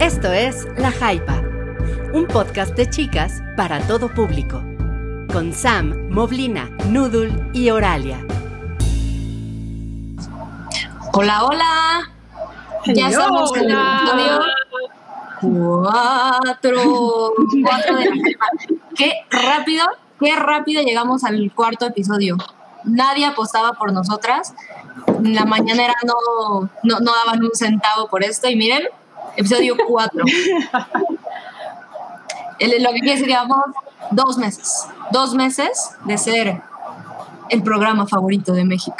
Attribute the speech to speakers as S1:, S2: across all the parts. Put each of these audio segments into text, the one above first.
S1: Esto es La Jaipa, un podcast de chicas para todo público, con Sam, Moblina, Noodle y Oralia.
S2: Hola, hola. Ya estamos en el episodio cuatro, cuatro de la Jaipa. Qué rápido, qué rápido llegamos al cuarto episodio. Nadie apostaba por nosotras. La mañanera no, no, no daban un centavo por esto y miren, episodio 4. Lo que quiere decir, llevamos dos meses, dos meses de ser el programa favorito de México.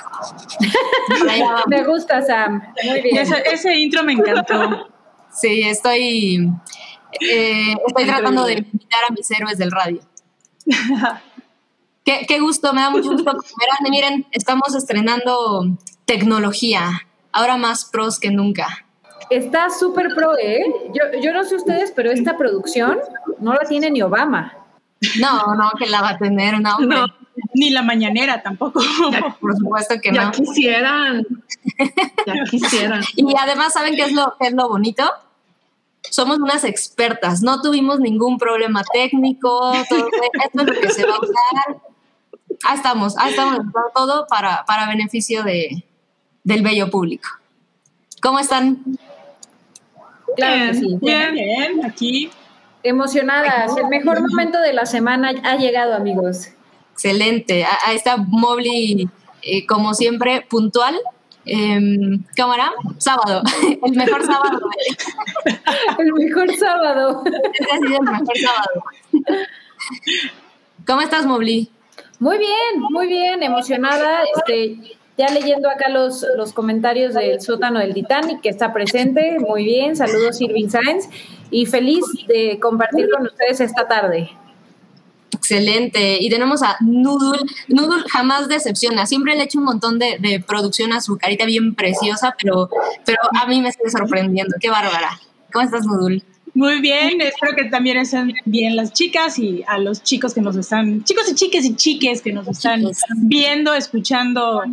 S3: me gusta, Sam. Muy bien.
S4: Ese, ese intro me encantó.
S2: Sí, estoy, eh, estoy tratando de invitar a mis héroes del radio. Qué, qué, gusto, me da mucho gusto. Verán, miren, estamos estrenando tecnología, ahora más pros que nunca.
S3: Está súper pro, ¿eh? Yo, yo no sé ustedes, pero esta producción no la tiene ni Obama.
S2: No, no, que la va a tener, no.
S4: no ni la mañanera tampoco.
S2: Ya, por supuesto que
S5: ya
S2: no.
S5: Quisieran. Ya quisieran.
S2: Y además, ¿saben qué es lo, qué es lo bonito? Somos unas expertas, no tuvimos ningún problema técnico, todo, esto es lo que se va a usar. Ahí estamos, ahí estamos, todo para, para beneficio de, del bello público. ¿Cómo están?
S3: Claro
S4: bien,
S3: que sí.
S4: bien, bien, aquí.
S3: Emocionadas. El mejor momento de la semana ha llegado, amigos.
S2: Excelente. Ahí está Mobley, eh, como siempre, puntual. Eh, cámara, sábado, el mejor sábado.
S3: el mejor sábado.
S2: Este ha sido el mejor sábado. ¿Cómo estás, Mobley?
S3: Muy bien, muy bien, emocionada. Este, ya leyendo acá los, los comentarios del sótano del Titanic, que está presente. Muy bien, saludos Irving Sáenz. Y feliz de compartir con ustedes esta tarde.
S2: Excelente. Y tenemos a Noodle. Noodle jamás decepciona. Siempre le echo un montón de, de, producción a su carita bien preciosa, pero, pero a mí me sigue sorprendiendo. Qué bárbara. ¿Cómo estás, Noodle?
S4: Muy bien, espero que también estén bien las chicas y a los chicos que nos están, chicos y chiques y chiques que nos están viendo, escuchando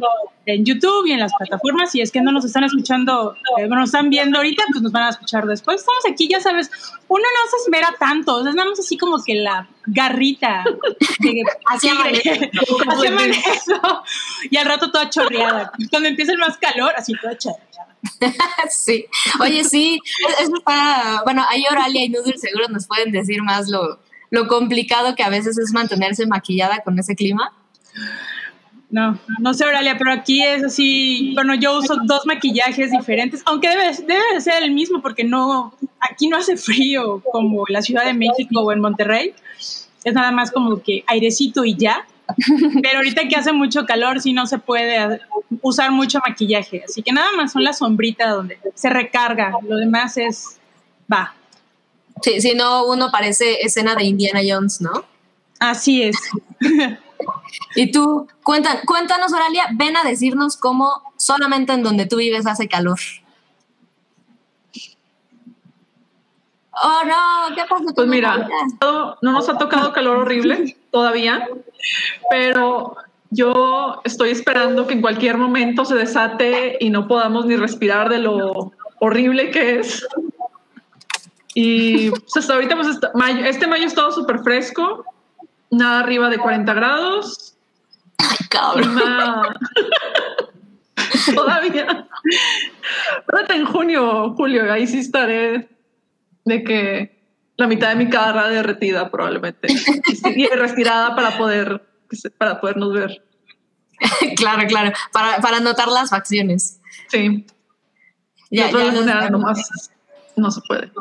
S4: en YouTube y en las plataformas. Y es que no nos están escuchando, eh, nos están viendo ahorita, pues nos van a escuchar después. Estamos aquí, ya sabes, uno no se esmera tanto, es nada más así como que la garrita.
S2: Así amanece.
S4: Y al rato toda chorreada. Cuando empieza el más calor, así toda chorreada.
S2: sí, oye, sí, eso está, bueno, ahí Oralia y Noodle seguro nos pueden decir más lo, lo complicado que a veces es mantenerse maquillada con ese clima.
S4: No, no sé, Oralia, pero aquí es así, bueno, yo uso dos maquillajes diferentes, aunque debe, debe de ser el mismo porque no, aquí no hace frío como en la Ciudad de México o en Monterrey, es nada más como que airecito y ya, pero ahorita que hace mucho calor sí no se puede usar mucho maquillaje, así que nada más son las sombritas donde se recarga, lo demás es, va.
S2: Sí, si no, uno parece escena de Indiana Jones, ¿no?
S4: Así es.
S2: y tú, cuéntanos, cuéntanos, Oralia, ven a decirnos cómo solamente en donde tú vives hace calor. Oh, no, ¿qué pasa?
S5: Pues mira, no nos ha tocado calor horrible todavía, pero yo estoy esperando que en cualquier momento se desate y no podamos ni respirar de lo horrible que es. Y pues hasta ahorita, pues mayo, este mayo ha estado súper fresco, nada arriba de 40 grados.
S2: Ay, cabrón.
S5: Todavía. Pero en junio, julio, ahí sí estaré de que la mitad de mi cara derretida probablemente y retirada para poder para podernos ver.
S2: claro, claro, para, para notar las facciones.
S5: Sí. Ya, ya no, nomás no se puede.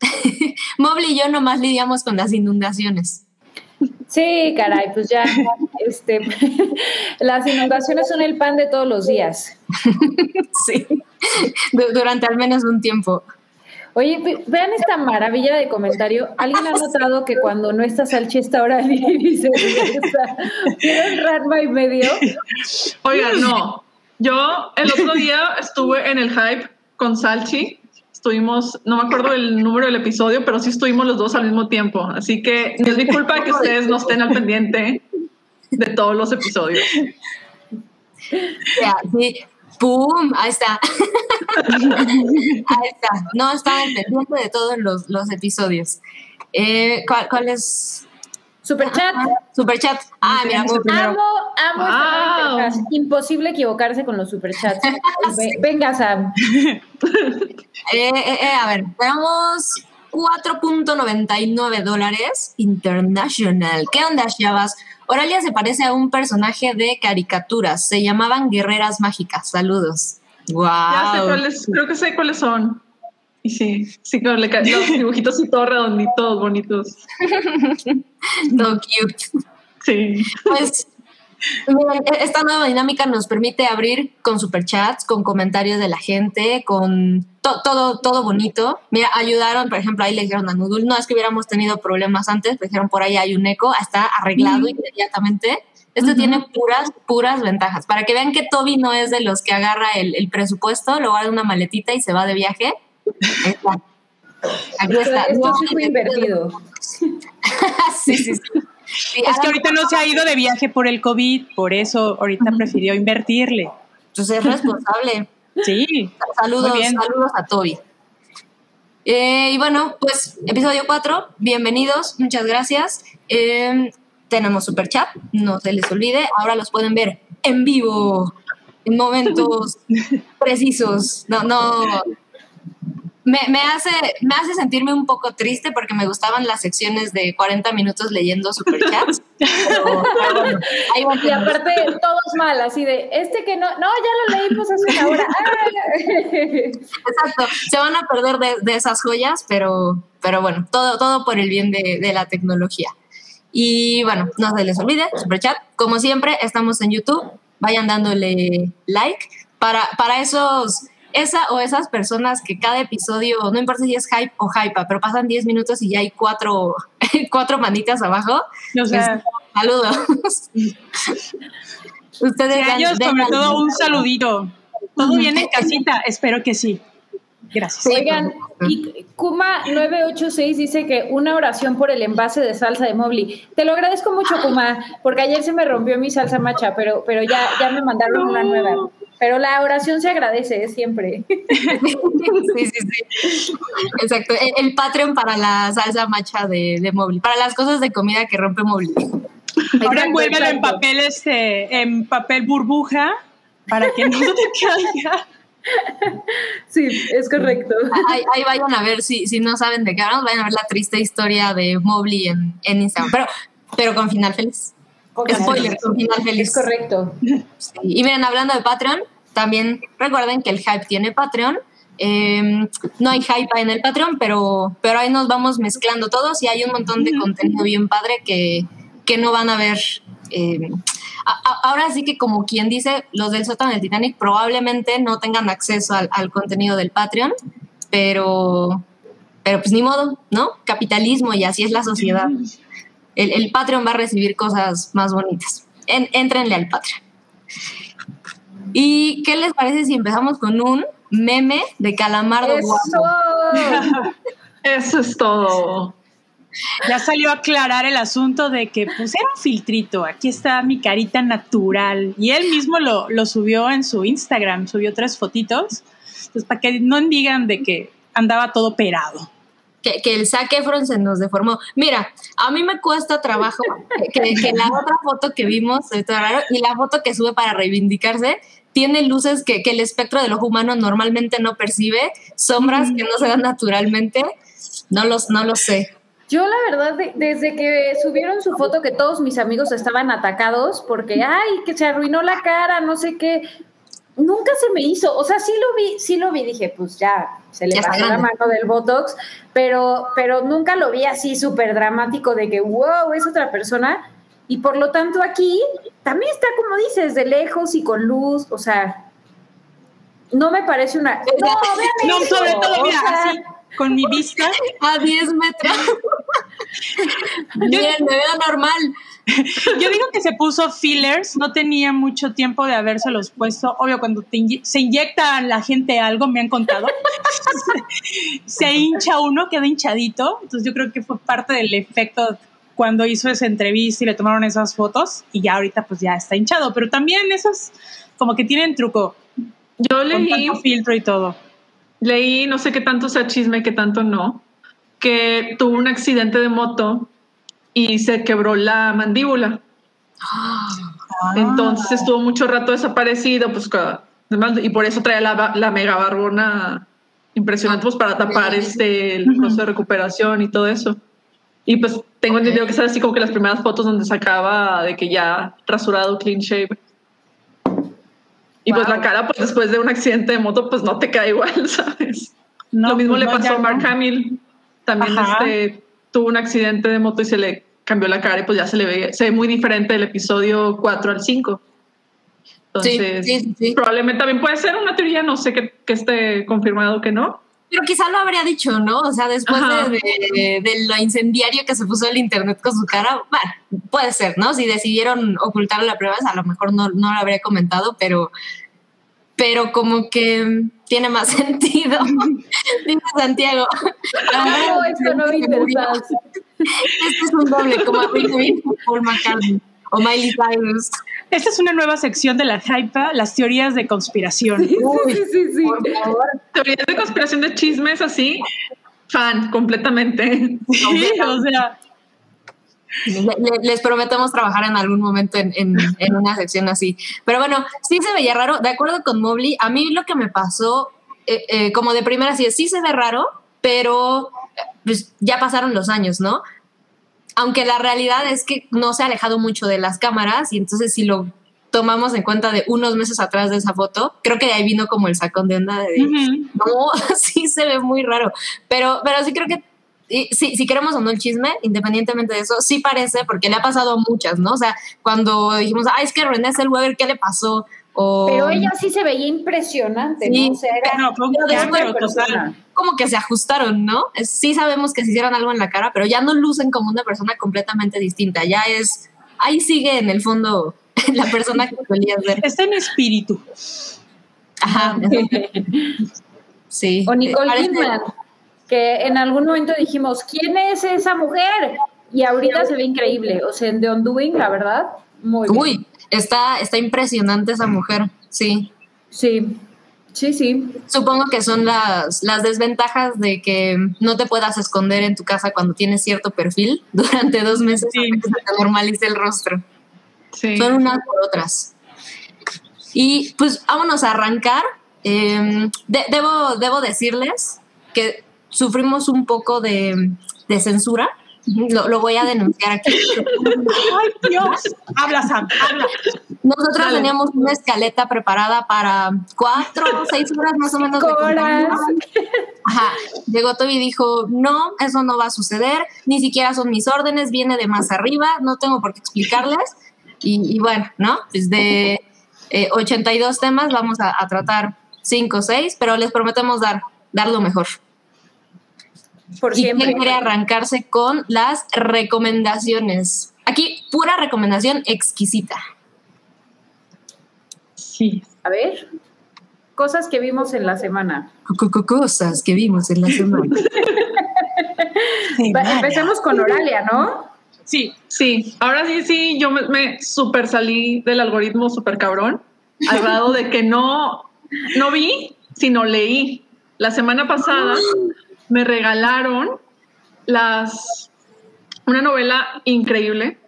S2: Mobley y yo nomás lidiamos con las inundaciones.
S3: Sí, caray, pues ya, este, las inundaciones son el pan de todos los días.
S2: sí, durante al menos un tiempo.
S3: Oye, vean esta maravilla de comentario. ¿Alguien ha notado que cuando no está Salchi está ahora y se ¿Tienes Ratma y medio?
S5: Oigan, no. Yo el otro día estuve en el hype con Salchi. Estuvimos, no me acuerdo el número del episodio, pero sí estuvimos los dos al mismo tiempo. Así que no es mi culpa que ustedes no estén al pendiente de todos los episodios.
S2: Ya, sí. ¡Pum! Ahí está. Ahí está. No estaba pendiente de todos los, los episodios. Eh, ¿cuál, ¿Cuál es?
S3: Superchat.
S2: Superchat. Ah, mira, muy primero.
S3: Amo, amo
S5: Wow.
S3: Imposible equivocarse con los superchats. Ve- Venga, Sam.
S2: Eh, eh, eh, a ver, veamos 4.99 dólares international. ¿Qué onda, chavas? Oralia se parece a un personaje de caricaturas. Se llamaban guerreras mágicas. Saludos. Wow.
S5: Ya sé cuáles, creo que sé cuáles son. Y sí, sí, con los dibujitos y todo redonditos, bonitos.
S2: Todo cute.
S5: Sí.
S2: Pues, esta nueva dinámica nos permite abrir con superchats, con comentarios de la gente, con to- todo, todo bonito. Mira, ayudaron, por ejemplo, ahí le dijeron a Nudul, no es que hubiéramos tenido problemas antes, pero dijeron por ahí hay un eco, está arreglado inmediatamente. Esto tiene puras, puras ventajas. Para que vean que Toby no es de los que agarra el, el presupuesto, lo guarda en una maletita y se va de viaje. Ahí está. Aquí está.
S3: Esto
S2: No,
S3: invertido.
S2: sí, sí, sí. Sí,
S4: Es que ahorita no se ha ido de viaje por el COVID, por eso ahorita prefirió invertirle.
S2: Pues es responsable.
S4: Sí.
S2: Saludos, saludos a Toby. Eh, y bueno, pues episodio 4, bienvenidos, muchas gracias. Eh, tenemos super chat, no se les olvide, ahora los pueden ver en vivo, en momentos precisos. No, no. Me, me hace, me hace sentirme un poco triste porque me gustaban las secciones de 40 minutos leyendo superchats. Pero, bueno, ahí.
S3: Y aparte, todos mal, así de, este que no, no, ya lo leímos hace una hora. Ah.
S2: Exacto, se van a perder de, de esas joyas, pero, pero bueno, todo, todo por el bien de, de la tecnología. Y bueno, no se les olvide, super chat. Como siempre, estamos en YouTube. Vayan dándole like para, para esos, esa o esas personas que cada episodio, no importa si es hype o hype, pero pasan 10 minutos y ya hay cuatro, cuatro manitas abajo.
S4: O sea,
S2: saludos. Ustedes dan-
S4: ellos sobre todo un saludito. ¿Todo bien en casita? Espero que sí. Gracias.
S3: Oigan, y Kuma986 dice que una oración por el envase de salsa de Mobley. Te lo agradezco mucho, Kuma, porque ayer se me rompió mi salsa macha, pero, pero ya, ya me mandaron una nueva. Pero la oración se agradece ¿eh? siempre.
S2: Sí, sí, sí. Exacto. El, el Patreon para la salsa macha de, de Mobile. Para las cosas de comida que rompe Mobile.
S4: Ahora envuélvelo en
S3: exacto.
S4: papel este, en papel burbuja para que no te caiga.
S3: Sí, es correcto.
S2: Ahí, ahí vayan a ver, si, si no saben de qué hablamos, vayan a ver la triste historia de Mobley en, en Instagram. Pero, pero con final feliz. Spoiler, con final feliz.
S3: Es correcto.
S2: Sí. Y miren, hablando de Patreon, también recuerden que el Hype tiene Patreon. Eh, no hay hype en el Patreon, pero, pero ahí nos vamos mezclando todos y hay un montón de contenido bien padre que, que no van a ver. eh, a- a- ahora sí que como quien dice, los del sótano del Titanic probablemente no tengan acceso al, al contenido del Patreon, pero, pero pues ni modo, ¿no? Capitalismo y así es la sociedad. El, el Patreon va a recibir cosas más bonitas. En, éntrenle al Patreon. ¿Y qué les parece si empezamos con un meme de calamardo
S3: Eso.
S2: guapo?
S5: Eso es todo.
S4: Ya salió a aclarar el asunto de que era un filtrito, aquí está mi carita natural. Y él mismo lo, lo subió en su Instagram, subió tres fotitos. Entonces, para que no digan de que andaba todo operado.
S2: Que, que el Zac Efron se nos deformó. Mira, a mí me cuesta trabajo que, que la otra foto que vimos, raro, y la foto que sube para reivindicarse, tiene luces que, que el espectro del ojo humano normalmente no percibe, sombras que no se dan naturalmente. No los, no lo sé.
S3: Yo la verdad, de- desde que subieron su foto que todos mis amigos estaban atacados porque, ay, que se arruinó la cara, no sé qué, nunca se me hizo, o sea, sí lo vi, sí lo vi, dije, pues ya, se le
S2: Ya
S3: pasó la mano del Botox, pero, pero nunca lo vi así súper dramático de que, wow, es otra persona. Y por lo tanto aquí también está, como dices, de lejos y con luz, o sea, no me parece una... No,
S4: No, sobre todo,
S3: o
S4: mira,
S3: sea,
S4: así, con mi vista.
S2: A 10 metros. Bien, me veo normal.
S4: Yo digo que se puso fillers, no tenía mucho tiempo de habérselos puesto. Obvio, cuando te inye- se inyecta a la gente algo, me han contado, se hincha uno, queda hinchadito. Entonces yo creo que fue parte del efecto cuando hizo esa entrevista y le tomaron esas fotos y ya ahorita pues ya está hinchado. Pero también esos como que tienen truco,
S5: Yo
S4: con
S5: leí,
S4: tanto filtro y todo.
S5: leí, no sé qué tanto sea chisme, qué tanto no, que tuvo un accidente de moto y se quebró la mandíbula. Entonces estuvo mucho rato desaparecido, pues y por eso traía la, la mega barbona impresionante pues, para tapar este el proceso de recuperación y todo eso. Y pues tengo entendido que es así como que las primeras fotos donde sacaba de que ya rasurado, clean shave. Y pues la cara, pues después de un accidente de moto, pues no te cae igual, ¿sabes? Lo mismo
S4: pues
S5: le pasó a Mark
S4: no.
S5: Hamill. También
S4: Ajá.
S5: este, tuvo un accidente de moto y se le cambió la cara y pues ya se le ve, se ve muy diferente del episodio 4 al 5. Entonces,
S2: sí, sí, sí.
S5: probablemente también puede ser una teoría, no sé que, que esté confirmado que no.
S2: Pero quizá lo habría dicho, ¿no? O sea, después de, de- de lo incendiario que se puso el internet con su cara, bueno, puede ser, ¿no? Si decidieron ocultar la prueba, a lo mejor no, no lo habría comentado, pero, pero como que tiene más sentido. Dice Santiago.
S3: No, esto no me
S2: Esto es un doble, como Paul McCartney o Miley Cyrus.
S4: Esta es una nueva sección de la Hypa, las teorías de conspiración.
S3: Sí, sí, sí, sí.
S2: Por favor.
S5: Teorías de conspiración de chismes así, fan completamente.
S4: Sí, o sea,
S2: Le- le- les prometemos trabajar en algún momento en, en- en una sección así. Pero bueno, sí se veía raro. De acuerdo con Mobley, a mí lo que me pasó, eh, eh, como de primera, sí, es, sí se ve raro, pero pues, ya pasaron los años, ¿no? Aunque la realidad es que no se ha alejado mucho de las cámaras y entonces si lo tomamos en cuenta de unos meses atrás de esa foto, creo que de ahí vino como el sacón de onda de,
S4: ujú.
S2: no, sí se ve muy raro. Pero, pero sí creo que y sí, si queremos o no el chisme, independientemente de eso, sí parece, porque le ha pasado a muchas, ¿no? O sea, cuando dijimos, ah, es que René Zellweger, ¿qué le pasó? O,
S3: Pero ella sí se veía impresionante,
S2: Sí,
S3: ¿no? O sea, era
S2: pero después,
S4: total.
S2: como que se ajustaron, ¿no? Sí sabemos que se hicieron algo en la cara, pero ya no lucen como una persona completamente distinta. Ya es, ahí sigue en el fondo la persona que solías ver.
S4: Está en espíritu.
S2: Ajá. Sí.
S3: O Nicole
S2: Parece-
S3: Kidman, que en algún momento dijimos, ¿quién es esa mujer? Y ahorita se ve increíble. O sea, en The Undoing, la verdad, muy bien.
S2: Está, está impresionante esa mujer, sí.
S3: Sí, sí, sí.
S2: Supongo que son las, las desventajas de que no te puedas esconder en tu casa cuando tienes cierto perfil durante dos meses
S4: Sí.
S2: hasta que se te normalice el rostro.
S5: Sí.
S2: Son unas por otras. Y pues vámonos a arrancar. Eh, de- debo, debo decirles que sufrimos un poco de, de censura. Lo, lo voy a denunciar aquí.
S4: Ay, Dios. Habla, Sam, habla.
S2: Nosotros
S5: Dale.
S2: teníamos una escaleta preparada para cuatro o seis horas más o menos de
S3: Cinco horas.
S2: contenido. Ajá. Llegó Toby y dijo, no, eso no va a suceder, ni siquiera son mis órdenes, viene de más arriba, no tengo por qué explicarles. Y, y bueno, ¿no? Pues de eh, 82 temas vamos a, a tratar 5 o 6, pero les prometemos dar, dar lo mejor.
S3: Por
S2: ¿Y
S3: siempre.
S2: quién quiere arrancarse con las recomendaciones? Aquí, pura recomendación exquisita.
S5: Sí.
S3: A ver, cosas que vimos en la semana.
S2: Co- co- Cosas que vimos en la semana.
S3: Va- Empecemos con Oralia, ¿no?
S4: Sí,
S5: Sí, ahora sí, sí, yo me, me super salí del algoritmo super cabrón, al grado de que no, no vi, sino leí. La semana pasada me regalaron las, una novela increíble,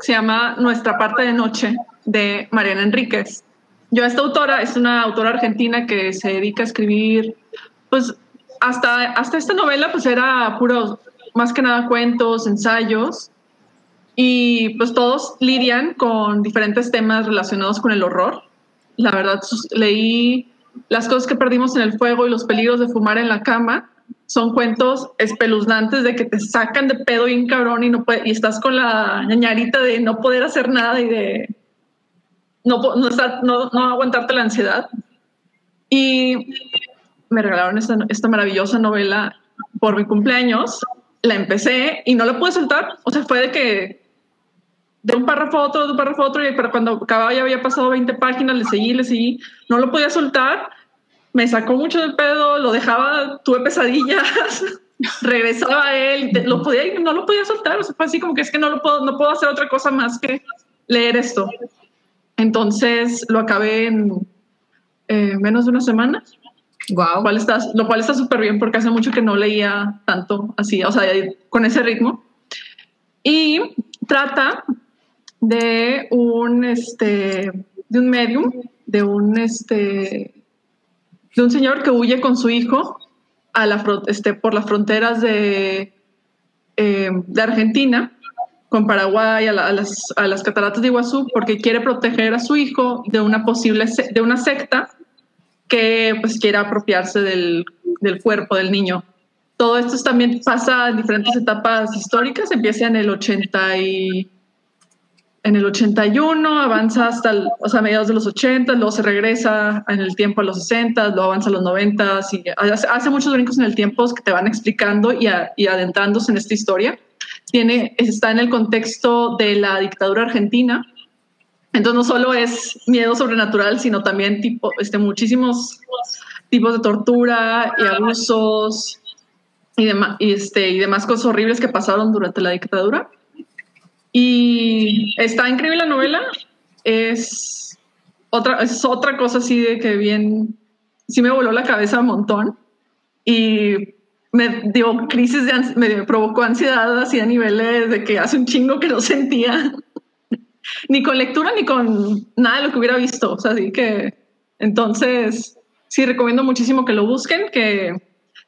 S5: se llama Nuestra parte de noche, de Mariana Enríquez. Yo, esta autora es una autora argentina que se dedica a escribir, pues hasta, hasta esta novela pues era puro, más que nada cuentos, ensayos, y pues todos lidian con diferentes temas relacionados con el horror. La verdad, leí Las cosas que perdimos en el fuego y los peligros de fumar en la cama. Son cuentos espeluznantes de que te sacan de pedo bien cabrón y, no puede- y estás con la ñañarita de no poder hacer nada y de no, no, no, no aguantarte la ansiedad. Y me regalaron esta, esta maravillosa novela por mi cumpleaños. La empecé y no la pude soltar. O sea, fue de que de un párrafo a otro, de un párrafo a otro, y pero cuando acababa ya había pasado 20 páginas, le seguí, le seguí, no lo podía soltar, me sacó mucho del pedo, lo dejaba, tuve pesadillas, regresaba a él, lo podía, no lo podía soltar, o sea, fue así como que es que no lo puedo, no puedo hacer otra cosa más que leer esto. Entonces lo acabé en eh, menos de una semana.
S2: Wow.
S5: cual está, lo cual está súper bien porque hace mucho que no leía tanto así, o sea, con ese ritmo. Y trata de un, este, de un medium, de un, este, de un señor que huye con su hijo a la, este, por las fronteras de, eh, de Argentina con Paraguay a, a las, a las cataratas de Iguazú porque quiere proteger a su hijo de una posible de una secta que pues quiere apropiarse del, del cuerpo del niño. Todo esto es- también pasa en diferentes etapas históricas, empieza en el 80 y en el 81, avanza hasta el- o sea, mediados de los 80, luego se regresa en el tiempo a los 60, luego avanza a los 90, y hace, hace muchos brincos en el tiempo que te van explicando y, a- y adentrándose en esta historia. Tiene, está en el contexto de la dictadura argentina, entonces no solo es miedo sobrenatural, sino también tipo, este, muchísimos tipos de tortura y abusos y, dema- y, este, y demás cosas horribles que pasaron durante la dictadura. Y está increíble la novela. Es otra, es otra cosa así de que bien, sí me voló la cabeza un montón. Y me dio crisis de, me provocó ansiedad así a niveles de que hace un chingo que no sentía ni con lectura ni con nada de lo que hubiera visto. O así que entonces sí recomiendo muchísimo que lo busquen, que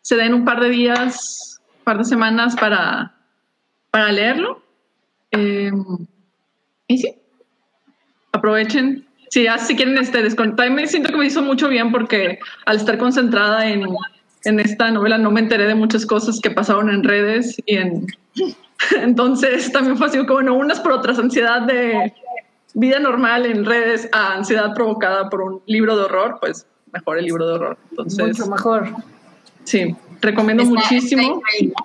S5: se den un par de días, un par de semanas para, para leerlo. Eh, y sí, aprovechen. Si, ya, si quieren este, desconectar, me siento que me hizo mucho bien porque al estar concentrada en, en esta novela no me enteré de muchas cosas que pasaron en redes y en, entonces también fue así como, bueno, unas por otras, ansiedad de vida normal en redes a ansiedad provocada por un libro de horror, pues mejor el libro de horror. Entonces,
S3: Mucho mejor.
S5: sí, recomiendo
S2: Está-
S5: muchísimo.
S2: está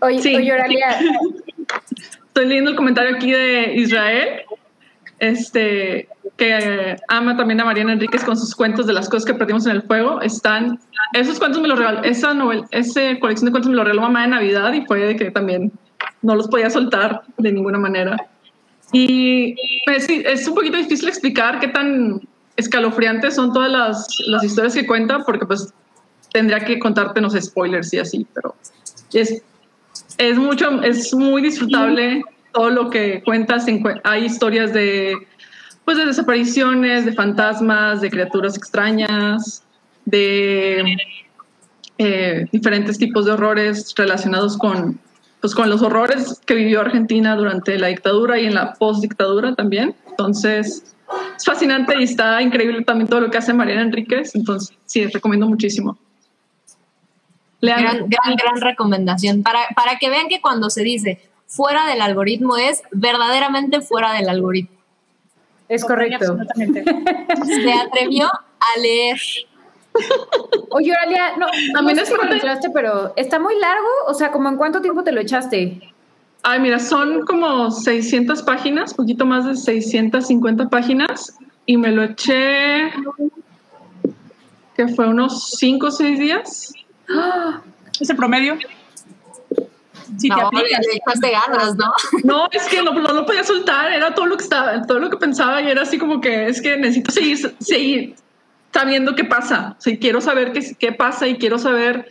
S3: Oye,
S5: Sí.
S3: oye, Oralia,
S5: Estoy leyendo el comentario aquí de Israel, este, que ama también a Mariana Enríquez con sus cuentos de las cosas que perdimos en el fuego. Están, esos cuentos me los regaló, esa novela, esa colección de cuentos me lo regaló mamá de Navidad y fue de que también no los podía soltar de ninguna manera. Y pues, sí, es un poquito difícil explicar qué tan escalofriantes son todas las, las historias que cuenta, porque pues tendría que contarte, no sé, spoilers y así, pero es, es mucho, es muy disfrutable todo lo que cuentas. Hay historias de, pues, de desapariciones, de fantasmas, de criaturas extrañas, de eh, diferentes tipos de horrores relacionados con, pues, con los horrores que vivió Argentina durante la dictadura y en la post-dictadura también. Entonces, es fascinante y está increíble también todo lo que hace Mariana Enríquez. Entonces, sí, recomiendo muchísimo. Lean.
S2: Gran, gran, gran recomendación. Para, para que vean que cuando se dice fuera del algoritmo es verdaderamente fuera del algoritmo.
S3: es correcto.
S4: Absolutamente.
S2: Se atrevió a leer.
S3: Oye, Oralia, no,
S5: También
S3: no
S5: es
S3: sé si lo mencionaste, pero ¿está muy largo? O sea, ¿como en cuánto tiempo te lo echaste?
S5: Ay, mira, son como 600 páginas, poquito más de 650 páginas, y me lo eché, que fue unos 5 o 6 días.
S4: Ese promedio. Si te
S2: no, le,
S4: aplicas.
S2: le echaste ganas, ¿no?
S5: No, es que no, no lo podía soltar, era todo lo que estaba, todo lo que pensaba, y era así como que es que necesito seguir, seguir sabiendo qué pasa. O sea, quiero saber qué, qué pasa y quiero saber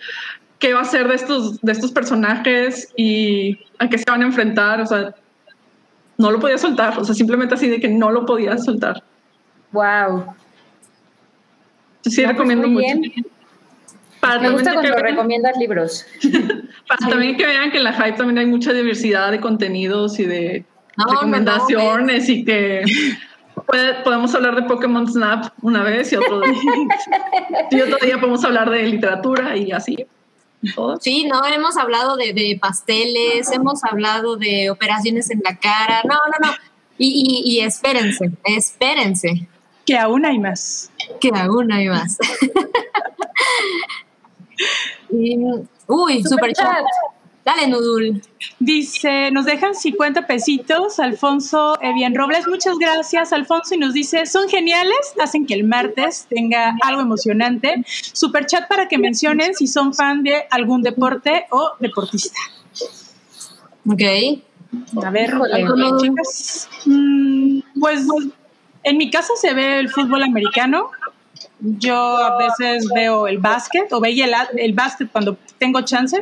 S5: qué va a ser de estos, de estos personajes y a qué se van a enfrentar. O sea, no lo podía soltar, o sea, simplemente así de que no lo podía soltar.
S3: Wow.
S5: Sí,
S3: No, pues,
S5: recomiendo
S3: muy
S5: mucho.
S3: bien.
S5: Para
S3: Me gusta
S5: también, que
S3: cuando
S5: vean,
S3: recomiendas libros.
S5: para también que vean que en la Hype también hay mucha diversidad de contenidos y de
S2: No, no, no,
S5: recomendaciones y que puede- podemos hablar de Pokémon Snap una vez y otro, y otro día podemos hablar de literatura y así. todo.
S2: Sí, no, hemos hablado de, de pasteles, hemos hablado de operaciones en la cara. No, no, no. Y, y, y espérense, espérense,
S4: Que aún hay más.
S2: que aún hay más. Y, uy, super chat.
S3: Superchat.
S2: Dale, Nudul.
S4: Dice, nos dejan 50 pesitos, Alfonso Evian Robles. Muchas gracias, Alfonso. Y nos dice, son geniales, hacen que el martes tenga algo emocionante. Super chat para que mencionen si son fan de algún deporte o deportista.
S2: Ok.
S4: A ver,
S3: Híjole.
S4: ¿algo, chicas? Mm, pues En mi casa se ve el fútbol americano. Yo a veces veo el básquet o veía el, el básquet cuando tengo chance,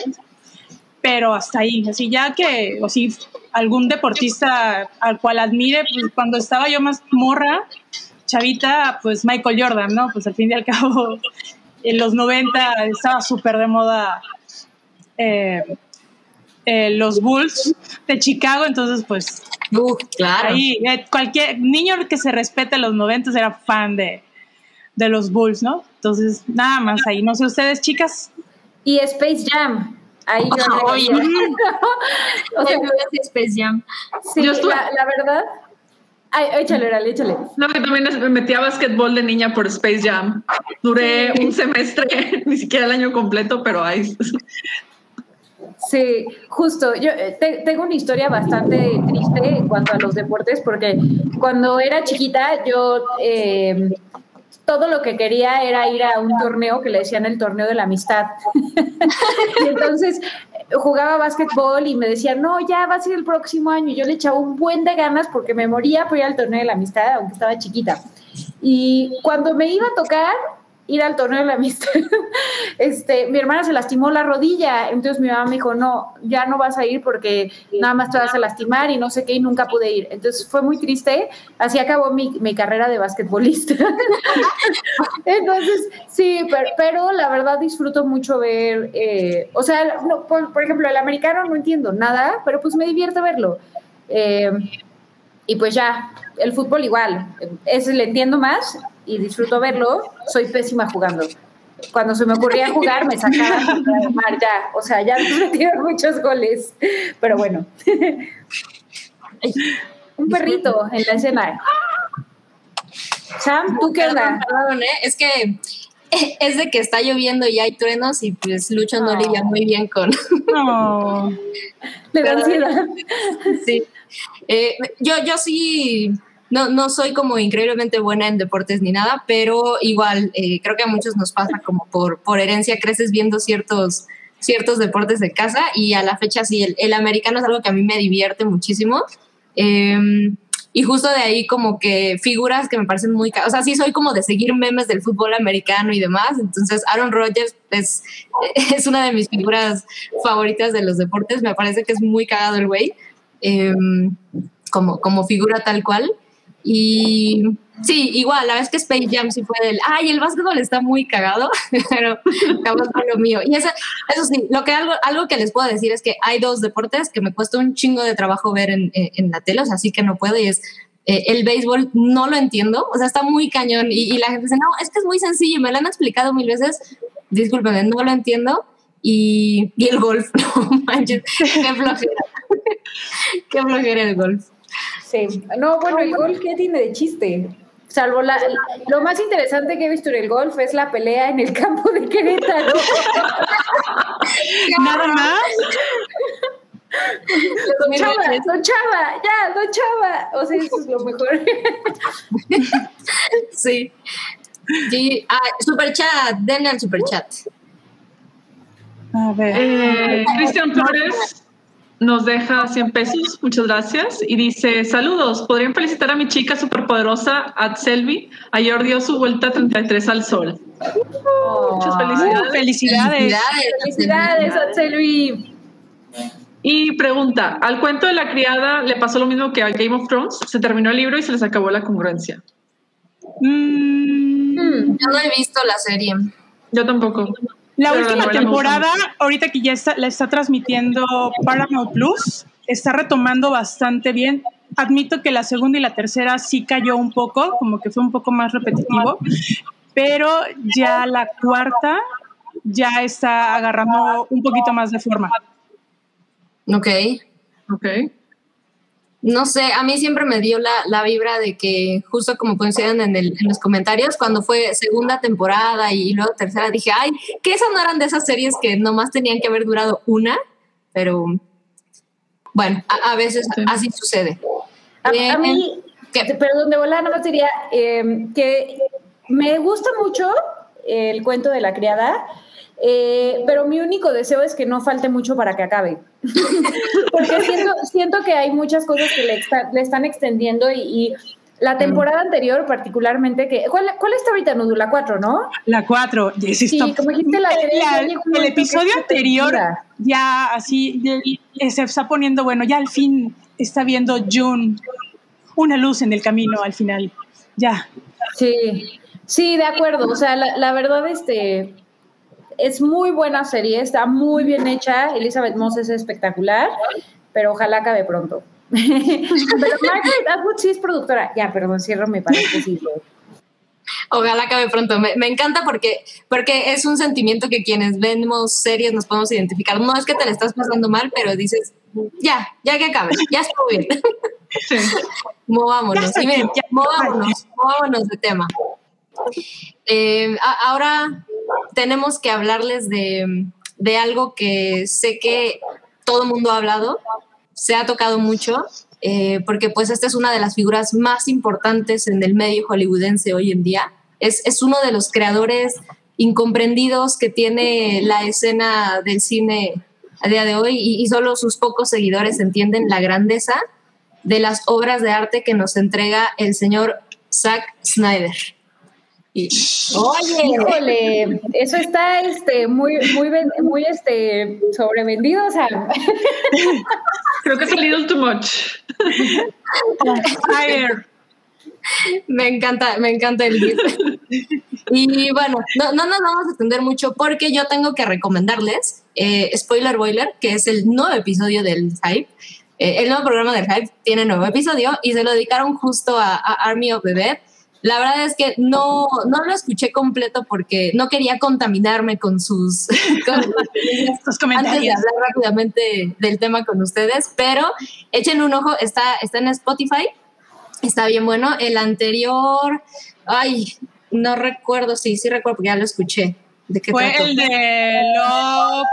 S4: pero hasta ahí. Así ya que, o si algún deportista al cual admire, pues cuando estaba yo más morra, chavita, pues Michael Jordan, ¿no? Pues al fin y al cabo, en los 90 estaba súper de moda eh, eh, los Bulls de Chicago, entonces pues
S2: Uh, claro.
S4: ahí eh, cualquier niño que se respete los 90 era fan de, de los Bulls, ¿no? Entonces, nada más ahí. No sé ustedes, chicas.
S3: Y Space Jam. Ahí yo
S2: oye.
S3: veía. o sea,
S2: Space Jam.
S3: sí,
S5: Yo estuve-
S3: la, la verdad. Ay, échale, Orale, échale.
S5: No, que también me metí a básquetbol de niña por Space Jam. Duré un semestre, ni siquiera el año completo, pero ahí.
S3: Sí, justo. Yo eh, te- tengo una historia bastante triste en cuanto a los deportes, porque cuando era chiquita, yo eh, todo lo que quería era ir a un torneo que le decían el torneo de la amistad. y entonces jugaba básquetbol y me decían, no, ya va a ser el próximo año. Y yo le echaba un buen de ganas porque me moría por ir al torneo de la amistad, aunque estaba chiquita. Y cuando me iba a tocar ir al torneo de la amistad, este, mi hermana se lastimó la rodilla, entonces mi mamá me dijo, no, ya no vas a ir porque nada más te vas a lastimar y no sé qué, y nunca pude ir. Entonces fue muy triste, así acabó mi, mi carrera de basquetbolista. entonces, sí, pero, pero la verdad disfruto mucho ver, eh, o sea, no, por, por ejemplo, el americano no entiendo nada, pero pues me divierte verlo. Eh, y pues ya, el fútbol igual, ese le entiendo más y disfruto verlo, soy pésima jugando. Cuando se me ocurría jugar, me sacaban mar ya, o sea, ya me metieron muchos goles, pero bueno. Un perrito en la escena. Sam, ¿tú qué onda?
S2: Perdón, ¿eh? Es que es de que está lloviendo y hay truenos y pues Lucho no
S3: Oh.
S2: lidia muy bien con...
S4: No.
S3: Le da ansiedad.
S2: Sí. Eh, yo, yo sí, no, no soy como increíblemente buena en deportes ni nada, pero igual eh, creo que a muchos nos pasa como por, por herencia, creces viendo ciertos, ciertos deportes de casa y a la fecha sí, el, americano es algo que a mí me divierte muchísimo. Eh, y justo de ahí como que figuras que me parecen muy... O sea, sí soy como de seguir memes del fútbol americano y demás. Entonces Aaron Rodgers es, es una de mis figuras favoritas de los deportes. Me parece que es muy cagado el güey. eh, como, como figura tal cual. Y sí, igual, la vez que Space Jam sí fue del, ay, el básquetbol está muy cagado, pero jamás fue lo mío. Y eso, eso sí, lo que algo, algo que les puedo decir es que hay dos deportes que me cuesta un chingo de trabajo ver en, en, la tele, o sea, sí que no puedo, y es eh, el béisbol, no lo entiendo, o sea, está muy cañón, y, la gente dice, no, es que es muy sencillo, me lo han explicado mil veces, discúlpenme, no lo entiendo, y, y el golf, no manches, qué flojera, qué flojera el golf.
S3: Sí. No, bueno, el golf, ¿qué tiene de chiste? Salvo la, lo más interesante que he visto en el golf es la pelea en el campo de Querétaro.
S4: Nada más.
S3: Don Chava, Don Chava, ya, Don Chava. O sea, eso es lo mejor.
S2: Sí. Sí, ah, super chat, denle al super chat.
S4: A ver.
S5: Eh, Cristian Flores nos deja 100 pesos, muchas gracias, y dice, saludos, ¿podrían felicitar a mi chica superpoderosa, Selvi? Ayer dio su vuelta 33 al sol. Muchas felicidades.
S4: Felicidades.
S3: Felicidades, Atselvi.
S5: Y pregunta, ¿al cuento de la criada le pasó lo mismo que a Game of Thrones? Se terminó el libro y se les acabó la congruencia.
S4: Mm,
S3: Hmm.
S2: Yo no he visto la serie.
S5: Yo tampoco.
S4: La
S5: Pero
S4: última temporada, ahorita que ya está, la está transmitiendo Paramount Plus, está retomando bastante bien. Admito que la segunda y la tercera sí cayó un poco, como que fue un poco más repetitivo, pero ya la cuarta ya está agarrando un poquito más de forma.
S2: Ok.
S5: Ok.
S2: No sé, a mí siempre me dio la, la vibra de que, justo como coinciden en, el- en los comentarios, cuando fue segunda temporada y, luego tercera, dije, ay, que esas no eran de esas series que nomás tenían que haber durado una, pero bueno, a, a veces
S5: Sí.
S2: así sucede.
S3: A,
S2: Eh,
S3: a mí,
S2: ¿qué?
S3: perdón, de volar, nada más diría eh, que me gusta mucho el cuento de la criada, eh, pero mi único deseo es que no falte mucho para que acabe. Porque siento, siento que hay muchas cosas que le, está- le están extendiendo y, y La temporada anterior, particularmente, que ¿cuál, cuál está ahorita, Nudu? La 4, ¿no?
S4: La 4.
S3: Sí, como dijiste, la,
S4: el episodio anterior ya así se está poniendo, bueno, ya al fin está viendo June una luz en el camino al final. Ya.
S3: Sí, sí, de acuerdo. O sea, la, la verdad, este, es muy buena serie, está muy bien hecha. Elizabeth Moss es espectacular, pero ojalá acabe pronto. Pero Margaret Atwood sí es productora. Ya, perdón, cierro mi paréntesis.
S2: Ojalá acabe pronto. Me, me, encanta porque, porque es un sentimiento que quienes vemos series nos podemos identificar. No es que te la estás pasando mal, pero dices, ya, ya que acabe, ya estuvo bien. Sí. movámonos. Y miren, ya, movámonos, movámonos de tema. Eh, ahora tenemos que hablarles de, de algo que sé que todo el mundo ha hablado, se ha tocado mucho, eh, porque pues esta es una de las figuras más importantes en el medio hollywoodense hoy en día. Es, es uno de los creadores incomprendidos que tiene la escena del cine a día de hoy y, y, solo sus pocos seguidores entienden la grandeza de las obras de arte que nos entrega el señor Zack Snyder.
S3: Oye, híjole, eso está este muy muy muy este sobrevendido, o sea.
S5: Creo que es a little too much.
S2: me encanta, me encanta el beat. Y bueno, no, no, nos vamos a extender mucho porque yo tengo que recomendarles eh, Spoiler Boiler, que es el nuevo episodio del Hype. Eh, el nuevo programa del Hype tiene nuevo episodio y se lo dedicaron justo a, a Army of the Dead la verdad es que no, no lo escuché completo porque no quería contaminarme con sus, comentarios. Antes de hablar rápidamente del tema con ustedes, pero echen un ojo, está, está en Spotify, está bien bueno. El anterior, ay, no recuerdo, sí, sí recuerdo porque ya lo escuché.
S4: ¿De qué Fue el de Love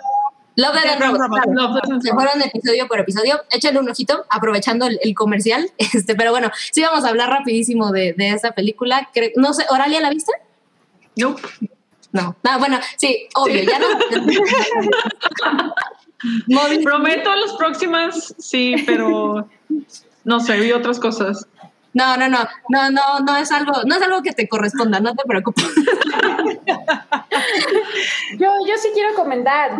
S2: Love, Dead and Se fueron episodio por episodio. Échale un ojito, aprovechando el, comercial. Este, pero bueno, sí vamos a hablar rapidísimo de, de esa película. no sé, ¿Oralia la viste?
S5: No.
S2: No. Ah, bueno, sí, obvio, ya no.
S5: Prometo las próximas, sí, pero no sé, vi otras cosas.
S2: No, no, no, no, no, no es algo, no es algo que te corresponda, no te preocupes.
S3: yo, yo sí quiero comentar.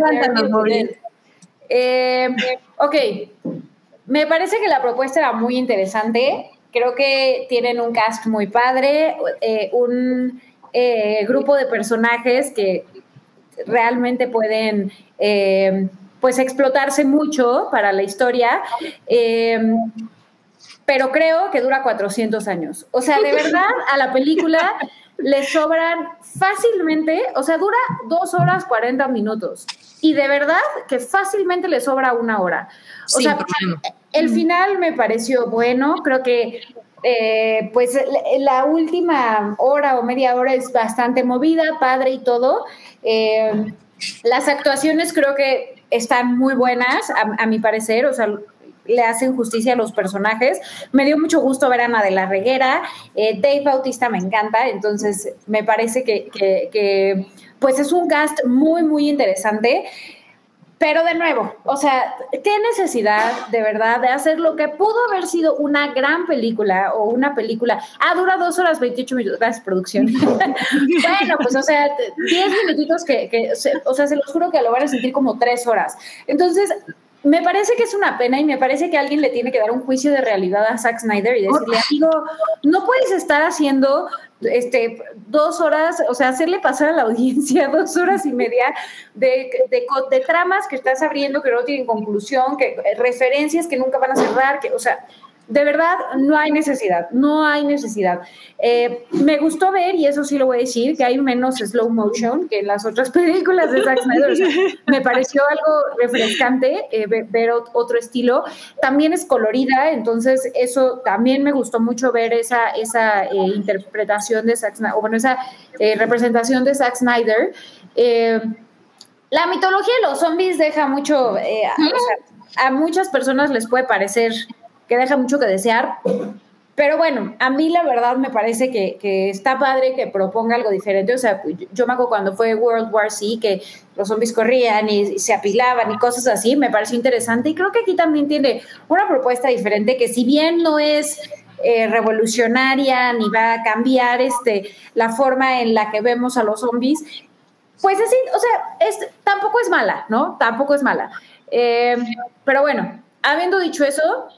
S3: Eh, ok, me parece que la propuesta era muy interesante. Creo que tienen un cast muy padre, eh, un eh, grupo de personajes que realmente pueden eh, pues explotarse mucho para la historia. Pero creo que dura 400 años. O sea, de verdad, a la película le sobran fácilmente, o sea, dura dos horas 40 minutos. Y de verdad que fácilmente le sobra una hora. O sea, el final me pareció bueno, creo que eh, pues la última hora o media hora es bastante movida, padre y todo. Eh, las actuaciones creo que están muy buenas, a, a mi parecer, o sea, le hacen justicia a los personajes. Me dio mucho gusto ver a Ana de la Reguera. Eh, Dave Bautista me encanta, entonces me parece que, que, pues es un cast muy, muy interesante. Pero de nuevo, o sea, qué necesidad de verdad de hacer lo que pudo haber sido una gran película o una película. Ah, dura dos horas 28 minutos. Gracias, producción. bueno, pues, o sea, 10 minutitos que, que, o sea, se los juro que lo van a sentir como tres horas. Entonces, me parece que es una pena y me parece que alguien le tiene que dar un juicio de realidad a Zack Snyder y decirle, amigo, no puedes estar haciendo este, dos horas, o sea, hacerle pasar a la audiencia dos horas y media de, de, de tramas que estás abriendo que no tienen conclusión, que referencias que nunca van a cerrar, que, o sea, de verdad, no hay necesidad, no hay necesidad. Eh, me gustó ver, y eso sí lo voy a decir, que hay menos slow motion que en las otras películas de Zack Snyder. me pareció algo refrescante eh, ver, otro estilo. También es colorida, entonces eso también me gustó mucho ver esa, esa eh, interpretación de Zack Snyder, o bueno, esa representación de Zack Snyder. la mitología de los zombies deja mucho, a muchas personas les puede parecer que deja mucho que desear. Pero bueno, a mí la verdad me parece que, que, está padre que proponga algo diferente. O sea, yo me acuerdo cuando fue World War C, que los zombies corrían y, se apilaban y cosas así, me pareció interesante. Y creo que aquí también tiene una propuesta diferente que si bien no es eh, revolucionaria ni va a cambiar este, la forma en la que vemos a los zombies. Pues así, o sea, es, tampoco es mala, ¿no? Tampoco es mala. Eh, pero bueno, habiendo dicho eso,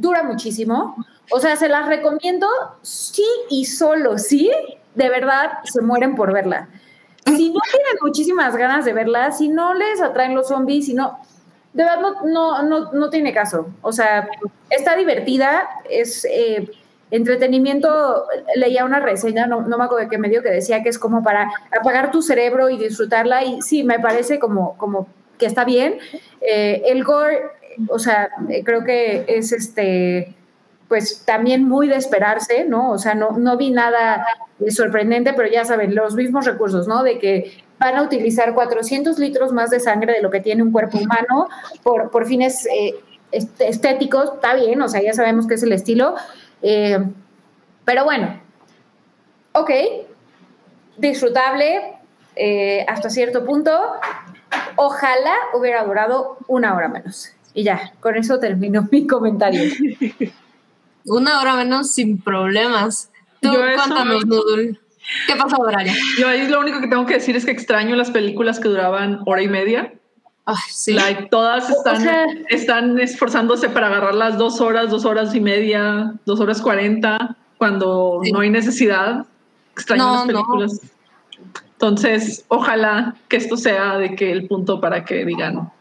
S3: dura muchísimo. O sea, se las recomiendo sí y solo sí, de verdad se mueren por verla. Si no tienen muchísimas ganas de verla, si no les atraen los zombies, si no, de verdad no, no, no, tiene caso. O sea, está divertida, es eh, entretenimiento. Leía una reseña, no, no me acuerdo de qué medio, que decía que es como para apagar tu cerebro y disfrutarla. Y sí, me parece como, como que está bien. Eh, el gore, o sea, eh, creo que es este pues también muy de esperarse, ¿no? O sea, no, no vi nada sorprendente, pero ya saben, los mismos recursos, ¿no? De que van a utilizar 400 litros más de sangre de lo que tiene un cuerpo humano por, por fines eh, estéticos, está bien, o sea, ya sabemos que es el estilo, eh, pero bueno, ok, disfrutable hasta cierto punto, ojalá hubiera durado una hora menos. Y ya, con eso termino mi comentario.
S2: Una hora menos sin problemas. Tú, cuéntanos, Noodle. ¿Qué pasó, Doralia?
S5: Yo ahí lo único que tengo que decir es que extraño las películas que duraban hora y media.
S2: Ay, sí.
S5: Like, todas están, están esforzándose para agarrar las dos horas, dos horas y media, dos horas cuarenta, cuando no hay necesidad. Extraño las películas. Entonces, ojalá que esto sea de que el punto para que digan,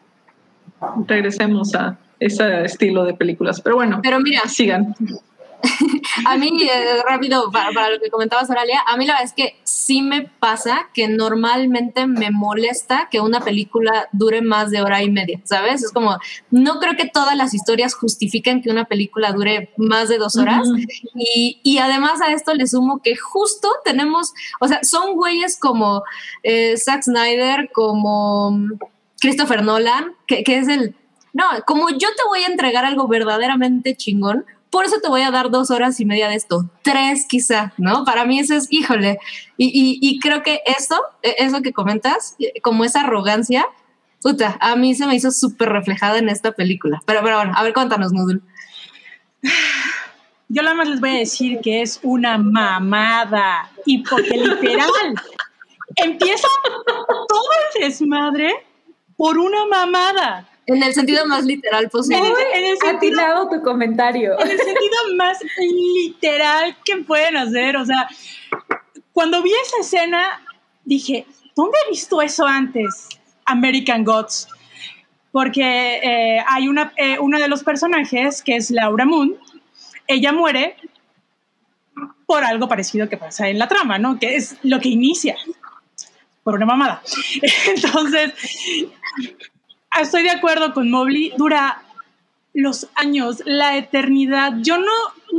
S5: regresemos a ese estilo de películas. Pero bueno,
S2: pero mira,
S5: sigan.
S2: a mí, eh, rápido, para, lo que comentabas, Oralia, a mí la verdad es que sí me pasa que normalmente me molesta que una película dure más de hora y media, ¿sabes? Es como, no creo que todas las historias justifiquen que una película dure más de dos horas. y, y, además a esto le sumo que justo tenemos, o sea, son güeyes como eh, Zack Snyder, como Christopher Nolan, que, es el no, como yo te voy a entregar algo verdaderamente chingón, por eso te voy a dar dos horas y media de esto, tres quizá, ¿no? Para mí eso es, híjole, y, creo que eso, e, eso que comentas, e, como esa arrogancia, puta, a mí se me hizo súper reflejada en esta película. Pero, pero bueno, a ver, cuéntanos, Noodle.
S4: Yo nada más les voy a decir que es una mamada, y porque literal, empieza todo el desmadre por una mamada.
S2: En el sentido más literal posible.
S3: En el, sentido, tu comentario.
S4: En el sentido más literal que pueden hacer. O sea, cuando vi esa escena, dije, ¿dónde he visto eso antes? American Gods. Porque eh, hay una, eh, uno de los personajes, que es Laura Moon, ella muere por algo parecido que pasa en la trama, ¿no? Que es lo que inicia por una mamada. Entonces, estoy de acuerdo con Mobley, dura los años, la eternidad. Yo no,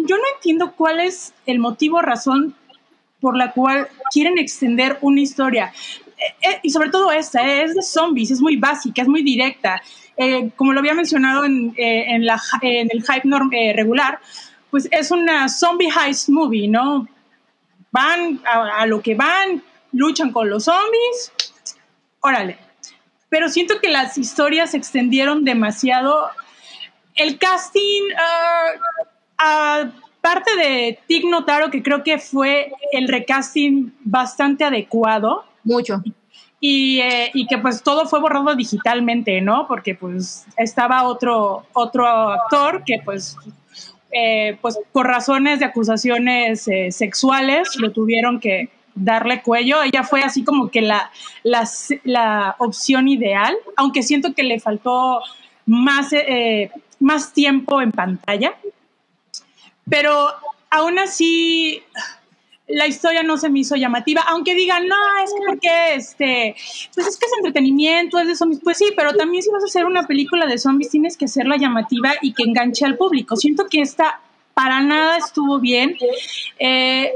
S4: yo no entiendo cuál es el motivo, razón por la cual quieren extender una historia. Eh, eh, y sobre todo esta, eh, es de zombies, es muy básica, es muy directa. como lo había mencionado en, en, la, en el hype norm, regular, pues es una zombie heist movie, ¿no? Van a, a lo que van, luchan con los zombies, órale, pero siento que las historias se extendieron demasiado. El casting, uh, aparte de Tig Notaro, que creo que fue el recasting bastante adecuado.
S2: Mucho.
S4: Y, eh, y, que pues todo fue borrado digitalmente, ¿no? Porque pues estaba otro, otro actor que pues, eh, pues por razones de acusaciones eh, sexuales lo tuvieron que, darle cuello. Ella fue así como que la, la, opción ideal, aunque siento que le faltó más, eh, más tiempo en pantalla. Pero aún así, la historia no se me hizo llamativa, aunque digan, no, es que porque, este, pues es que es entretenimiento, es de zombies, pues sí, pero también si vas a hacer una película de zombies tienes que hacerla llamativa y que enganche al público. Siento que esta para nada estuvo bien. Eh,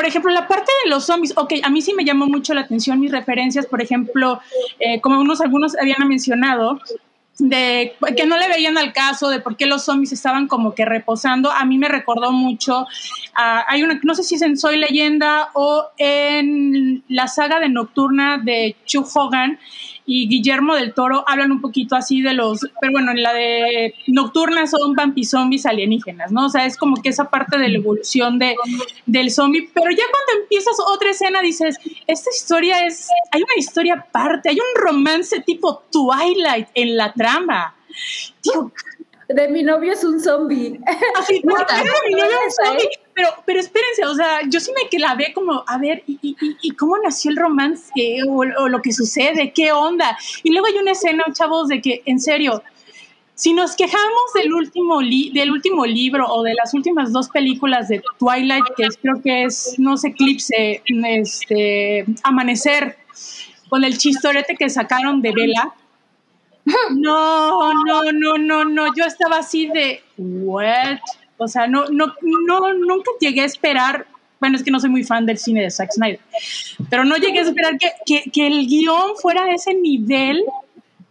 S4: por ejemplo, la parte de los zombies, ok, a mí sí me llamó mucho la atención mis referencias, por ejemplo, eh, como unos, algunos habían mencionado, de que no le veían al caso de por qué los zombies estaban como que reposando. A mí me recordó mucho, hay una, no sé si es en Soy Leyenda o en la saga de Nocturna de Chu Hogan, y Guillermo del Toro hablan un poquito así de los, pero bueno, en la de Nocturna son vampizombies alienígenas, ¿no? O sea, es como que esa parte de la evolución de, del zombie, pero ya cuando empiezas otra escena dices, esta historia es, hay una historia aparte, hay un romance tipo Twilight en la trama. Digo,
S3: de mi novio es un zombie.
S4: Así, de mi novio es un zombie. Pero, pero espérense, o sea, yo sí me clavé como, a ver, ¿y, y, y cómo nació el romance? O, o, lo que sucede? ¿Qué onda? Y luego hay una escena, chavos, de que, en serio, si nos quejamos del último, li del último libro o de las últimas dos películas de Twilight, que creo que es, no sé, Eclipse, este, Amanecer, con el chistorete que sacaron de Vela, no, no, no, no, no. Yo estaba así de, what? O sea, no, no, no, nunca llegué a esperar. Bueno, es que no soy muy fan del cine de Zack Snyder, pero no llegué a esperar que, que, el guion fuera de ese nivel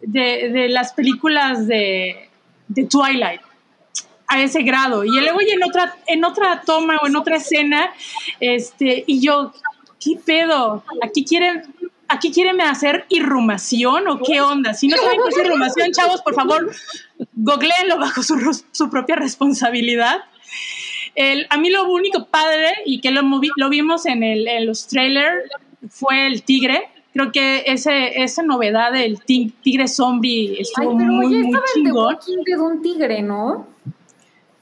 S4: de, de las películas de, de, Twilight, a ese grado. Y luego y en otra, en otra toma o en otra escena, este, y yo, ¿qué pedo? Aquí quieren ¿aquí quieren hacer irrumación o qué onda? Si no saben qué es irrumación, chavos, por favor, googleenlo bajo su, su propia responsabilidad. El, a mí lo único padre y que lo, lo vimos en, el, en los trailers fue el tigre. Creo que ese, esa novedad del tigre zombie estuvo Ay, pero muy, muy estaba
S3: chingón. En The Walking Dead un tigre, ¿no?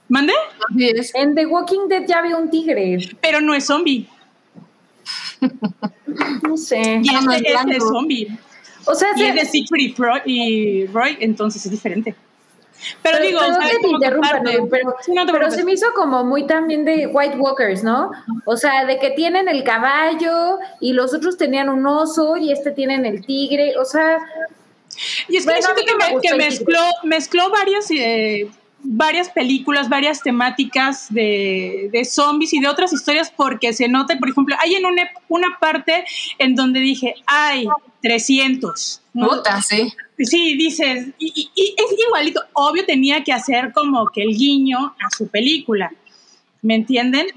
S4: ¿Mande?
S3: En The Walking Dead ya había un tigre.
S4: Pero no es zombie.
S3: No sé.
S4: Y este, este es zombie.
S3: O sea,
S4: y es de Siegfried y Roy, entonces es diferente. Pero, pero digo,
S3: pero,
S4: o sea,
S3: te interrumpa, no, pero, no pero se me hizo como muy también de White Walkers, ¿no? O sea, de que tienen el caballo y los otros tenían un oso y este tienen el tigre, o sea...
S4: Y es que bueno, siento que, me, que mezcló, mezcló varias... Eh, varias películas, varias temáticas de, de, zombies y de otras historias porque se nota, por ejemplo, hay en una, una parte en donde dije, ay, 300.
S2: ¿no? Puta, sí.
S4: Sí, dices, y, y, y, es igualito, obvio tenía que hacer como que el guiño a su película, ¿me entienden?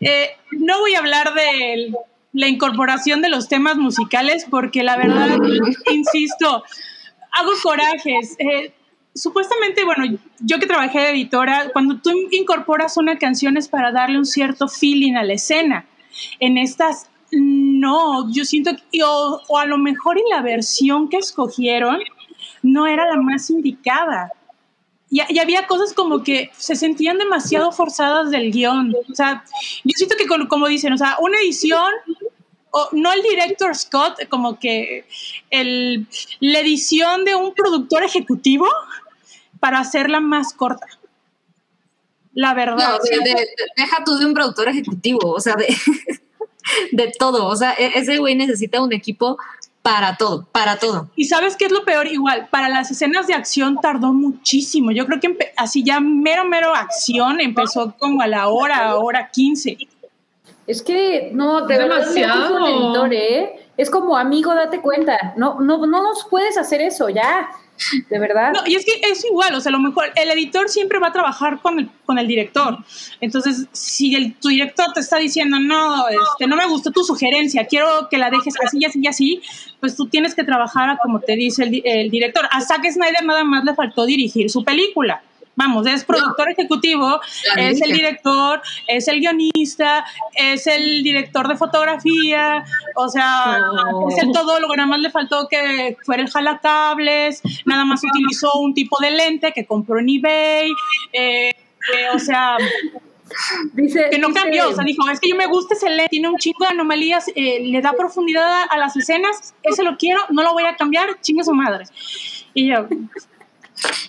S4: Eh, no voy a hablar de la incorporación de los temas musicales porque la verdad, insisto, hago corajes. Eh, supuestamente, bueno, yo que trabajé de editora, cuando tú incorporas una canción es para darle un cierto feeling a la escena. En estas, no, yo siento que, o, a lo mejor en la versión que escogieron, no era la más indicada. Y, y, había cosas como que se sentían demasiado forzadas del guion. O sea, yo siento que, como dicen, o sea, una edición o no el director Scott, como que el, la edición de un productor ejecutivo para hacerla más corta. La verdad.
S2: No, de, de, de, deja tú de un productor ejecutivo, o sea, de, de todo. O sea, e, ese güey necesita un equipo para todo, para todo.
S4: Y sabes qué es lo peor, igual, para las escenas de acción tardó muchísimo. Yo creo que así ya mero, mero acción empezó como a la hora, hora 15.
S3: Es que no, de
S5: demasiado.
S3: verdad, un editor, ¿eh? Es como amigo, date cuenta. No, no, no nos puedes hacer eso, ya. De verdad.
S4: No, y es que es igual, o sea, lo mejor el editor siempre va a trabajar con el, con el director. Entonces, si el, tu director te está diciendo, no, este, no me gustó tu sugerencia, quiero que la dejes así y así y así, pues tú tienes que trabajar como te dice el, el director. A Zack Snyder nada más le faltó dirigir su película. Vamos, es productor no. ejecutivo, la es el director, es el guionista, es el director de fotografía, o sea, no. es el todólogo, nada más le faltó que fuera el jalacables, nada más utilizó un tipo de lente que compró en eBay, eh, eh, o sea, Dice, que no dice, cambió, o sea, dijo, es que yo me gusta ese lente, tiene un chingo de anomalías, eh, le da profundidad a las escenas, ese lo quiero, no lo voy a cambiar, chingue su madre. Y yo,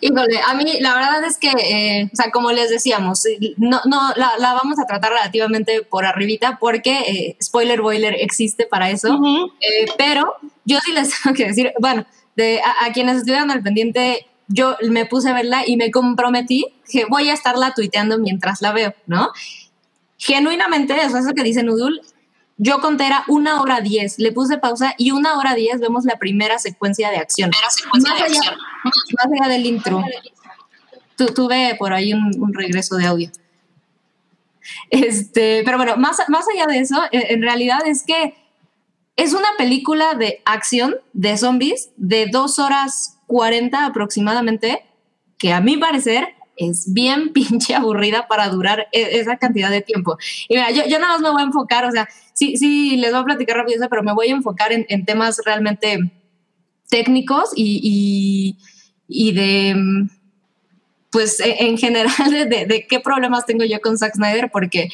S2: Híjole, a mí la verdad es que, eh, o sea, como les decíamos, no, no la, la, vamos a tratar relativamente por arribita porque eh, Spoiler Boiler existe para eso, uh -huh. eh, pero yo sí les tengo que decir, bueno, de, a, a, quienes estuvieron al pendiente, yo me puse a verla y me comprometí que voy a estarla tuiteando mientras la veo, ¿no? Genuinamente, eso es lo que dice Nudul, yo conté era una hora diez, le puse pausa y una hora diez vemos la primera secuencia de acción.
S5: Secuencia
S2: más,
S5: de
S2: allá,
S5: acción.
S2: más allá del intro. Tu, tuve por ahí un, un, regreso de audio. Este, pero bueno, más, más allá de eso, en realidad es que es una película de acción de zombies de dos horas 40 aproximadamente, que a mi parecer es bien pinche aburrida para durar e-, esa cantidad de tiempo. Y mira, yo, nada más me voy a enfocar, o sea, sí, sí, les voy a platicar rápido, pero me voy a enfocar en, temas realmente técnicos y, y, de, pues e-, en general, de, de, qué problemas tengo yo con Zack Snyder, porque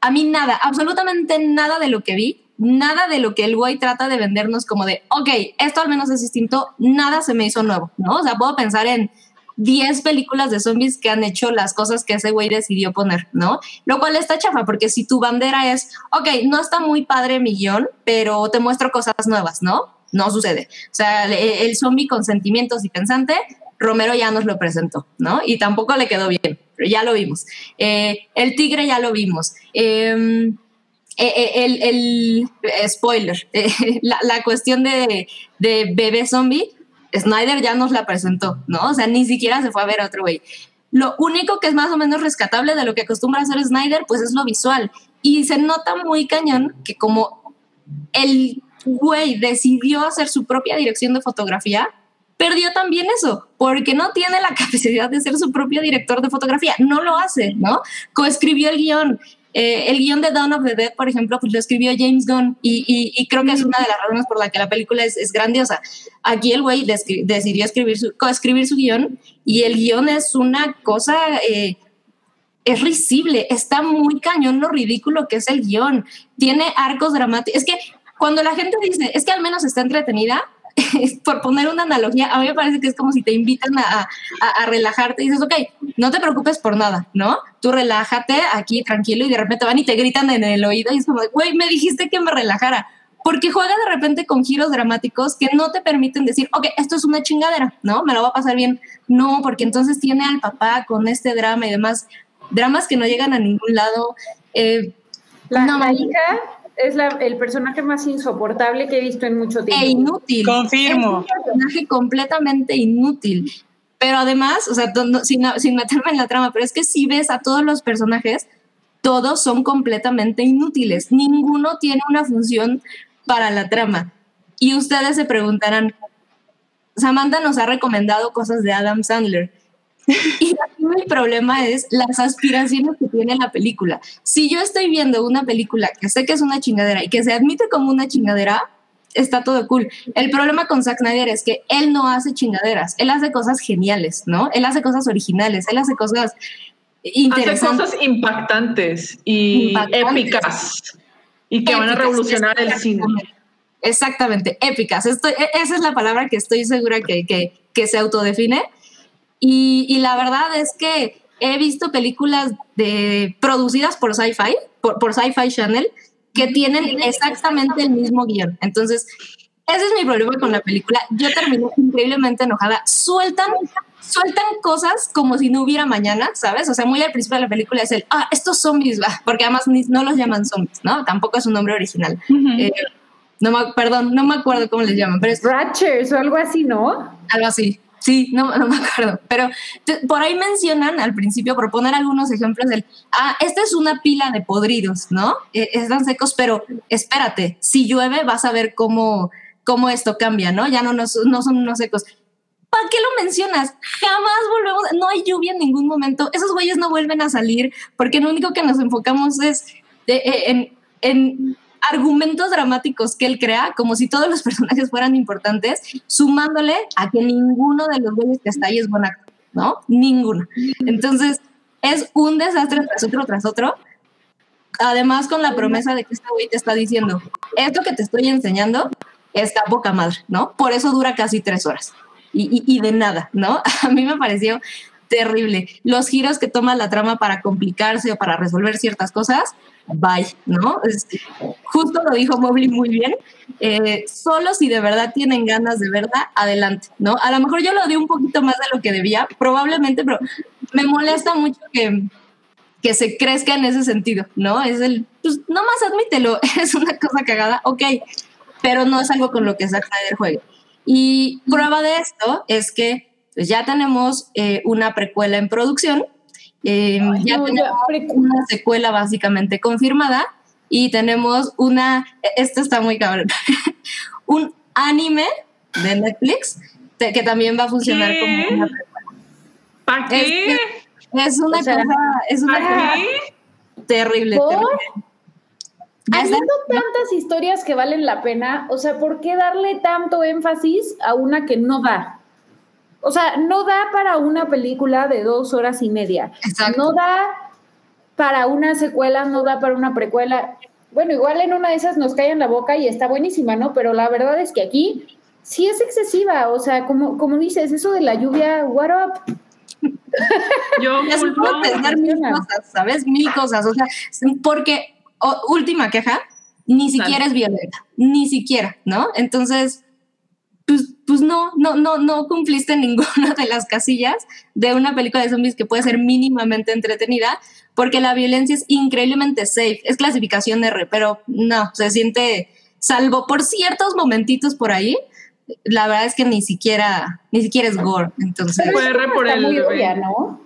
S2: a mí nada, absolutamente nada de lo que vi, nada de lo que el güey trata de vendernos como de, ok, esto al menos es distinto, nada se me hizo nuevo, ¿no? O sea, puedo pensar en 10 películas de zombies que han hecho las cosas que ese güey decidió poner, ¿no? Lo cual está chafa, porque si tu bandera es, ok, no está muy padre mi guion, pero te muestro cosas nuevas, ¿no? No sucede. O sea, el, zombie con sentimientos y pensante, Romero ya nos lo presentó, ¿no? Y tampoco le quedó bien, pero ya lo vimos. Eh, el tigre ya lo vimos. Em, e, e, el, el, spoiler, la, la, cuestión de, de bebé zombie, Snyder ya nos la presentó, ¿no? O sea, ni siquiera se fue a ver a otro güey. Lo único que es más o menos rescatable de lo que acostumbra hacer Snyder, pues es lo visual. Y se nota muy cañón que como el güey decidió hacer su propia dirección de fotografía, perdió también eso, porque no tiene la capacidad de ser su propio director de fotografía, no lo hace, ¿no? Coescribió el guion, eh, el guion de Dawn of the Dead, por ejemplo, pues lo escribió James Gunn y, creo que es una de las razones por la que la película es, grandiosa. Aquí el güey decidió escribir su, coescribir su guion y el guion es una cosa... Eh, es risible, está muy cañón lo ridículo que es el guion. Tiene arcos dramáticos. Es que cuando la gente dice, es que al menos está entretenida, por poner una analogía, a mí me parece que es como si te invitan a, relajarte y dices, ok, no te preocupes por nada, ¿no? Tú relájate aquí tranquilo y de repente van y te gritan en el oído y es como, güey, me dijiste que me relajara. Porque juega de repente con giros dramáticos que no te permiten decir, ok, esto es una chingadera, ¿no? Me lo va a pasar bien. No, porque entonces tiene al papá con este drama y demás, dramas que no llegan a ningún lado. Eh,
S3: la, no, la hija es el personaje más insoportable que he visto en mucho tiempo.
S2: E inútil.
S4: Confirmo.
S2: Es un personaje completamente inútil. Pero además, o sea, sin, sin meterme en la trama, pero es que si ves a todos los personajes, todos son completamente inútiles. Ninguno tiene una función para la trama. Y ustedes se preguntarán, Samantha nos ha recomendado cosas de Adam Sandler. Y aquí mi problema es las aspiraciones que tiene la película. Si yo estoy viendo una película que sé que es una chingadera y que se admite como una chingadera, está todo cool. El problema con Zack Snyder es que él no hace chingaderas, él hace cosas geniales, ¿no? Él hace cosas originales, él hace cosas interesantes.
S5: Hace cosas impactantes y épicas y que van a revolucionar el cine.
S2: Exactamente, épicas. Esto, e, esa es la palabra que estoy segura que, que, que se autodefine y, la verdad es que he visto películas de, producidas por Sci-Fi, por, por Sci-Fi Channel, que tienen exactamente el mismo guion. Entonces, ese es mi problema con la película. Yo terminé increíblemente enojada. Sueltan, sueltan cosas como si no hubiera mañana, ¿sabes? O sea, muy al principio de la película es el, ah, estos zombies, porque además no los llaman zombies, ¿no? Tampoco es un nombre original. Eh, no me, perdón, no me acuerdo cómo les llaman, pero es...
S3: Ratchers o algo así, ¿no?
S2: Algo así. Sí, no, no me acuerdo, pero por ahí mencionan al principio, por poner algunos ejemplos del, ah, esta es una pila de podridos, ¿no? Eh, están secos, pero espérate, si llueve vas a ver cómo, cómo esto cambia, ¿no? Ya no, no, no son unos secos. ¿Para qué lo mencionas? Jamás volvemos, no hay lluvia en ningún momento, esos güeyes no vuelven a salir porque lo único que nos enfocamos es eh, en, en argumentos dramáticos que él crea, como si todos los personajes fueran importantes, sumándole a que ninguno de los güeyes que está ahí es buen actor, ¿no? Ninguno. Entonces, es un desastre tras otro, tras otro. Además, con la promesa de que este güey te está diciendo, esto que te estoy enseñando está poca madre, ¿no? Por eso dura casi tres horas. Y, y, y de nada, ¿no? A mí me pareció terrible. Los giros que toma la trama para complicarse o para resolver ciertas cosas, bye, ¿no? justo lo dijo Mobley muy bien. Eh, solo si de verdad tienen ganas de verla, adelante, ¿no? A lo mejor yo lo di un poquito más de lo que debía, probablemente, pero me molesta mucho que, que se crezca en ese sentido, ¿no? Es el, pues nomás admítelo, es una cosa cagada, ok, pero no es algo con lo que Zack Snyder juegue. Y prueba de esto es que pues, ya tenemos eh, una precuela en producción, eh, ya tenemos una secuela básicamente confirmada y tenemos una, esto está muy cabrón, un anime de Netflix que también va a funcionar como una
S5: ¿Para qué?
S2: Es, una cosa, es una cosa terrible, terrible.
S3: Habiendo tantas historias que valen la pena, o sea, ¿por qué darle tanto énfasis a una que no da? O sea, no da para una película de dos horas y media.
S2: Exacto.
S3: No da para una secuela, no da para una precuela. Bueno, igual en una de esas nos cae en la boca y está buenísima, ¿no? Pero la verdad es que aquí sí es excesiva. O sea, como, como dices, eso de la lluvia, what up?
S5: Yo
S2: Ya se pueden pensar mil cosas, ¿sabes? Mil cosas. O sea, porque, última queja, ni siquiera es violenta, ni siquiera, ¿no? Entonces, pues, pues no, no, no, no cumpliste ninguna de las casillas de una película de zombies que puede ser mínimamente entretenida, porque la violencia es increíblemente safe, es clasificación R, pero no, se siente, salvo por ciertos momentitos por ahí, la verdad es que ni siquiera, ni siquiera es gore, entonces...
S3: Pero
S5: por
S3: está
S5: el
S3: muy obvia, ¿no?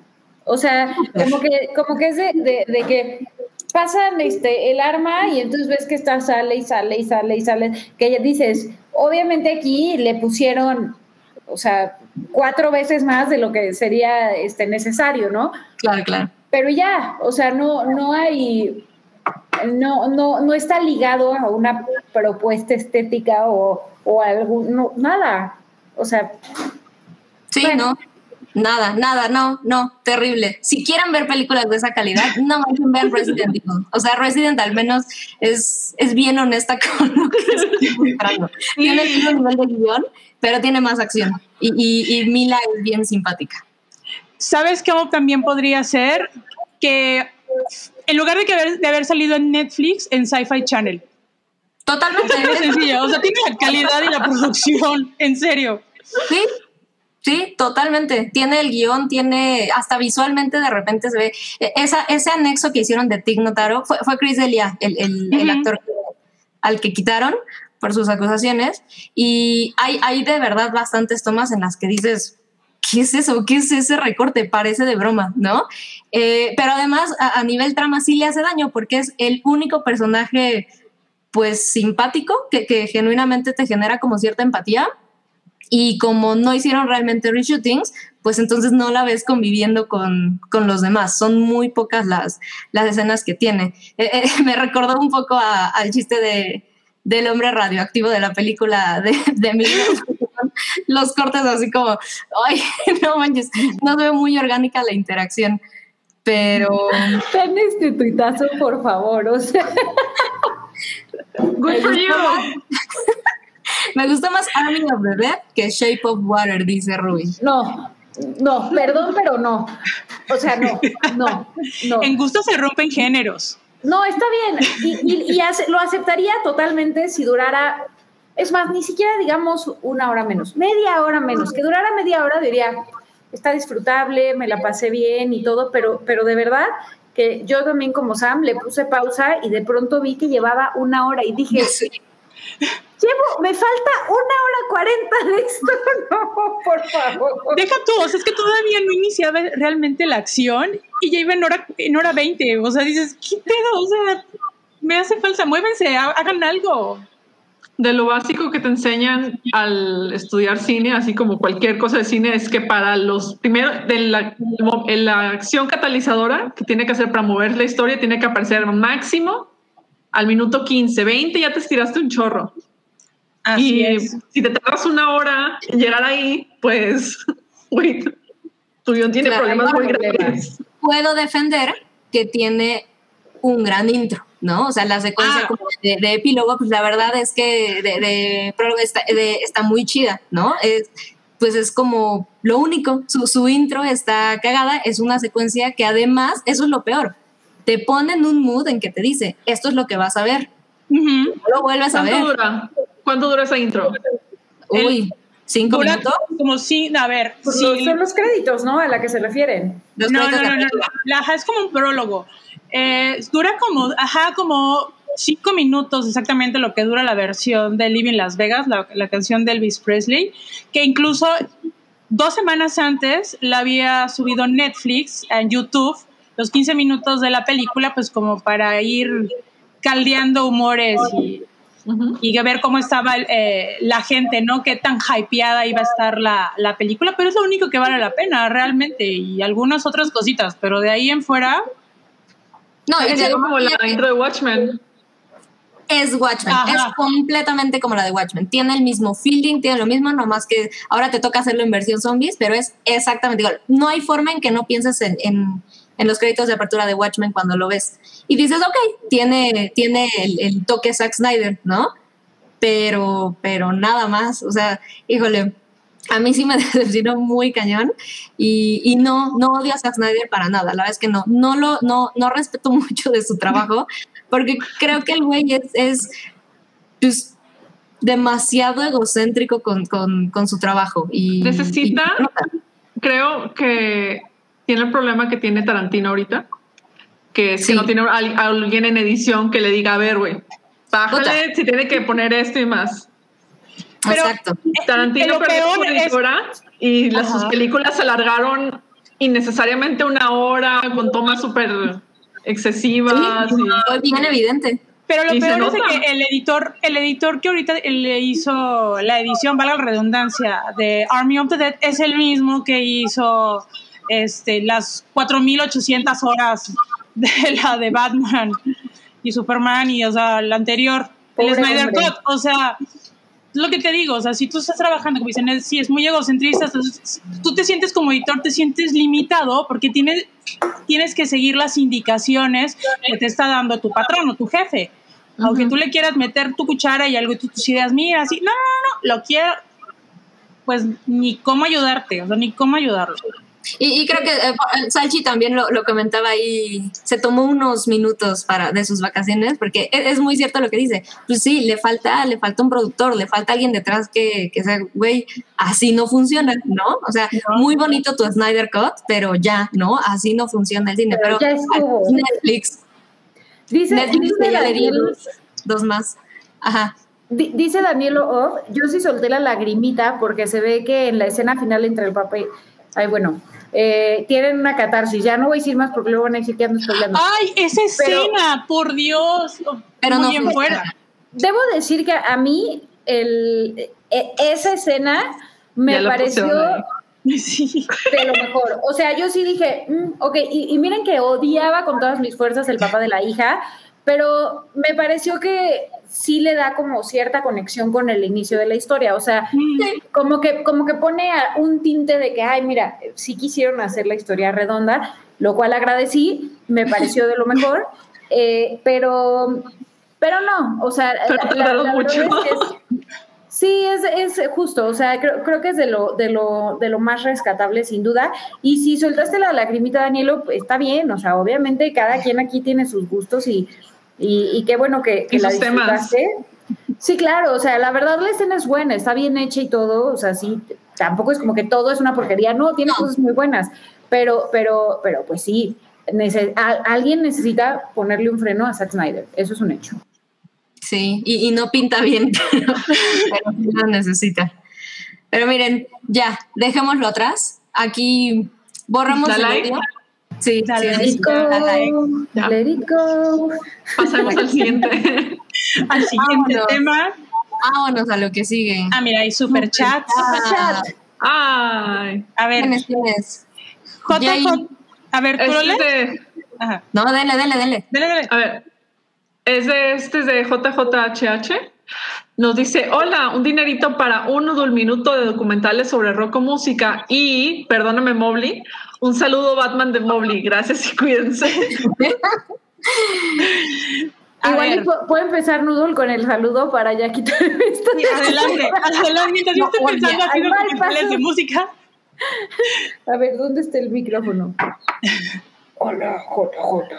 S3: O sea, como que, como que es de, de- de que pasan este el arma y entonces ves que está sale y sale y sale y sale, que ya dices, obviamente aquí le pusieron, o sea, cuatro veces más de lo que sería este necesario, ¿no?
S2: Claro, claro.
S3: Pero ya, o sea, no, no hay, no, no, no está ligado a una propuesta estética o, o algún, no, nada. O sea,
S2: Sí,
S3: Bueno.
S2: no. Nada, nada, no, no, terrible. Si quieren ver películas de esa calidad, no más bien vean Resident Evil. O sea, Resident al menos es, es bien honesta con lo que estoy mostrando. Tiene el mismo nivel de guion, pero tiene más acción. Y, y, y Mila es bien simpática.
S4: ¿Sabes cómo también podría ser? Que en lugar de, que haber, de haber salido en Netflix, en Sci-Fi Channel.
S2: Totalmente.
S4: Es sencillo, o sea, tiene la calidad y la producción, en serio.
S2: Sí, sí, totalmente. Tiene el guion, tiene, hasta visualmente de repente se ve. e- Esa, ese anexo que hicieron de Tig Notaro fue, fue Chris Delia, el, el, el
S4: Ujú.
S2: actor que- al que quitaron por sus acusaciones. Y hay, hay de verdad bastantes tomas en las que dices, ¿qué es eso? ¿Qué es ese recorte? Parece de broma, ¿no? Eh, pero además, a, a nivel trama sí le hace daño porque es el único personaje, pues, simpático que, que genuinamente te genera como cierta empatía. Y como no hicieron realmente reshootings, pues entonces no la ves conviviendo con, con los demás. Son muy pocas las, las escenas que tiene. Eh, eh, me recordó un poco a- al chiste de, del hombre radioactivo de la película de, de Los cortes así como, ay, no manches, no se ve muy orgánica la interacción. Pero
S3: ten este tuitazo, por favor. O sea,
S5: Good for you.
S2: Me gustó más Army of the Dead que Shape of Water, dice Ruby.
S3: no, no, perdón, pero no. O sea, no, no, no.
S4: En gusto se rompen géneros.
S3: No, está bien. Y, y- y ace- lo aceptaría totalmente si durara, es más, ni siquiera digamos una hora menos, media hora menos. Que durara media hora diría, está disfrutable, me la pasé bien y todo, pero, pero de verdad que yo también como Sam le puse pausa y de pronto vi que llevaba una hora y dije, llevo, me falta una hora cuarenta de esto, no, por favor.
S4: Deja tú, o sea, es que todavía no iniciaba realmente la acción y ya iba en hora, en hora 20. O sea, dices, ¿qué pedo? O sea, me hace falta, muévense, ha- hagan algo.
S5: De lo básico que te enseñan al estudiar cine, así como cualquier cosa de cine, es que para los primero de la acción catalizadora que tiene que hacer para mover la historia, tiene que aparecer máximo al minuto 15, 20, ya te estiraste un chorro.
S4: Así
S5: y
S4: es.
S5: si te tardas una hora en llegar ahí, pues, güey, tu guion tiene
S2: Claro,
S5: problemas muy grandes.
S2: puedo defender que tiene un gran intro, ¿no? O sea, la secuencia
S4: Ah.
S2: como de, de epílogo, pues la verdad es que de, de prólogo está, de- está muy chida, ¿no? Es, pues es como lo único, su, su intro está cagada, es una secuencia que además, eso es lo peor, te pone en un mood en que te dice, esto es lo que vas a ver,
S4: Ujú.
S2: no lo vuelves a
S5: ¿Cuánto
S2: ver.
S5: dura? ¿Cuánto dura esa intro?
S2: Uy, cinco
S4: Dura
S2: minutos.
S4: como si, a ver,
S3: Pues
S4: si-
S3: los- son los créditos, ¿no? A la que se refieren.
S4: No, no, no, no. La- ajá, es como un prólogo. Eh, dura como, ajá, como cinco minutos exactamente lo que dura la versión de Living Las Vegas, la, la canción de Elvis Presley, que incluso dos semanas antes la había subido Netflix en YouTube, los 15 minutos de la película, pues como para ir caldeando humores y, y ver cómo estaba eh, la gente, ¿no? Qué tan hypeada iba a estar la, la, película, pero es lo único que vale la pena realmente y algunas otras cositas, pero de ahí en fuera...
S5: No, es como la intro de Watchmen
S2: es Watchmen, es completamente como la de Watchmen. Tiene el mismo feeling, tiene lo mismo, nomás que ahora te toca hacerlo en versión zombies, pero es exactamente igual. No hay forma en que no pienses en, en, los créditos de apertura de Watchmen cuando lo ves. Y dices, ok, tiene, tiene el, toque Zack Snyder, ¿no? Pero, pero nada más. O sea, híjole, a mí sí me decepcionó muy cañón y, y, no, no odio a Zack Snyder para nada, la verdad es que no, no lo, no, no respeto mucho de su trabajo, porque creo que el güey es, pues, demasiado egocéntrico con, su trabajo. Y,
S5: Necesita, creo que tiene el problema que tiene Tarantino ahorita, que que no tiene a alguien en edición que le diga, a ver, güey, bájale si tiene que poner esto y más.
S2: Exacto.
S5: Tarantino perdió es... y las, sus películas se alargaron innecesariamente una hora con tomas súper excesivas.
S2: y... bien evidente.
S4: Pero lo peor es que el editor, el editor que ahorita le hizo la edición, valga la redundancia, de Army of the Dead, es el mismo que hizo este, las 4.800 horas de la de Batman y Superman y, o sea, la anterior, el Snyder Cut. O sea, lo que te digo, o sea, si tú estás trabajando, como dicen, si es muy egocentrista, tú te sientes como editor, te sientes limitado porque tienes, tienes que seguir las indicaciones que te está dando tu patrón o tu jefe. Aunque tú le quieras meter tu cuchara y algo y tus ideas, mira, así, no, no, no, lo quiero, pues ni cómo ayudarte, o sea, ni cómo ayudarlo.
S2: Y, creo que eh, Salchi también lo, comentaba ahí, se tomó unos minutos para de sus vacaciones, porque e, es, muy cierto lo que dice. Pues sí, le falta, le falta un productor, le falta alguien detrás que, que sea, güey, así no funciona, ¿no? O sea, muy bonito tu Snyder Cut, pero ya, ¿no? Así no funciona el cine. Pero, Netflix.
S3: Dice, Netflix Daniel,
S2: dos más. Ajá.
S3: Dice Daniel Off, yo sí solté la lagrimita porque se ve que en la escena final entre el papel, ay bueno, eh, tienen una catarsis. Ya no voy a decir más porque luego van a decir que ando hablando.
S4: ¡Ay, esa escena! ¡Por Dios!
S2: Pero no bien
S3: fuera. Debo decir que a mí el, e, esa escena me pareció de lo mejor. O sea, yo sí dije, mm, ok, y, y, miren que odiaba con todas mis fuerzas el papá de la hija, pero me pareció que sí le da como cierta conexión con el inicio de la historia, o sea, como que como que pone un tinte de que, ay, mira, sí quisieron hacer la historia redonda, lo cual agradecí, me pareció de lo mejor, eh, pero, pero no, o sea,
S5: mucho.
S3: sí, es, es, justo, o sea, creo, creo que es de lo, de, lo, de lo más rescatable sin duda, y si soltaste la lagrimita, Danielo, está bien, o sea, obviamente cada quien aquí tiene sus gustos y y, qué bueno que, que la disfrutaste. Sí, claro, o sea, la verdad la escena es buena, está bien hecha y todo, o sea, sí, tampoco es como que todo es una porquería, no, tiene cosas muy buenas, pero, pero, pero pues sí, alguien necesita ponerle un freno a Zack Snyder, eso es un hecho.
S2: Sí, y, no pinta bien, pero, sí lo necesita. Pero miren, ya, dejémoslo atrás, aquí borramos el
S5: like.
S2: Sí,
S3: go, let it go.
S5: Pasamos al siguiente.
S4: al siguiente tema.
S2: Vámonos a lo que sigue.
S4: Ah, mira, hay super chat.
S3: Super chat.
S5: Ay.
S4: A ver.
S2: ¿Quién es? ¿Quién es?
S4: JJ. A ver, ¿tú lo lees?
S2: Ajá. No, dele, dele, dele.
S4: Dele, dele.
S5: A ver. Es de este es de JJHH. Nos dice, hola, un dinerito para un minuto de documentales sobre rock o música y, perdóname Mobley, un saludo Batman de Mobley, gracias y cuídense.
S3: Igual puede empezar Nudul con el saludo para ya quitar
S4: esto. adelante, adelante, mientras yo estoy pensando haciendo documentales de música.
S3: A ver, ¿dónde está el micrófono?
S6: Hola, JJ.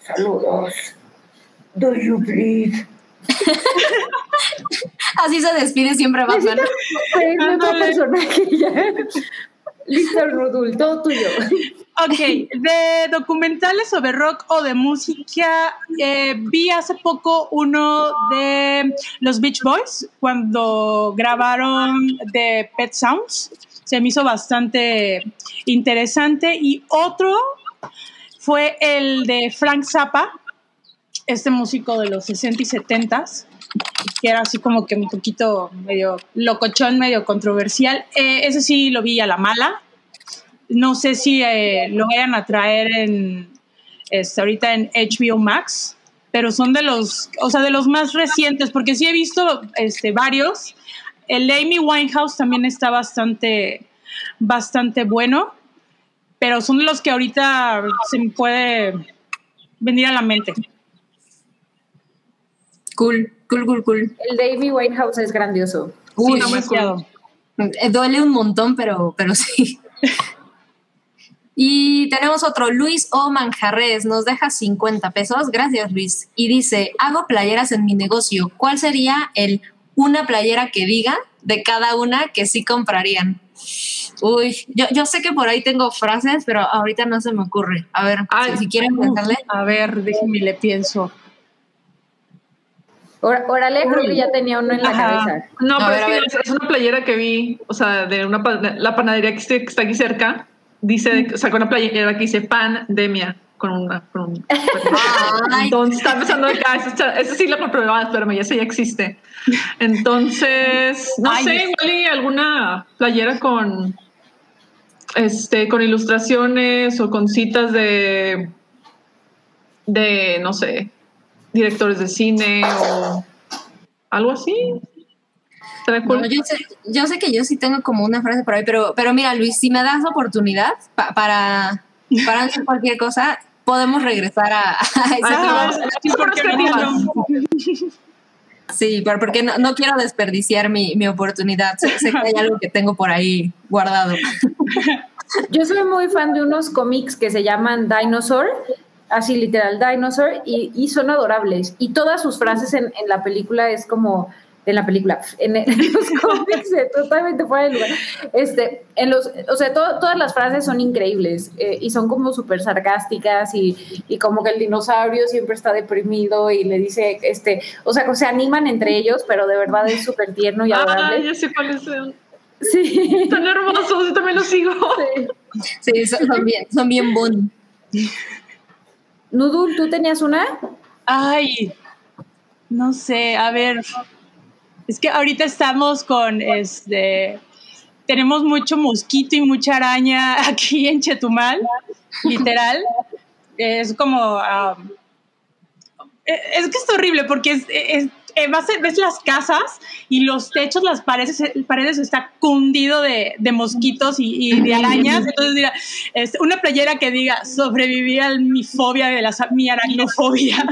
S6: Saludos. Do you bleed?
S2: Así se despide siempre Batman.
S3: Listo, Rodul, todo tuyo.
S4: Ok, de documentales sobre rock o de música, eh, vi hace poco uno de los Beach Boys cuando grabaron The Pet Sounds. Se me hizo bastante interesante. Y otro fue el de Frank Zappa, este músico de los 60 y 70 que era así como que un poquito medio locochón, medio controversial. Eh, ese sí lo vi a la mala. No sé si eh, lo vayan a traer en, este, ahorita en HBO Max, pero son de los, o sea, de los más recientes, porque sí he visto este, varios. El Amy Winehouse también está bastante, bastante bueno, pero son de los que ahorita se me puede venir a la mente.
S2: Cool, cool, cool, cool.
S3: El de Amy Winehouse es grandioso.
S2: Uy,
S4: Sí, demasiado.
S2: Eh, Duele un montón, pero, pero sí. Y tenemos otro, Luis O. Manjarres, nos deja 50 pesos. Gracias, Luis. Y dice, hago playeras en mi negocio. ¿Cuál sería el una playera que diga de cada una que sí comprarían? Uy, yo, yo sé que por ahí tengo frases, pero ahorita no se me ocurre. A ver,
S5: Ay,
S2: si, si quieren pensarle.
S4: A ver, déjenme le pienso.
S3: Or- Oralia creo que ya tenía uno en la
S4: Ajá.
S3: cabeza.
S5: No,
S2: A
S5: pero
S2: ver,
S5: es, que es- una playera que vi, o sea, de una la panadería que está- que está aquí cerca. Dice, sacó una playera que dice pandemia con una. Con un. Entonces estaba pensando está- esa sí la compré, ah, espérame, ya esa ya existe. Entonces, no
S4: Ay,
S5: sé, igual y alguna playera con este con ilustraciones o con citas de de no sé, directores de cine o algo así.
S2: No, yo, sé, yo sé que yo sí tengo como una frase por ahí, pero, pero mira, Luis, si me das oportunidad pa- para, para hacer cualquier cosa, podemos regresar a, a esa
S5: Ah, sí, porque no,
S2: Sí, pero porque no, no quiero desperdiciar mi, mi oportunidad. Sé, sé que hay algo que tengo por ahí guardado.
S3: Yo soy muy fan de unos cómics que se llaman Dinosaur, así literal Dinosaur, y, y son adorables. Y todas sus frases en, en la película es como, en la película, en, en los cómics, eh, totalmente fuera de lugar. Este, en los, o sea, to- todas las frases son increíbles eh, y son como súper sarcásticas y, y como que el dinosaurio siempre está deprimido y le dice, este, o sea, se animan entre ellos, pero de verdad es súper tierno y
S5: Ah,
S3: adorable.
S5: ya sé cuáles son.
S3: Sí.
S5: Tan hermosos, yo también los sigo.
S2: Sí, son, son bien, son bien bon.
S3: Nudul, ¿tú tenías una?
S4: Ay, no sé, a ver. Es que ahorita estamos con este. Tenemos mucho mosquito y mucha araña aquí en Chetumal, literal. Es como. ah, eh, es que es horrible porque es, vas a- ves las casas y los techos, las paredes, paredes está cundido de, de mosquitos y, y de arañas. Entonces, mira, es una playera que diga sobreviví a mi fobia de la, mi aracnofobia.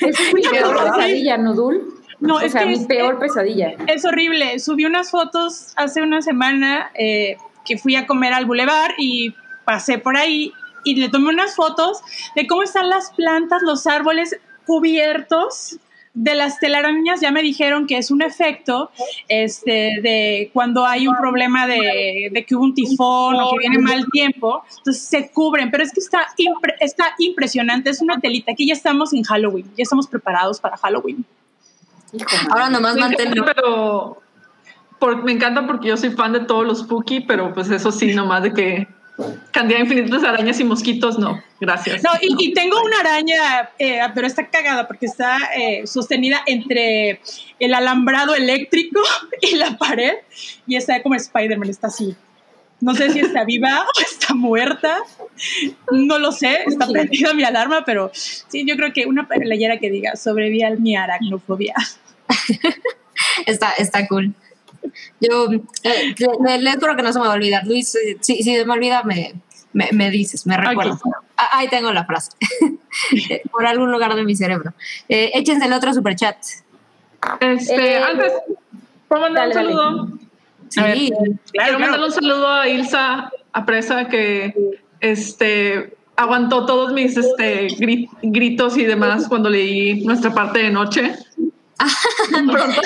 S3: Esa es mi peor pesadilla, Nudul.
S4: No,
S3: o
S4: es
S3: sea,
S4: que
S3: mi
S4: es,
S3: peor pesadilla.
S4: es horrible. Subí unas fotos hace una semana eh, que fui a comer al bulevar y pasé por ahí y le tomé unas fotos de cómo están las plantas, los árboles cubiertos de las telarañas. Ya me dijeron que es un efecto este, de cuando hay un problema de, de que hubo un tifón o que viene mal tiempo. Entonces se cubren, pero es que está, impre- está impresionante. Es una telita. Aquí ya estamos en Halloween, ya estamos preparados para Halloween.
S2: Ahora nomás manténlo.
S5: pero por- me encanta porque yo soy fan de todos los spooky, pero pues eso sí, nomás de que cantidad infinita de arañas y mosquitos, no, gracias.
S4: No, y, y tengo una araña, eh, pero está cagada porque está eh, sostenida entre el alambrado eléctrico y la pared y está como Spider-Man, está así. No sé si está viva o está muerta, no lo sé, está prendida mi alarma, pero sí, yo creo que una playera que diga sobreviví a mi aracnofobia.
S2: Está, está cool. Yo eh, le, le juro que no se me va a olvidar. Luis, si, si se me olvida, me, me, me dices, me recuerdas. Ah, ahí tengo la frase. Por algún lugar de mi cerebro. Eh, échense el otro superchat.
S5: Este,
S3: Eh,
S5: antes, ¿puedo mandar
S3: dale,
S5: un saludo?
S2: Sí,
S4: A ver.
S5: Quiero
S4: Claro,
S5: mandarle un saludo a Ilsa Apresa que este aguantó todos mis este, gri- gritos y demás cuando leí nuestra parte de noche. Pronto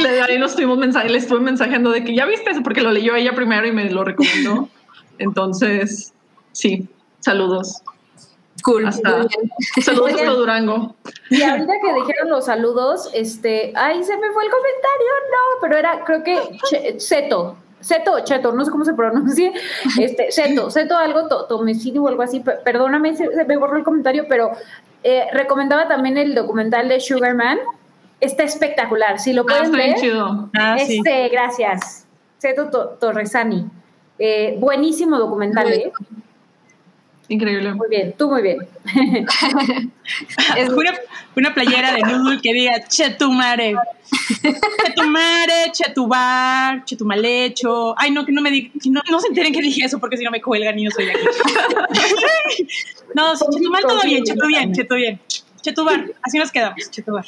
S5: le, ahí nos estuvimos mensaje, le estuve mensajeando de que ya viste eso porque lo leyó ella primero y me lo recomendó. Entonces, sí, saludos.
S2: cool.
S5: Hasta, saludos hasta Durango.
S3: Y ahorita que dijeron los saludos, este, ay, se me fue el comentario, no, pero era, creo que Seto, Seto Cheto, no sé cómo se pronuncia, este, Seto, Seto algo, to, Tomecini o algo así, pe- perdóname, se, se me borró el comentario, pero eh, recomendaba también el documental de Sugarman. Está espectacular. Si lo
S5: Ah,
S3: pueden
S5: está bien
S3: ver.
S5: chido.
S4: Ah, sí.
S3: Este, gracias. Seto To- Torresani. Eh, buenísimo documental,
S2: Muy
S3: ¿eh?
S5: Increíble.
S3: Muy bien, tú muy bien.
S2: Es-
S4: Una, una playera de Noodle que diga Chetumare. Chetumare, Chetubar, Chetumalecho. Ay, no, que no me digan, no, no se enteren que dije eso porque si no me cuelgan y no soy de aquí. no, Chetumal todo bien, Chetu bien, Chetu bien. Chetubar, así nos quedamos, Chetubar.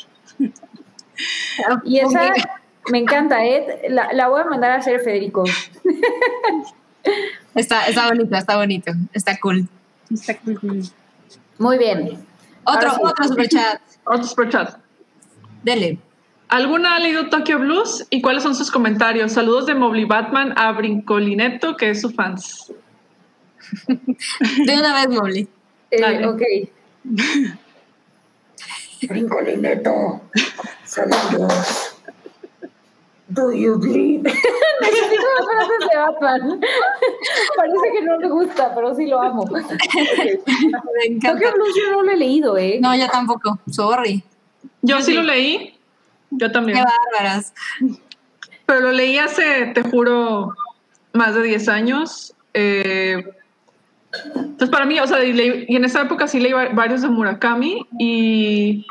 S3: Y esa me encanta, ¿eh? La, la voy a mandar a hacer Federico.
S2: Está, está bonito, está bonito, está cool.
S4: Está cool.
S3: Muy bien.
S2: Otro,
S3: sí.
S2: otro superchat.
S5: Otro super chat.
S2: Dele.
S5: ¿Alguna ha leído Tokyo Blues? ¿Y cuáles son sus comentarios? Saludos de Mobly Batman a Brincolineto, que es su fans.
S2: De una vez, Molly.
S3: Eh, ok.
S6: Brincolineto, saludos. Do you believe?
S3: Necesito las frases de Batman. Parece que no le gusta, pero sí lo amo.
S2: Me
S3: Tokyo
S2: encanta.
S3: Blues yo no lo he leído, ¿eh?
S2: No, yo tampoco. Sorry.
S5: Yo sí lo leí. Yo también.
S2: Qué bárbaras.
S5: Pero lo leí hace, te juro, más de 10 años. Eh, entonces, para mí, o sea, y, leí- y en esa época sí leí va- varios de Murakami y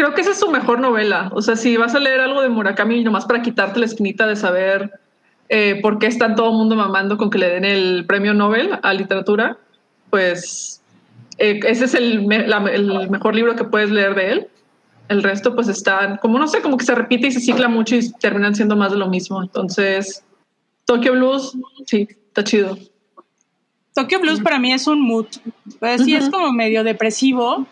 S5: creo que esa es su mejor novela. O sea, si vas a leer algo de Murakami, nomás para quitarte la espinita de saber eh, por qué está todo el mundo mamando con que le den el premio Nobel a literatura, pues eh, ese es el, me- la- el mejor libro que puedes leer de él. El resto, pues están, como no sé, como que se repite y se cicla mucho y terminan siendo más de lo mismo. Entonces, Tokyo Blues, sí, está chido.
S4: Tokyo Blues para mí es un mood. Pues sí, es como medio depresivo.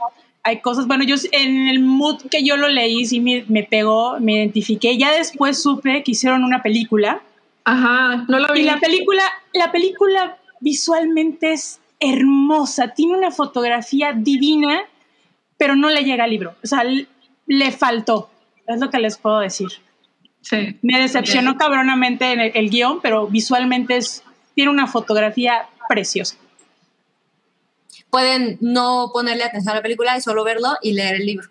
S4: Hay cosas, bueno, yo en el mood que yo lo leí, sí me, me pegó, me identifiqué. Ya después supe que hicieron una película.
S5: Ajá, no la vi.
S4: Y la película, la película visualmente es hermosa, tiene una fotografía divina, pero no le llega al libro. O sea, le faltó. Es lo que les puedo decir.
S5: Sí.
S4: Me decepcionó cabronamente en el, el guion, pero visualmente es, tiene una fotografía preciosa.
S2: Pueden no ponerle atención a la película y solo verlo y leer el libro.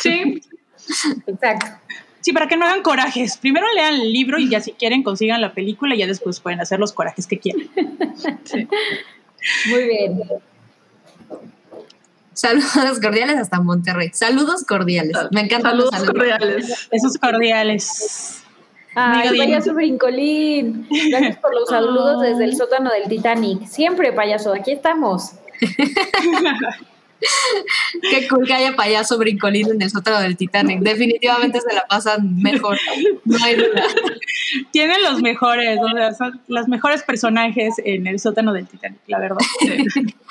S5: Sí,
S3: Exacto.
S4: Sí, para que no hagan corajes. Primero lean el libro y ya si quieren consigan la película y ya después pueden hacer los corajes que quieran.
S3: Muy bien.
S2: Saludos cordiales hasta Monterrey. Saludos cordiales. Me encantan
S5: saludos
S2: los saludos.
S5: cordiales.
S4: Esos cordiales.
S3: Ay, payaso brincolín. Gracias por los saludos desde el sótano del Titanic. Siempre, payaso, aquí estamos.
S2: Qué cool que haya payaso brincolín en el sótano del Titanic. Definitivamente se la pasan mejor. No hay duda.
S4: Tienen los mejores, o sea, son los mejores personajes en el sótano del Titanic, la verdad.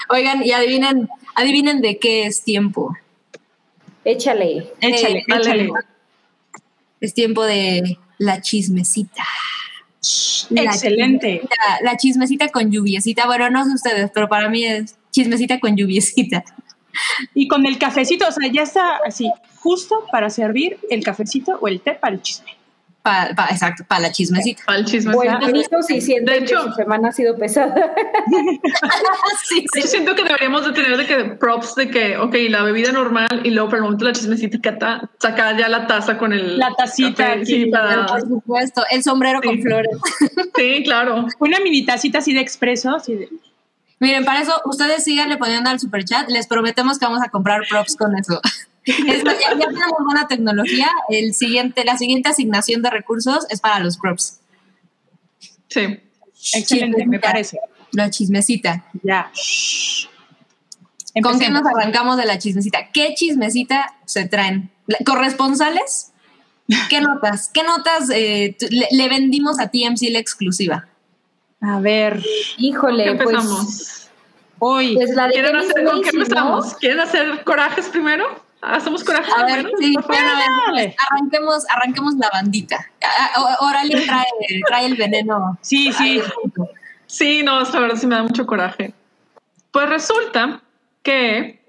S2: Oigan, y adivinen, adivinen de qué es tiempo.
S3: Échale.
S4: Échale,
S2: Eh,
S4: échale.
S2: Es tiempo de la chismecita. La
S4: Excelente.
S2: chismecita- La, chismecita con lluviecita. Bueno, no sé ustedes, pero para mí es chismecita con lluviecita.
S4: Y con el cafecito, o sea, ya está así, justo para servir el cafecito o el té para el chisme.
S2: Pa- pa- exacto, para la chismecita.
S5: Al chisme.
S3: Buen inicio si
S5: De
S3: sienten
S5: hecho-
S3: que su semana ha sido pesada.
S2: sí,
S5: Yo siento que deberíamos de tener de que props de que, ok, la bebida normal y luego para el momento de la chismecita cata- sacar ya la taza con el
S4: La tacita
S5: café,
S4: aquí,
S5: sí, para,
S2: Por supuesto, el sombrero con
S5: Sí.
S2: flores.
S5: sí, claro.
S4: Una mini tacita así de expreso, así de,
S2: Miren, para eso ustedes síganle poniendo al super chat. Les prometemos que vamos a comprar props con eso. Es ya, ya tenemos buena tecnología. El siguiente, la siguiente asignación de recursos es para los props.
S5: Sí.
S4: excelente, me
S2: Chismecita.
S4: parece.
S2: La chismecita.
S4: Ya.
S2: ¿Con qué nos arrancamos de la chismecita? ¿Qué chismecita se traen? ¿Corresponsales? ¿Qué notas? ¿Qué notas eh, le, le vendimos a TMC la exclusiva?
S4: A ver,
S3: Híjole,
S5: ¿Qué
S3: pues,
S5: empezamos?
S4: hoy.
S3: pues la de
S5: ¿Quieren hacer, ¿Con qué empezamos? ¿Quieren hacer corajes primero? ¿Hacemos corajes
S2: A ver, sí, bueno, arranquemos, arranquemos la bandita. A- a- Oralia trae, trae el veneno.
S4: Sí, sí.
S5: Sí, no, la verdad sí me da mucho coraje. Pues resulta que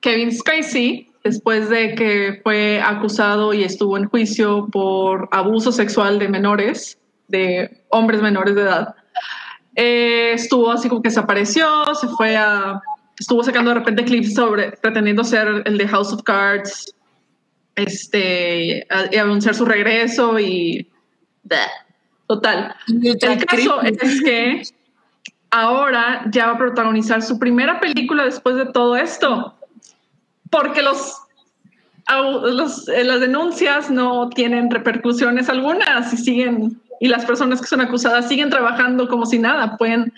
S5: Kevin Spacey, después de que fue acusado y estuvo en juicio por abuso sexual de menores, de hombres menores de edad, eh, estuvo así como que desapareció, se fue a estuvo sacando de repente clips sobre pretendiendo ser el de House of Cards, este, a- y anunciar su regreso y bleh. total. El caso es que ahora ya va a protagonizar su primera película después de todo esto, porque los, los- eh, las denuncias no tienen repercusiones algunas y siguen y las personas que son acusadas siguen trabajando como si nada, pueden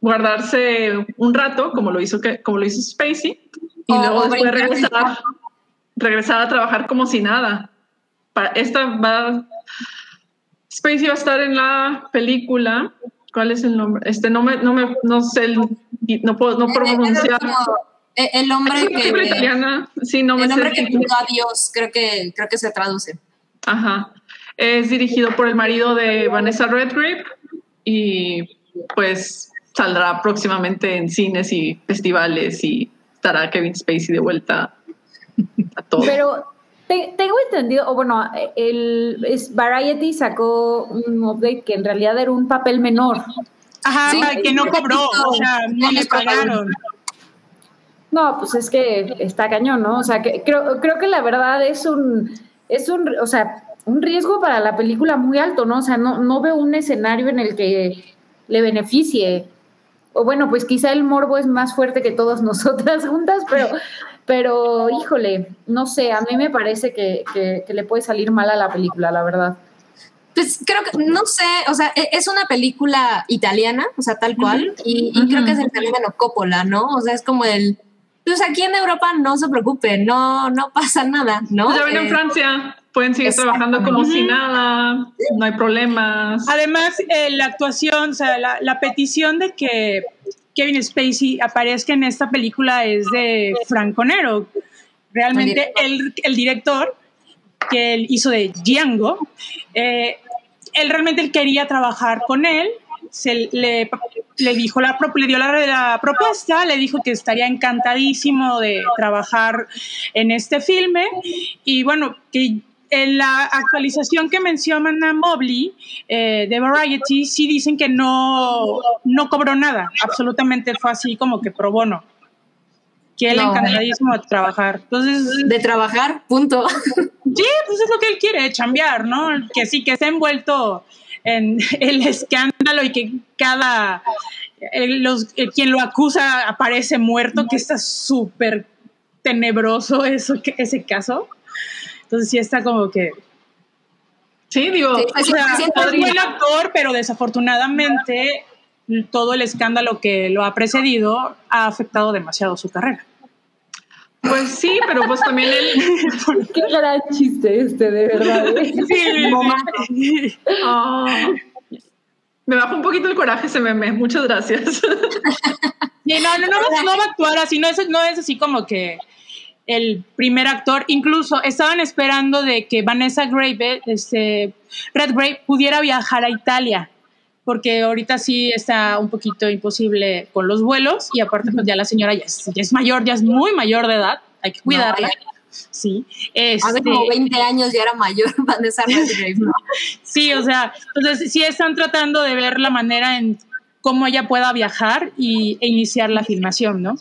S5: guardarse un rato como lo hizo que como lo hizo Spacey y
S2: O-
S5: luego después regresar regresar a trabajar como si nada. Pa- Esta va Spacey va a estar en la película. ¿Cuál es el nombre? Este no me, no me, no sé, el- no puedo, no puedo
S2: Eh, eh,
S5: pronunciar.
S2: eh, El
S5: Es
S2: hombre
S5: una película
S2: que.
S5: italiana. Sí, no me
S2: El
S5: sé.
S2: hombre
S5: el
S2: que a Dios, creo que, creo que se traduce.
S5: Ajá. Es dirigido por el marido de Vanessa Redgrave y pues saldrá próximamente en cines y festivales y estará Kevin Spacey de vuelta a todo.
S3: Pero te- tengo entendido, o bueno, el es Variety sacó un update que en realidad era un papel menor.
S4: Ajá,
S2: Sí.
S4: que no cobró, o sea, no le pagaron.
S3: No, pues es que está cañón, ¿no? O sea, que creo, creo que la verdad es un, es un, o sea, un riesgo para la película muy alto, ¿no? O sea, no, no veo un escenario en el que le beneficie. O bueno, pues quizá el morbo es más fuerte que todas nosotras juntas, pero, pero híjole, no sé, a mí me parece que, que, que le puede salir mal a la película, la verdad.
S2: Pues creo que, no sé, o sea, e- es una película italiana, o sea, tal cual, y, y creo que es el fenómeno Coppola, ¿no? O sea, es como el, pues aquí en Europa no se preocupen, no, no pasa nada, ¿no?
S5: Pues ya ven en
S2: Eh,
S5: Francia, pueden seguir trabajando como si nada, no hay problemas.
S4: Además, eh, la actuación, o sea, la, la petición de que Kevin Spacey aparezca en esta película es de Franco Nero. Realmente el, el director que él hizo de Django, eh, él realmente él quería trabajar con él, se le, le dijo la, le dio la, la propuesta, le dijo que estaría encantadísimo de trabajar en este filme. Y bueno, que en la actualización que menciona Mobley eh, de Variety, sí dicen que no, no cobró nada, absolutamente fue así como que pro bono. Que él
S2: No.
S4: encantadísimo de trabajar. Entonces,
S2: de trabajar, punto.
S4: Sí, pues es lo que él quiere, chambear, ¿no? Que sí, que esté envuelto en el escándalo y que cada el- los, el- quien lo acusa aparece muerto, que está súper tenebroso eso, que- ese caso. Entonces sí está como que...
S5: Sí, digo,
S2: Sí,
S4: O sea,
S2: bien.
S4: buen actor, pero desafortunadamente todo el escándalo que lo ha precedido ha afectado demasiado su carrera.
S5: pues sí, pero pues también él,
S3: Qué gran chiste este, de verdad. ¿eh?
S4: Sí,
S5: me baja un poquito el coraje ese meme, muchas gracias.
S4: Sí, no, no, no, va- no va a actuar así, no es, no es así como que el primer actor. Incluso estaban esperando de que Vanessa Grave, este, Redgrave, pudiera viajar a Italia, porque ahorita sí está un poquito imposible con los vuelos y aparte pues ya la señora ya es, ya es mayor, ya es muy mayor de edad, hay que cuidarla. Sí,
S2: Hace
S4: este,
S2: como 20 años ya era mayor Vanessa Redgrave, ¿no?
S4: sí, o sea, entonces sí están tratando de ver la manera en cómo ella pueda viajar y, e iniciar la filmación, ¿no?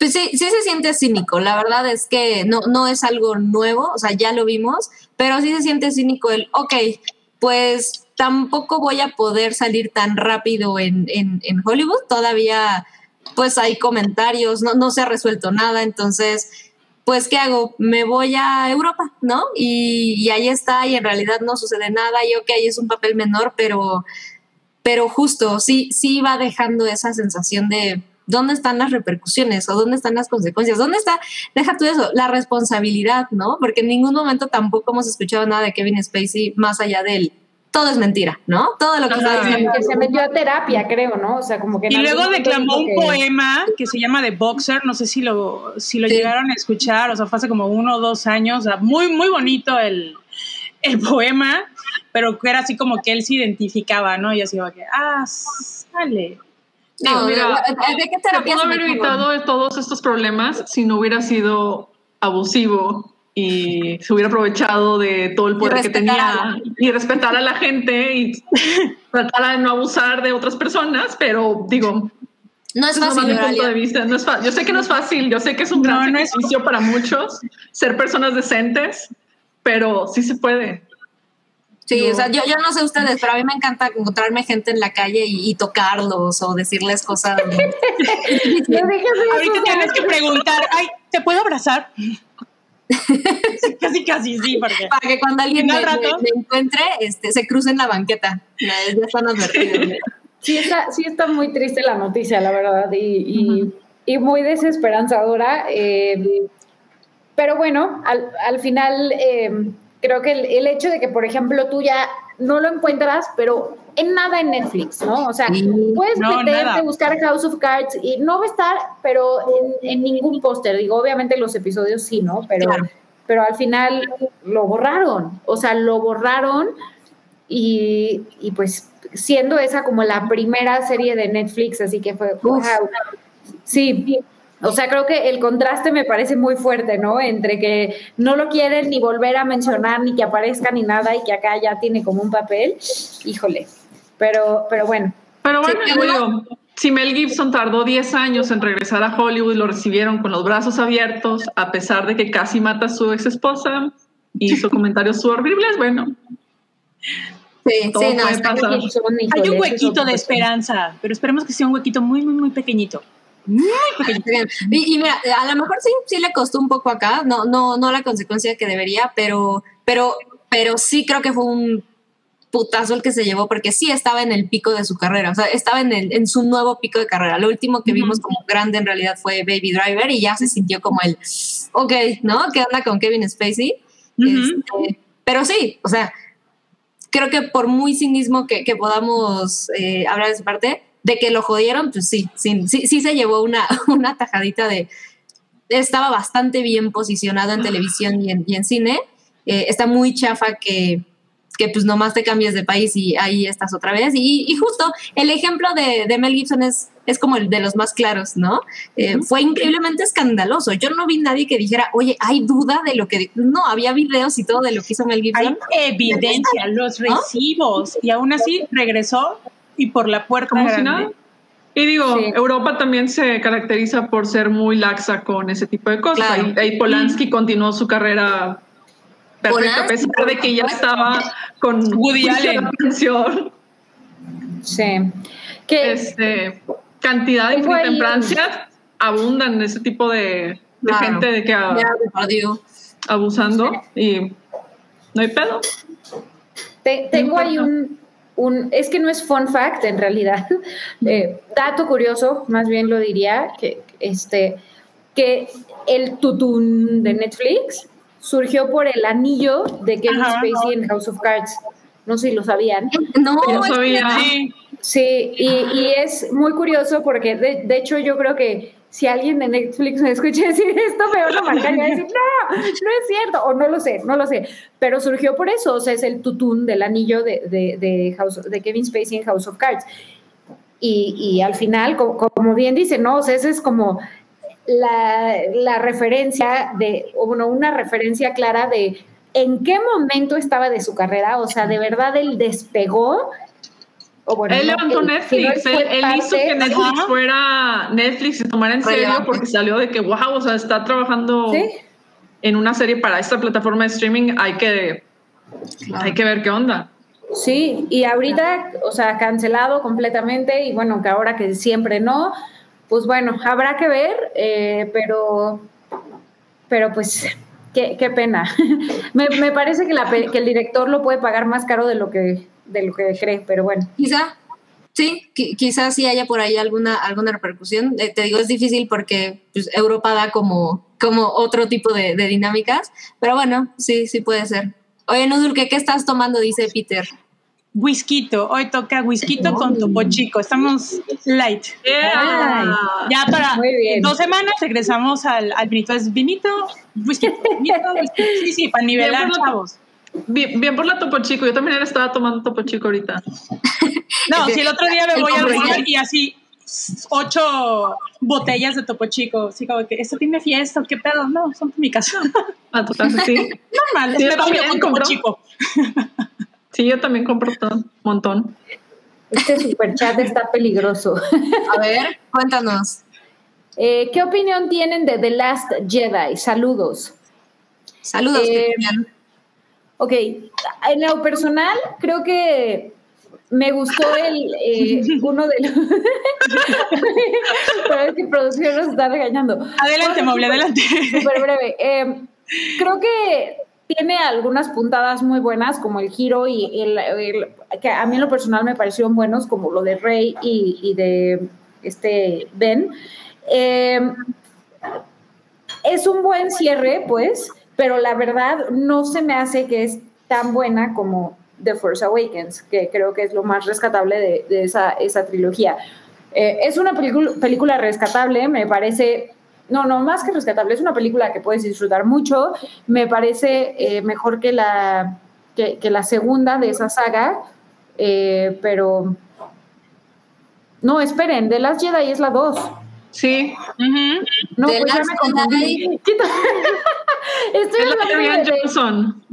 S2: Pues sí, sí se siente cínico. La verdad es que no, no es algo nuevo, o sea, ya lo vimos, pero sí se siente cínico el, ok, pues tampoco voy a poder salir tan rápido en, en, Hollywood. Todavía, pues hay comentarios, no, no se ha resuelto nada, entonces, pues, ¿qué hago? Me voy a Europa, ¿no? Y, y ahí está, y en realidad no sucede nada, y ok, es un papel menor, pero, pero justo, sí, sí va dejando esa sensación de dónde están las repercusiones o dónde están las consecuencias, dónde está, deja tú eso, la responsabilidad, ¿no? Porque en ningún momento tampoco hemos escuchado nada de Kevin Spacey más allá del todo es mentira, ¿no? Todo lo que está diciendo.
S3: que se metió a terapia, creo, ¿no? O sea, como que...
S4: Y luego declamó un
S3: que-
S4: poema que se llama The Boxer, no sé si lo, si lo
S2: Sí.
S4: llegaron a escuchar, o sea, fue hace como uno o dos años, o sea, muy, muy bonito el, el poema, pero que era así como que él se identificaba, ¿no? Y así como que, ah, sale.
S2: No,
S5: mira,
S2: ¿de, qué terapia se
S5: haber evitado todos estos problemas si no hubiera sido abusivo y se hubiera aprovechado de todo el poder que tenía y respetar a la gente y tratar de no abusar de otras personas, pero digo,
S2: No es fácil,
S5: punto de vista. No es yo sé que no es fácil, yo sé que es un gran
S4: No, no es
S5: sacrificio para muchos ser personas decentes, pero sí se puede.
S2: Sí,
S5: No.
S2: o sea, yo, yo no sé ustedes, pero a mí me encanta encontrarme gente en la calle y, y tocarlos o decirles cosas.
S3: No
S4: Ahorita tienes que preguntar, ay, ¿te puedo abrazar? Sí, casi, casi, sí, porque
S2: para que cuando alguien me,
S4: Venga, al rato.
S2: me- me encuentre, este, se cruce en la banqueta. Ya están advertidos.
S3: Sí está, sí está muy triste la noticia, la verdad, y, y- y muy desesperanzadora. eh, pero bueno, al, al final eh, creo que el, el hecho de que, por ejemplo, tú ya no lo encuentras, pero en nada en Netflix, ¿no? O sea, puedes
S4: No,
S3: meterte,
S4: nada.
S3: buscar House of Cards y no va a estar, pero en, en ningún póster. Digo, obviamente los episodios sí, ¿no? Pero,
S2: Claro.
S3: pero al final lo borraron. O sea, lo borraron y, y pues siendo esa como la primera serie de Netflix, así que fue, wow. Sí, o sea, creo que el contraste me parece muy fuerte, ¿no? Entre que no lo quieren ni volver a mencionar, ni que aparezca ni nada, y que acá ya tiene como un papel. Híjole. Pero, pero bueno.
S5: Pero bueno,
S2: Sí,
S5: digo si Mel Gibson tardó 10 años en regresar a Hollywood y lo recibieron con los brazos abiertos, a pesar de que casi mata a su ex esposa y hizo comentarios horribles, bueno,
S2: Sí, sí, no,
S4: hay un huequito de esperanza, pero esperemos que sea un huequito muy, muy, muy pequeñito. Muy pequeñito.
S2: Y, y mira, a lo mejor sí, sí le costó un poco acá, no, no, no la consecuencia que debería, pero, pero, pero sí creo que fue un putazo el que se llevó, porque sí estaba en el pico de su carrera, o sea, estaba en, el, en su nuevo pico de carrera. Lo último que vimos como grande en realidad fue Baby Driver y ya se sintió como el, ok, ¿no? ¿Qué onda con Kevin Spacey?
S4: Ujú.
S2: Este, pero sí, o sea, creo que por muy cinismo que, que podamos eh, hablar de esa parte, de que lo jodieron, pues sí, sí, sí, sí se llevó una, una tajadita de... Estaba bastante bien posicionado en televisión y en, y en cine. Eh, está muy chafa que, que pues nomás te cambies de país y ahí estás otra vez. Y, y justo el ejemplo de, de Mel Gibson es, es como el de los más claros, ¿no? Eh, Fue increíblemente escandaloso. Yo no vi nadie que dijera, oye, hay duda de lo que... No, había videos y todo de lo que hizo Mel Gibson.
S4: Hay evidencia, los
S2: ¿No?
S4: recibos, y aún así regresó y por la puerta
S5: como si
S4: grande.
S5: nada. Y digo,
S3: Sí.
S5: Europa también se caracteriza por ser muy laxa con ese tipo de cosas.
S2: Claro.
S5: Ahí, ahí Polanski continuó su carrera perfecta, a pesar de que ya estaba con
S4: Woody
S5: de
S4: Allen.
S5: aprehensión.
S3: Sí. Que,
S5: este, cantidad en
S3: ahí.
S5: Francia abundan ese tipo de, de
S2: Claro.
S5: gente de que a- abusando y no hay pedo.
S3: Te- tengo ahí un, un- es que no es fun fact en realidad, eh, dato curioso, más bien lo diría, que, este, que el tutún de Netflix surgió por el anillo de Kevin
S4: Ajá.
S3: Spacey en House of Cards. No sé si lo sabían.
S2: No,
S5: No sabía.
S4: Sí,
S3: Sí, y, y es muy curioso porque de, de hecho yo creo que si alguien de Netflix me escucha decir esto, me van a marcar y va a decir, no, no es cierto, o no lo sé, no lo sé, pero surgió por eso, o sea, es el tutún del anillo de, de, de, House, de Kevin Spacey en House of Cards. Y, y al final, como, como bien dice, ¿no? O sea, esa es como la, la referencia de, o bueno, una referencia clara de en qué momento estaba de su carrera, o sea, de verdad él despegó. O bueno,
S5: él levantó Netflix, él, hizo que Netflix
S4: Ajá.
S5: fuera Netflix y tomara en serio porque salió de que, wow, o sea, está trabajando
S3: Sí.
S5: en una serie para esta plataforma de streaming, hay que,
S2: Claro.
S5: hay que ver qué onda.
S3: Sí, y ahorita, o sea, cancelado completamente y bueno, que ahora que siempre no, pues bueno, habrá que ver, eh, pero, pero pues, qué, qué pena. me, me parece que, la, que el director lo puede pagar más caro de lo que, de lo que cree, pero bueno.
S2: Quizá, sí, qui- quizás sí haya por ahí alguna, alguna repercusión. Eh, te digo, es difícil porque pues, Europa da como, como otro tipo de, de dinámicas, pero bueno, sí, sí puede ser. Oye, Nudul, ¿qué, ¿qué estás tomando? Dice Peter.
S4: Whisquito, hoy toca whisquito con topo chico, estamos light.
S3: Ay.
S4: Ya para dos semanas regresamos al, al vinito, es vinito, whisky, vinito, whisky. Sí, sí, para nivelar, chavos.
S5: Bien, bien por la Topo Chico, yo también estaba tomando Topo Chico ahorita.
S4: No, si el otro día me voy al
S2: ya.
S4: y así ocho botellas de topo chico, así como que esto tiene fiesta, ¿qué pedo? No, son mi casa.
S5: Ah, tú estás así.
S4: Normal,
S5: Sí,
S4: me
S5: yo
S4: con topo chico.
S5: Sí, yo también compro todo, un montón.
S3: Este superchat está peligroso.
S2: A ver, cuéntanos.
S3: Eh, ¿Qué opinión tienen de The Last Jedi? Saludos.
S2: Saludos.
S3: Eh. Ok, en lo personal, creo que me gustó el eh, uno de los. Pero es que producción nos está regañando.
S4: Adelante, Moble, adelante.
S3: Súper breve. Eh, creo que tiene algunas puntadas muy buenas, como el giro y el, el- que a mí en lo personal me parecieron buenos, como lo de Rey y, y de este Ben. Eh, es un buen cierre, pues, pero la verdad no se me hace que es tan buena como The Force Awakens, que creo que es lo más rescatable de, esa, trilogía. Eh, es una película, rescatable, me parece, no, no, más que rescatable, es una película que puedes disfrutar mucho, me parece eh, mejor que la, que la segunda de esa saga, eh, pero... No, esperen, The Last Jedi es la 2.
S5: Sí,
S4: Ujú.
S3: No,
S2: The
S3: pues ya me confundí. Estoy
S5: es la de
S3: hablando
S5: Rian
S3: de,
S5: Johnson.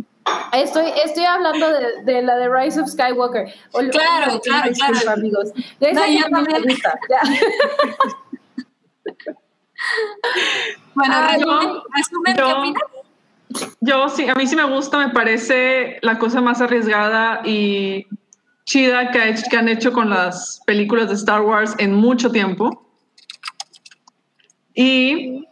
S3: estoy, estoy hablando de, de la de Rise of Skywalker.
S2: Claro, claro,
S3: disculpa,
S2: claro.
S3: amigos. De esa
S2: No, yo
S3: que a mí me gusta. Ya.
S2: Bueno,
S3: Ay,
S2: resumen,
S5: no.
S2: resumen, ¿qué
S5: Yo-
S2: opinas?
S5: Yo sí, a mí sí me gusta, me parece la cosa más arriesgada y chida que, ha hecho- que han hecho con las películas de Star Wars en mucho tiempo. Y,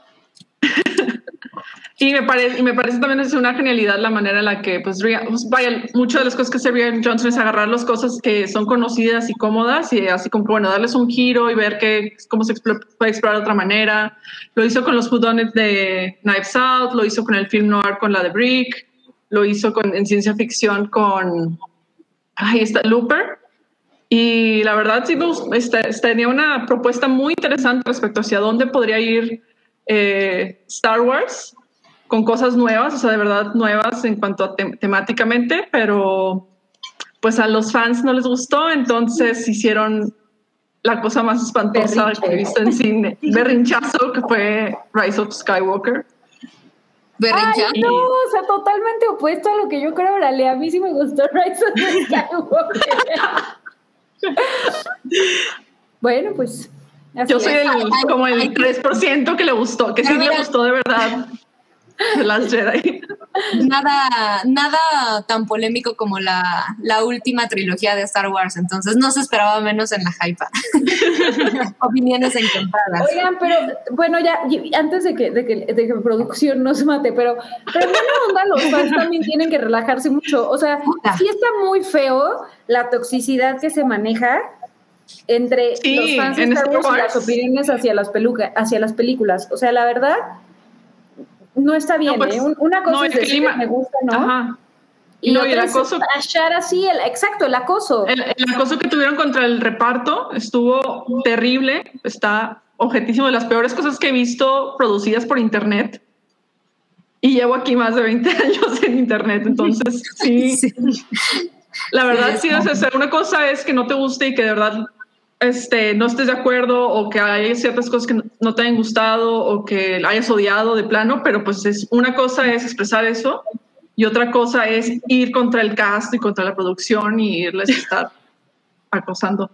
S5: y, me parece, y me parece también es una genialidad la manera en la que, pues, pues, vaya, muchas de las cosas que hace Rian Johnson es agarrar las cosas que son conocidas y cómodas y así como bueno, darles un giro y ver que, cómo se puede explorar de otra manera. Lo hizo con los whodunits de Knives Out, lo hizo con el film noir con la de Brick, lo hizo con, en ciencia ficción con, ahí está, Looper. Y la verdad sí este, tenía una propuesta muy interesante respecto hacia dónde podría ir eh, Star Wars con cosas nuevas, o sea, de verdad nuevas en cuanto a tem- temáticamente, pero pues a los fans no les gustó, entonces hicieron la cosa más espantosa
S3: Berrinche.
S5: que he visto en cine, berrinchazo, que fue Rise of Skywalker.
S2: Berrincha.
S3: Ay, no, o sea, totalmente opuesto a lo que yo creo, Orale. A mí sí me gustó Rise of Skywalker. bueno, pues.
S5: Yo soy el, como el 3% que le gustó, que sí le gustó de verdad las Jedi.
S2: Nada, nada tan polémico como la, la última trilogía de Star Wars, entonces no se esperaba menos en la hype. Opiniones encontradas.
S3: Oigan, pero bueno, ya, y- antes de que, de que, de que producción nos mate, pero, pero buena onda, los fans también tienen que relajarse mucho. O sea,
S2: Puta.
S3: sí está muy feo la toxicidad que se maneja entre
S5: Sí,
S3: los fans de Star
S5: Star
S3: Wars y las opiniones hacia las, peluca, hacia las películas. O sea, la verdad, no está bien.
S5: pues,
S3: ¿eh? Un- Una cosa
S5: no,
S3: es decir que me gusta, ¿no?
S5: Ajá.
S3: Y,
S5: No, y el acoso-
S3: tachar así, el, exacto, el acoso.
S5: El, el acoso que tuvieron contra el reparto estuvo terrible, está objetísimo de las peores cosas que he visto producidas por internet. Y llevo aquí más de 20 años en internet, entonces sí,
S2: Sí.
S5: la verdad
S2: es
S5: sí, o sea, una cosa es que no te guste y que de verdad este, no estés de acuerdo o que hay ciertas cosas que no, te hayan gustado o que hayas odiado de plano, pero pues es, una cosa es expresar eso y otra cosa es ir contra el cast y contra la producción y irles a estar acosando.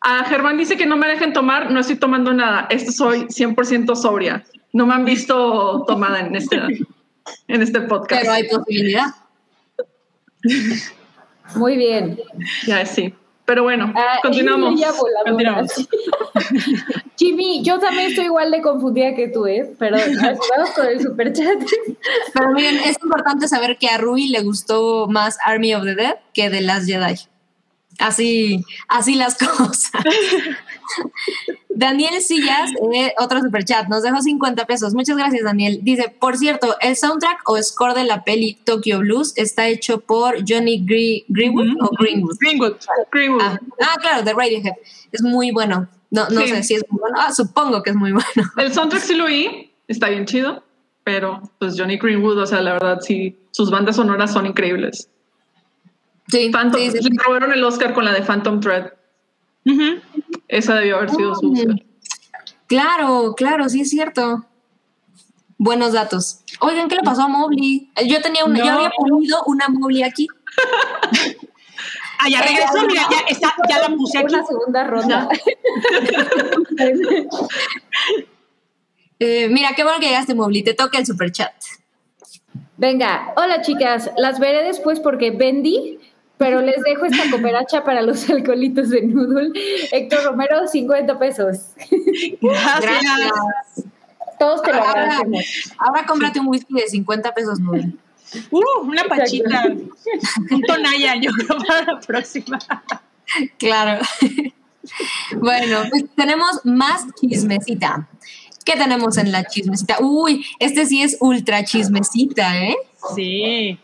S5: A Germán dice que no me dejen tomar, no estoy tomando nada, esto soy 100% sobria. No me han visto tomada en este, en este podcast.
S2: Pero hay posibilidad.
S3: Muy bien.
S5: Ya sí. Pero bueno,
S3: Ah,
S5: continuamos.
S3: ella voladora.
S4: Continuamos.
S3: Jimmy, yo también estoy igual de confundida que tú, ¿eh? Perdón, vamos con el superchat.
S2: Pero miren, es importante saber que a Rui le gustó más Army of the Dead que The Last Jedi. Así, así las cosas. Daniel Sillas, eh, otro superchat, nos dejó 50 pesos. Muchas gracias, Daniel. Dice, por cierto, el soundtrack o score de la peli Tokyo Blues está hecho por Johnny Gre- Greenwood o Greenwood.
S4: Greenwood.
S5: Greenwood.
S2: Ah, ah, claro, de Radiohead. Es muy bueno. No, no
S5: Sí.
S2: sé si es muy bueno. Ah, supongo que es muy bueno.
S5: El soundtrack sí lo oí, está bien chido, pero pues Johnny Greenwood, o sea, la verdad sí, sus bandas sonoras son increíbles.
S2: Sí,
S5: Phantom,
S2: sí, sí.
S5: Le robaron el Oscar con la de Phantom Thread.
S4: Ujú.
S5: Esa debió haber sido su Oscar.
S2: Claro, claro, sí es cierto. Buenos datos. Oigan, ¿qué le pasó a Mobley? Eh, Yo tenía una, yo había ponido una Mobley aquí.
S4: Ah, ya regresó, mira, ya, ya la puse aquí.
S3: Una segunda ronda.
S2: Eh, mira, qué bueno que llegaste, Mobli. Te toca el superchat.
S3: Venga, hola chicas, las veré después porque vendí, pero les dejo esta cooperacha para los alcoholitos de Noodle. Héctor Romero, 50 pesos.
S4: Gracias.
S3: Todos te lo
S2: Ahora,
S3: agradecemos.
S2: ahora cómprate un whisky de 50 pesos, Nubel.
S4: Uh, una pachita. Un tonalla, yo creo, para la próxima.
S2: Claro. bueno, pues tenemos más chismecita. ¿Qué tenemos en la chismecita? Uy, este sí es ultra chismecita, ¿eh?
S4: Sí.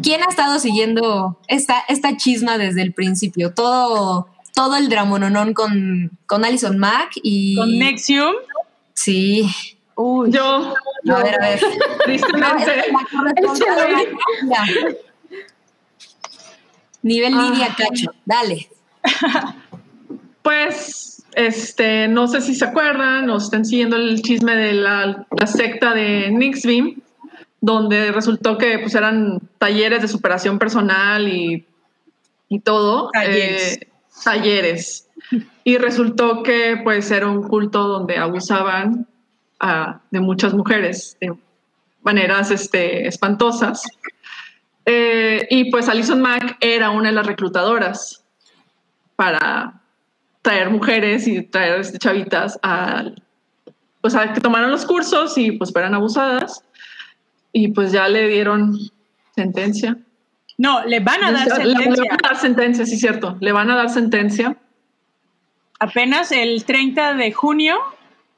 S2: ¿Quién ha estado siguiendo esta, esta chisma desde el principio? Todo, todo el dramononón con, con Alison Mack y.
S4: Con Nexium.
S2: Sí. Uy.
S5: Yo,
S2: A ver, a ver.
S5: tristemente.
S2: Nivel Lidia Cacho. Dale.
S5: pues, este, no sé si se acuerdan o están siguiendo el chisme de la, la secta de Nixbeam, donde resultó que pues eran talleres de superación personal y, y todo.
S4: Talleres.
S5: eh, talleres. Y resultó que pues era un culto donde abusaban ah, de muchas mujeres de maneras este, espantosas. Eh, y pues Alison Mack era una de las reclutadoras para traer mujeres y traer este, chavitas a, pues, a que tomaran los cursos y pues fueran abusadas. Y pues ya le dieron sentencia.
S4: No, le van a dar
S5: Le- Le,
S4: sentencia.
S5: van a dar sentencia, sí, cierto. Le van a dar sentencia.
S4: Apenas el 30 de junio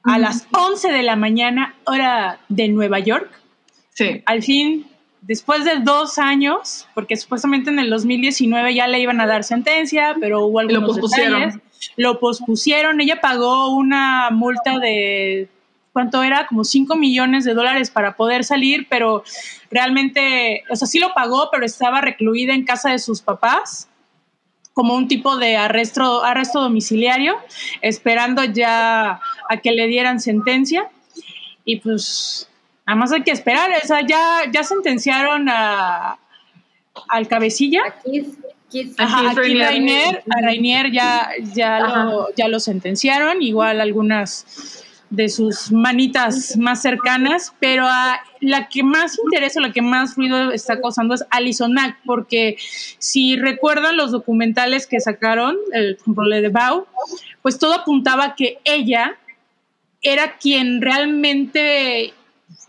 S4: a las 11 de la mañana, hora de Nueva York.
S5: Sí.
S4: Al fin, después de dos años, porque supuestamente en el 2019 ya le iban a dar sentencia, pero hubo
S5: lo
S4: algunos
S5: pospusieron.
S4: detalles. Lo pospusieron. Ella pagó una multa de ¿cuánto era? Como 5 millones de dólares para poder salir, pero realmente, o sea, sí lo pagó, pero estaba recluida en casa de sus papás como un tipo de arresto, arresto domiciliario, esperando ya a que le dieran sentencia. Y pues, nada más hay que esperar, o sea, ya, ya sentenciaron a, al cabecilla.
S3: Aquí, aquí,
S4: Ajá,
S5: Aquí Rainier.
S4: Rainier, a Rainier ya, ya,
S3: Ajá.
S4: lo, ya lo sentenciaron, igual algunas de sus manitas más cercanas, pero a la que más interesa, la que más ruido está causando es Alison Mack, porque si recuerdan los documentales que sacaron, el, el de Bau, pues todo apuntaba que ella era quien realmente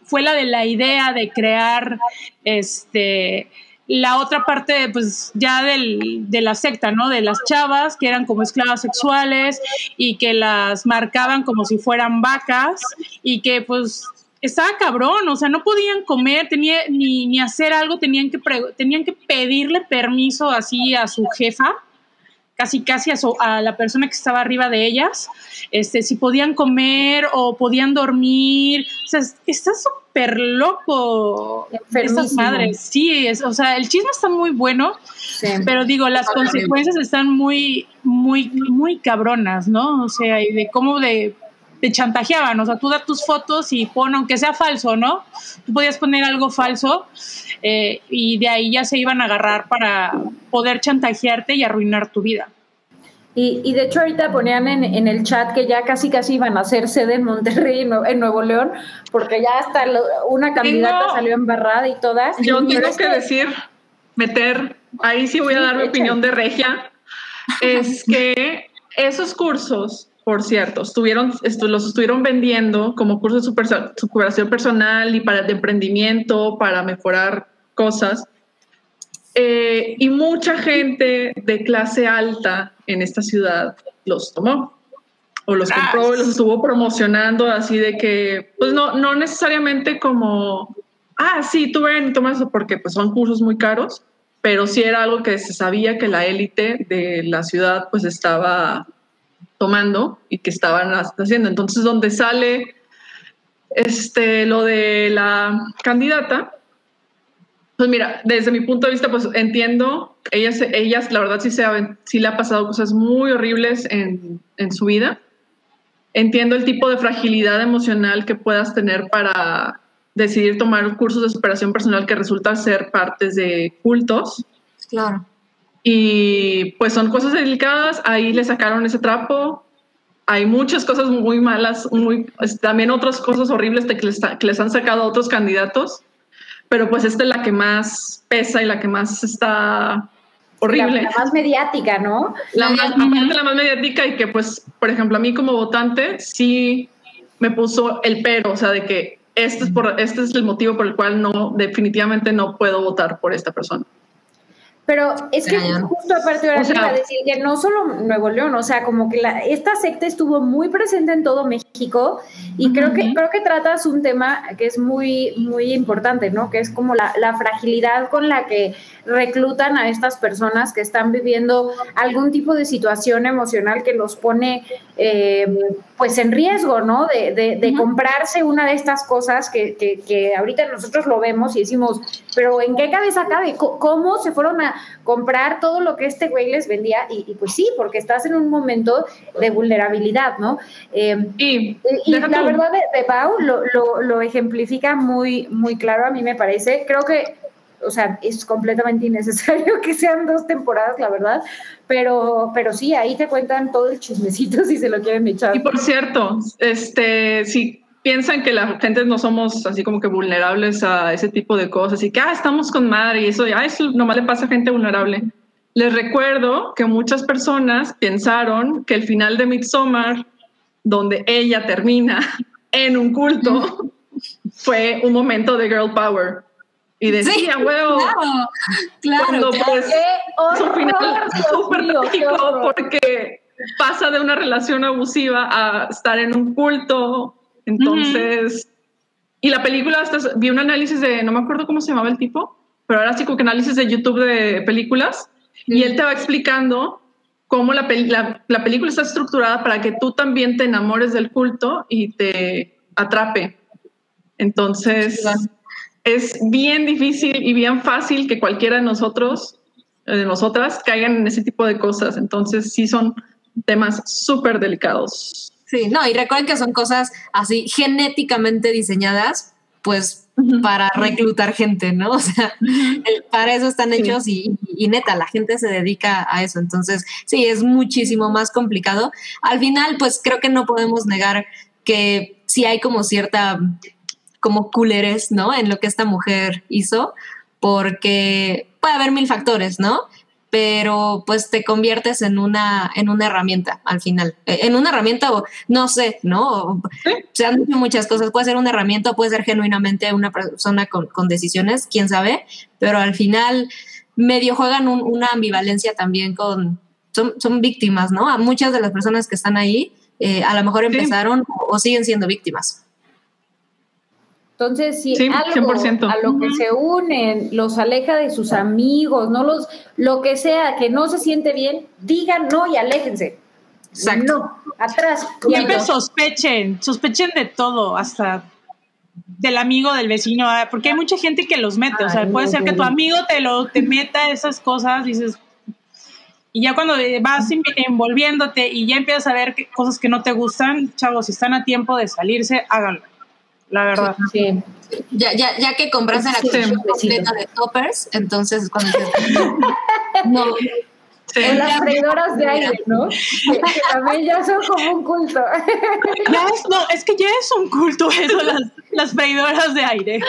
S4: fue la de la idea de crear este la otra parte, pues ya del, de la secta, ¿no? De las chavas que eran como esclavas sexuales y que las marcaban como si fueran vacas y que pues estaba cabrón, o sea, no podían comer, tenía, ni, ni hacer algo, tenían que, tenían que pedirle permiso así a su jefa casi casi a, su- a la persona que estaba arriba de ellas, este, si podían comer o podían dormir, o sea, es- está súper loco estas madres, sí, es, o sea, el chisme está muy bueno,
S3: Sí.
S4: pero digo, las consecuencias están muy, muy, muy cabronas, ¿no? O sea, y de cómo de te chantajeaban, o sea, tú da tus fotos y pon, aunque sea falso, ¿no? Tú podías poner algo falso eh, y de ahí ya se iban a agarrar para poder chantajearte y arruinar tu vida.
S3: Y, y de hecho ahorita ponían en, en el chat que ya casi casi iban a hacer sede en Monterrey, en, Nue- en Nuevo León, porque ya hasta lo- una candidata
S5: Tengo-
S3: salió embarrada y todas.
S5: Yo
S3: Pero
S5: tengo que decir, meter, ahí sí voy a dar mi opinión de regia, es que esos cursos, por cierto, estuvieron, estu- los estuvieron vendiendo como cursos de super- superación personal y para de emprendimiento, para mejorar cosas. Eh, y mucha gente de clase alta en esta ciudad los tomó o los compró y los estuvo promocionando así de que, pues no, no necesariamente como, ah, sí, tú ven y toma eso porque pues son cursos muy caros, pero sí era algo que se sabía que la élite de la ciudad pues estaba tomando y que estaban haciendo. Entonces, donde sale este, lo de la candidata, pues mira, desde mi punto de vista, pues entiendo, ellas, ellas la verdad sí, se, sí le ha pasado cosas muy horribles en, en su vida. Entiendo el tipo de fragilidad emocional que puedas tener para decidir tomar cursos de superación personal que resulta ser partes de cultos.
S2: Claro.
S5: Y pues son cosas delicadas, ahí le sacaron ese trapo. Hay muchas cosas muy malas, muy, también otras cosas horribles que, les, que les han sacado a otros candidatos, pero pues esta es la que más pesa y la que más está horrible.
S3: La, la más mediática, ¿no?
S5: La más, aparte la más mediática y que pues, por ejemplo, a mí como votante sí me puso el pero, o sea, de que este es, por, este es el motivo por el cual no, definitivamente no puedo votar por esta persona.
S3: Pero es que justo aparte ahora
S5: O sea-
S3: iba a decir que no solo Nuevo León, o sea, como que la, esta secta estuvo muy presente en todo México y creo que creo que tratas un tema que es muy muy importante, ¿no? Que es como la, la fragilidad con la que reclutan a estas personas que están viviendo algún tipo de situación emocional que los pone eh, pues en riesgo, ¿no? De, de- de comprarse una de estas cosas que, que- que ahorita nosotros lo vemos y decimos, pero ¿en qué cabeza cabe? ¿Cómo se fueron a comprar todo lo que este güey les vendía? Y, y pues sí, porque estás en un momento de vulnerabilidad, ¿no? Eh,
S5: Y,
S3: y la verdad de, de Pau lo, lo- lo ejemplifica muy, muy claro, a mí me parece. Creo que, o sea, es completamente innecesario que sean dos temporadas, la verdad, pero, pero sí, ahí te cuentan todo el chismecito si se lo quieren echar.
S5: Y por cierto, este, si piensan que la gente no somos así como que vulnerables a ese tipo de cosas y que ah, estamos con madre y eso, ah, eso nomás le pasa a gente vulnerable. Les recuerdo que muchas personas pensaron que el final de Midsommar, donde ella termina en un culto, fue un momento de girl power. Y decía, huevo,
S2: Claro, claro.
S5: cuando
S2: claro.
S5: pues
S3: ¡Qué
S5: es un final
S3: horror, Dios
S5: súper trágico
S3: horror!
S5: porque pasa de una relación abusiva a estar en un culto. Entonces, y la película, hasta vi un análisis de, no me acuerdo cómo se llamaba el tipo, pero ahora sí como que análisis de YouTube de películas, y él te va explicando cómo la, peli- la, la película está estructurada para que tú también te enamores del culto y te atrape. Entonces, es bien difícil y bien fácil que cualquiera de nosotros, eh, de nosotras, caigan en ese tipo de cosas. Entonces, sí son temas súper delicados.
S2: Sí, no, y recuerden que son cosas así genéticamente diseñadas, pues para reclutar gente, ¿no? O sea, el- para eso están
S5: Sí.
S2: hechos y, y neta, la gente se dedica a eso. Entonces, sí, es muchísimo más complicado. Al final, pues creo que no podemos negar que sí hay como cierta, como culeres, ¿no? En lo que esta mujer hizo, porque puede haber mil factores, ¿no? pero pues te conviertes en una, en una herramienta al final. Eh, En una herramienta o no sé, ¿no? Se han dicho muchas cosas. Puede ser una herramienta puede ser genuinamente una persona con, con decisiones, quién sabe, pero al final medio juegan un- una ambivalencia también con... Son, son víctimas, ¿no? A muchas de las personas que están ahí eh, a lo mejor
S5: Sí.
S2: empezaron o, o siguen siendo víctimas.
S3: Entonces, si
S5: Sí,
S3: algo
S5: 100%.
S3: a lo que se unen los aleja de sus amigos, no los, lo que sea, que no se siente bien, digan no y aléjense.
S2: Exacto.
S3: No, atrás.
S4: Siempre sospechen, sospechen de todo, hasta del amigo del vecino, ah, porque hay mucha gente que los mete, o sea, puede
S3: no,
S4: ser que tu amigo te lo te meta esas cosas, dices, y ya cuando vas env- envolviéndote y ya empiezas a ver que- cosas que no te gustan, chavos, si están a tiempo de salirse, háganlo, la verdad.
S3: Sí.
S2: Ya, ya, ya que compraste la colección completa de toppers, entonces cuando dices, no,
S5: Sí.
S3: Las freidoras de aire, ¿no? Que, que también ya son como un culto.
S4: Ya es, no, es que ya es un culto eso, las, las freidoras de aire.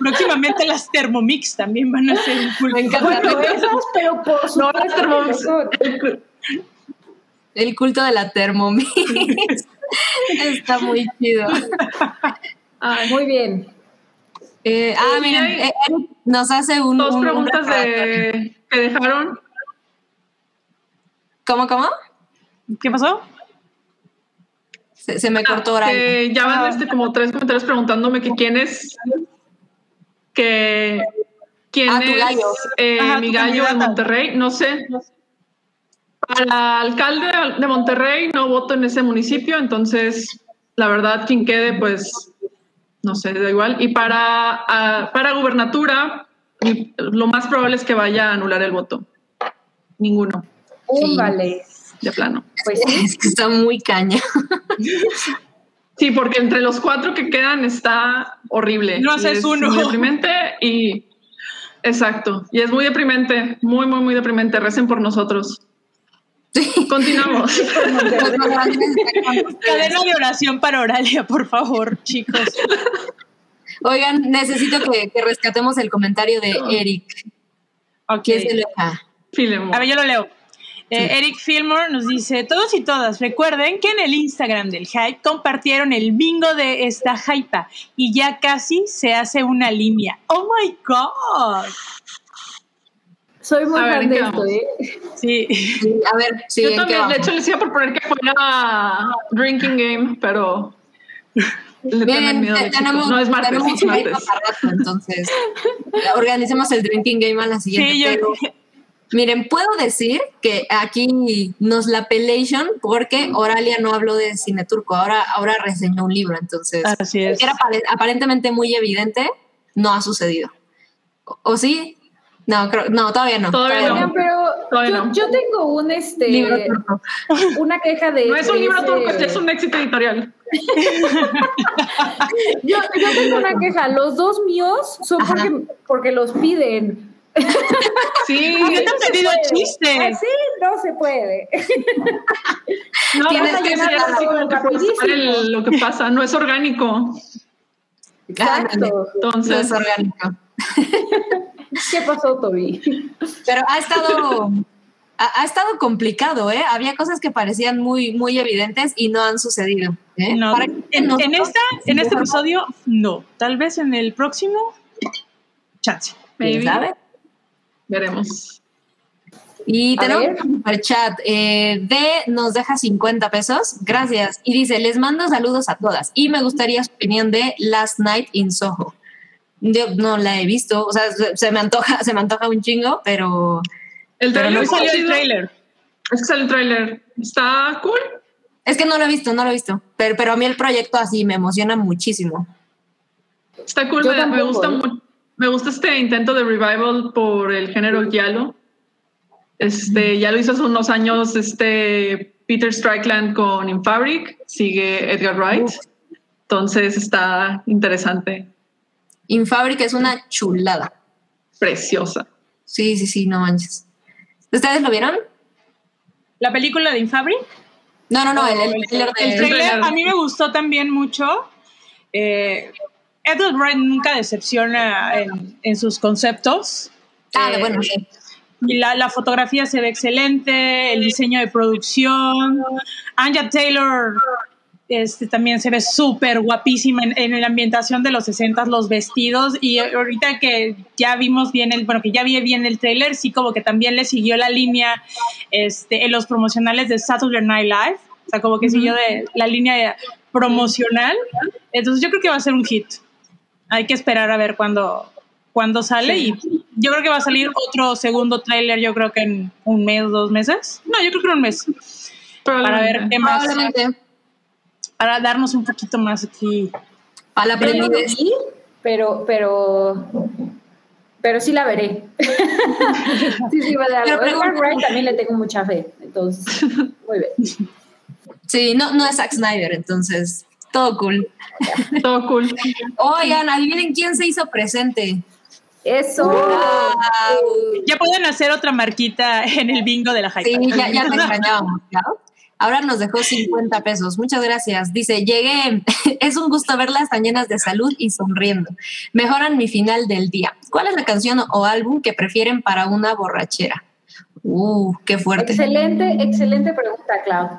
S4: Próximamente las Thermomix también van a ser un culto.
S2: Me encanta.
S3: Bueno, esas, pero por
S5: No, las
S3: supuesto
S5: Thermomix.
S2: El culto de la Thermomix. Está muy chido.
S5: Ay,
S3: Muy bien.
S2: Eh, ah, miren,
S5: hay
S2: eh, Eric nos hace un.
S5: dos
S2: un- un
S5: preguntas de, que dejaron.
S2: ¿Cómo, cómo?
S4: ¿Qué pasó?
S2: Se, se me cortó
S5: Ah,
S2: ahora.
S5: que ya van este, como tres comentarios preguntándome que quién es que quién
S2: Ah, tu
S5: es
S2: gallo.
S5: eh,
S4: Ajá,
S5: mi gallo en
S4: candidata.
S5: Monterrey, no sé. Para alcalde de Monterrey no voto en ese municipio, entonces la verdad quien quede pues no sé, da igual. Y para, ah, para gubernatura lo más probable es que vaya a anular el voto. Ninguno,
S3: Un vale.
S5: de plano.
S3: Pues sí.
S2: Es que está muy caña.
S5: Sí, porque entre los cuatro que quedan está horrible.
S4: No haces
S5: es
S4: uno.
S5: muy deprimente y Exacto. Y es muy deprimente, muy, muy, muy deprimente. Recen por nosotros. Continuamos.
S4: Cadena de oración para Oralia, por favor, chicos.
S2: Oigan, necesito que, que rescatemos el comentario de Eric.
S4: Ok. A ver, yo lo leo. Eh, Eric Fillmore nos dice, todos y todas recuerden que en el Instagram del Hype compartieron el bingo de esta Hypa y ya casi se hace una línea. ¡Oh, my God!
S3: Soy muy
S5: A.
S3: ¿eh?
S2: sí,
S4: Sí.
S2: a ver, sí,
S5: Yo
S2: ¿en qué
S5: también, de hecho, les iba a proponer que fuera drinking game, pero le miedo de
S2: tenemos.
S5: No es martes,
S2: tenemos
S5: es martes.
S2: para rato, entonces organicemos el drinking game a la siguiente.
S4: Sí, yo-
S2: pero, miren, puedo decir que aquí nos la pelation porque Oralia no habló de cine turco, ahora, ahora reseñó un libro, entonces
S4: Así es.
S2: era apare- aparentemente muy evidente, no ha sucedido. ¿O, o sí? No, creo, no, todavía no.
S5: Todavía no.
S3: Pero
S5: Todavía
S3: yo,
S5: no.
S3: yo tengo un este
S2: Libro turco.
S3: una queja de
S5: No es un libro
S3: ese-
S5: turco, es un éxito editorial.
S3: Yo, yo tengo una queja. Los dos míos son
S2: Ajá.
S3: porque, porque los piden.
S5: Sí,
S4: ¿Por qué te han pedido
S3: puede.
S4: chistes?
S3: Así no se puede.
S5: no,
S2: Tienes
S5: no,
S2: que llenar
S5: así como que el- lo que pasa, no es orgánico.
S3: Exacto.
S2: No
S5: Entonces,
S2: es orgánico.
S3: ¿Qué pasó, Toby?
S2: Pero ha estado, ha, ha estado complicado, ¿eh? Había cosas que parecían muy, muy evidentes y no han sucedido. ¿eh?
S4: No,
S2: Para
S4: en,
S2: que
S4: en
S2: nosotros-
S4: esta, en este episodio, no. Tal vez en el próximo, chance.
S2: ¿Quién
S5: maybe,
S2: sabe?
S5: veremos.
S2: Y tenemos un superchat eh, de nos deja 50 pesos. Gracias. Y dice, les mando saludos a todas. Y me gustaría su opinión de Last Night in Soho. Yo no la he visto, o sea, se, se me antoja, se me antoja un chingo, pero
S5: El
S2: Pero
S5: trailer
S4: salió el trailer.
S5: Es que sale el trailer. Está cool.
S2: es que no lo he visto, no lo he visto. Pero, pero a mí el proyecto así me emociona muchísimo.
S5: Está cool. Me, gusta
S3: ¿eh?
S5: me gusta este intento de revival por el género Yalo. Este, ya lo hizo hace unos años este Peter Strickland con Infabric, sigue Edgar Wright. Entonces está interesante,
S2: Infabric es una chulada.
S5: preciosa.
S2: Sí, sí, sí, no manches. ¿Ustedes lo vieron?
S4: La película de Infabri.
S2: No, no, no, el, el trailer de...
S4: El trailer
S5: trailer.
S4: a mí me gustó también mucho. Eh, Edward Wright nunca decepciona en, en sus conceptos.
S2: Ah,
S4: Eh,
S2: bueno, sí.
S4: Y la, la fotografía se ve excelente, el diseño de producción. Anja Taylor este, también se ve súper guapísima en, en la ambientación de los 60, los vestidos. Y ahorita que ya vimos bien el, bueno, que ya vi bien el trailer, sí como que también le siguió la línea este, en los promocionales de Saturday Night Live. O sea, como que siguió de la línea promocional. Entonces yo creo que va a ser un hit. Hay que esperar a ver cuándo, cuándo sale y yo creo que va a salir otro segundo tráiler, yo creo que en un mes, dos meses. No, yo creo que en un mes. Para ver qué más,
S2: Probablemente.
S4: Para darnos un poquito más aquí.
S2: A la
S3: Yo no lo
S2: playlist.
S3: vi, pero, pero, pero sí la veré. sí, sí, va a dar.
S2: Pero
S3: algo. Edward Wright también le tengo mucha fe, entonces, muy bien.
S2: Sí, no, no es Zack Snyder, entonces todo cool.
S5: Todo cool.
S2: Oigan, adivinen quién se hizo presente.
S3: Eso.
S2: Wow.
S4: Ya pueden hacer otra marquita en el bingo de la hype.
S2: Sí, ya, ya te extrañábamos, claro. Ahora nos dejó 50 pesos. Muchas gracias. Dice, llegué. Es un gusto verlas tan llenas de salud y sonriendo. Mejoran mi final del día. ¿Cuál es la canción o álbum que prefieren para una borrachera? Uh, qué fuerte.
S3: Excelente, excelente pregunta, Clau.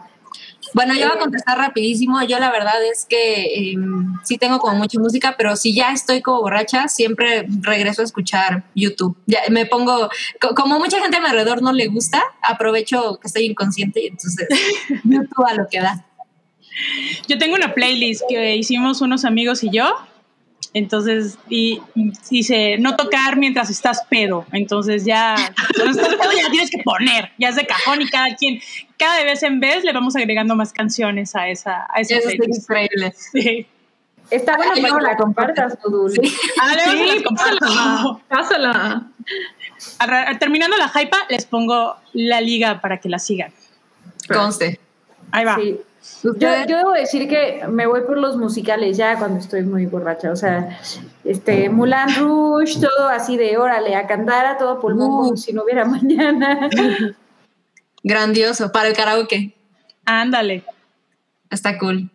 S2: Bueno, yo voy a contestar rapidísimo. Yo la verdad es que eh, sí tengo como mucha música, pero si ya estoy como borracha, siempre regreso a escuchar YouTube. Ya me pongo, co- como mucha gente a mi alrededor no le gusta, aprovecho que estoy inconsciente y entonces YouTube a lo que da.
S4: Yo tengo una playlist que hicimos unos amigos y yo. Entonces, y, y dice, no tocar mientras estás pedo. Entonces ya, cuando estás pedo ya tienes que poner, ya es de cajón y cada quien, cada vez en vez le vamos agregando más canciones a esa, a esa
S2: Eso es
S4: playlist.
S2: increíble.
S4: Sí.
S3: Está bueno que
S2: no,
S3: la compartas.
S4: Ah, se
S5: Sí,
S4: las comparto.
S5: pásala.
S4: Terminando la hypa, les pongo la liga para que la sigan.
S2: Conste.
S4: Ahí va.
S3: Sí. Yo, yo debo decir que me voy por los musicales ya cuando estoy muy borracha. O sea, este Mulan Rouge, todo así de órale, a cantar a todo pulmón
S2: Uh.
S3: como si no hubiera mañana.
S2: Grandioso, para el karaoke.
S4: Ándale.
S2: Está cool.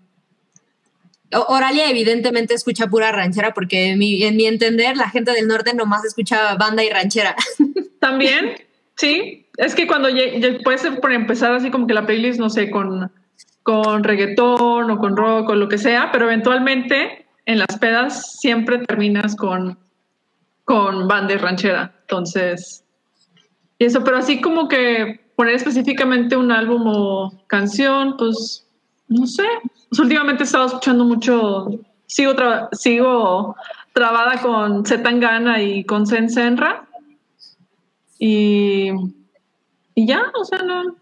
S2: O- Oralia evidentemente escucha pura ranchera porque en mi, en mi entender la gente del norte nomás escucha banda y ranchera.
S5: También, sí. Es que cuando lle- lle- puede ser por empezar así como que la playlist, no sé, con, con reggaetón o con rock o lo que sea, pero eventualmente en las pedas siempre terminas con, con banda y ranchera. Entonces, eso, pero así como que poner específicamente un álbum o canción, pues no sé. Pues últimamente he estado escuchando mucho, sigo, tra- sigo trabada con Zetangana y con Zen Senra. Y, y ya, o sea, no,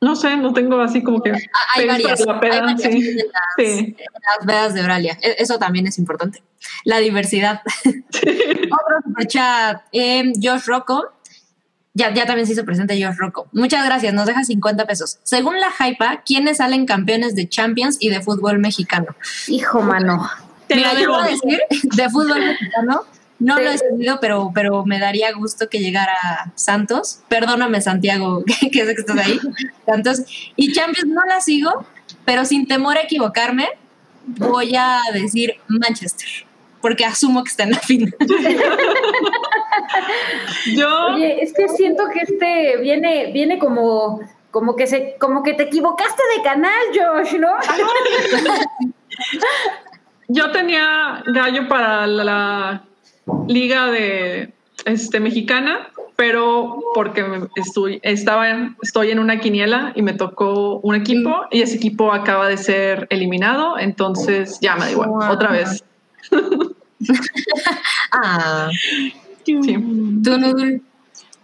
S5: no sé, no tengo así como que.
S2: Hay varias,
S5: la peda,
S2: hay varias
S5: sí.
S2: en las,
S5: Sí.
S2: en las vedas de Oralia. E- Eso también es importante. La diversidad. Otro superchat. Eh, Josh Rocco. Ya, ya también se hizo presente Josh Rocco. Muchas gracias, nos deja 50 pesos. Según la Hypa, ¿quiénes salen campeones de Champions y de fútbol mexicano?
S3: Hijo, mano.
S4: Te
S2: Mira, yo voy a decir de fútbol mexicano. No
S3: Sí.
S2: lo he seguido, pero, pero me daría gusto que llegara Santos. Perdóname, Santiago, que, que sé que estás ahí. Santos. Y Champions no la sigo, pero sin temor a equivocarme, voy a decir Manchester, porque asumo que está en la final.
S5: Yo,
S3: Oye, es que siento que este viene, viene como, como que se, como que te equivocaste de canal, Josh, ¿no?
S5: yo tenía gallo para la, la liga de este mexicana, pero porque me- estoy, estaba en- estoy en una quiniela y me tocó un equipo y ese equipo acaba de ser eliminado, entonces ya me da igual,
S2: Wow.
S5: otra vez.
S2: Ah,
S5: Sí.
S2: tú, Nudul.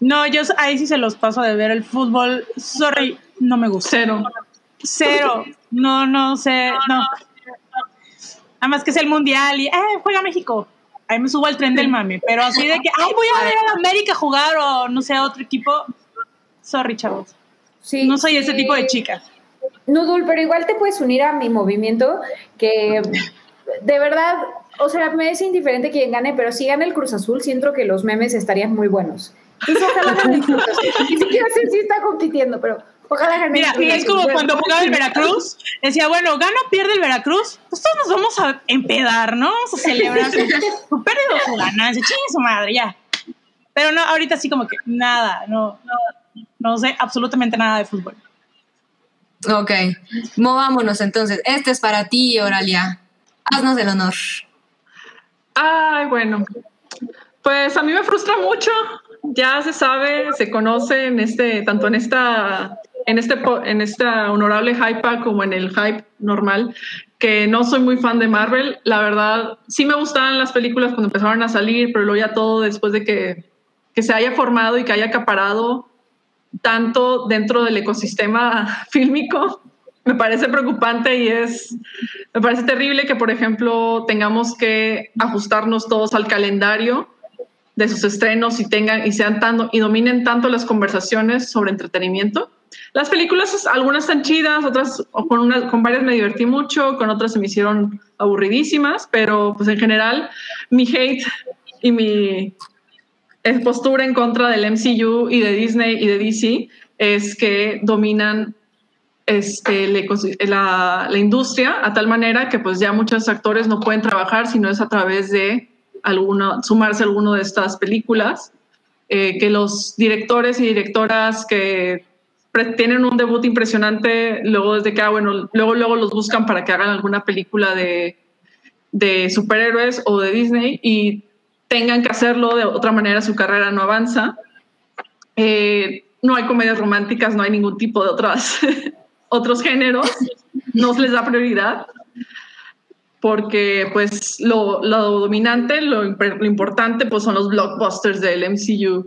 S4: No, yo ahí sí se los paso de ver el fútbol. Sorry, no me gusta.
S5: Cero.
S4: Cero. No, no sé, no. Además que es el mundial y, eh, juega México. Ahí me subo al tren del mame. Pero así de que, ay, voy a ver a América jugar o no sé, a otro equipo. Sorry, chavos.
S3: Sí,
S4: No soy ese
S3: sí.
S4: tipo de chica.
S3: Nudul, pero igual te puedes unir a mi movimiento, que de verdad, o sea, me es indiferente quién gane, pero si gana el Cruz Azul, siento que los memes estarían muy buenos. Ni siquiera sé si está compitiendo, pero ojalá
S4: Mira, es como cuando jugaba el Veracruz. Decía, bueno, gana o pierde el Veracruz. Pues todos nos vamos a empedar, ¿no? Vamos a celebrar su, su pérdida o su ganancia. Chingue su madre, ya. Pero no, ahorita sí como que nada, no, no, no sé absolutamente nada de fútbol.
S2: Ok, movámonos entonces. Este es para ti, Oralia. Haznos el honor.
S5: Ay, bueno. Pues a mí me frustra mucho. Ya se sabe, se conoce en este, tanto en esta, en este, en esta honorable hype como en el hype normal, que no soy muy fan de Marvel. La verdad, sí me gustaban las películas cuando empezaron a salir, pero luego ya todo después de que, que se haya formado y que haya acaparado tanto dentro del ecosistema fílmico, me parece preocupante y es, me parece terrible que, por ejemplo, tengamos que ajustarnos todos al calendario de sus estrenos y tengan y sean tanto y dominen tanto las conversaciones sobre entretenimiento. Las películas, algunas están chidas, otras con, unas, con varias me divertí mucho, con otras se me hicieron aburridísimas, pero pues en general mi hate y mi eh, postura en contra del MCU y de Disney y de DC es que dominan este, la, la industria a tal manera que pues ya muchos actores no pueden trabajar si no es a través de alguna, sumarse a alguna de estas películas, eh, que los directores y directoras que tienen un debut impresionante, luego desde que, ah, bueno, luego, luego los buscan para que hagan alguna película de, de superhéroes o de Disney y tengan que hacerlo de otra manera, su carrera no avanza. Eh, no hay comedias románticas, no hay ningún tipo de otras, otros géneros, no les da prioridad porque pues lo, lo dominante, lo, lo importante pues son los blockbusters del MCU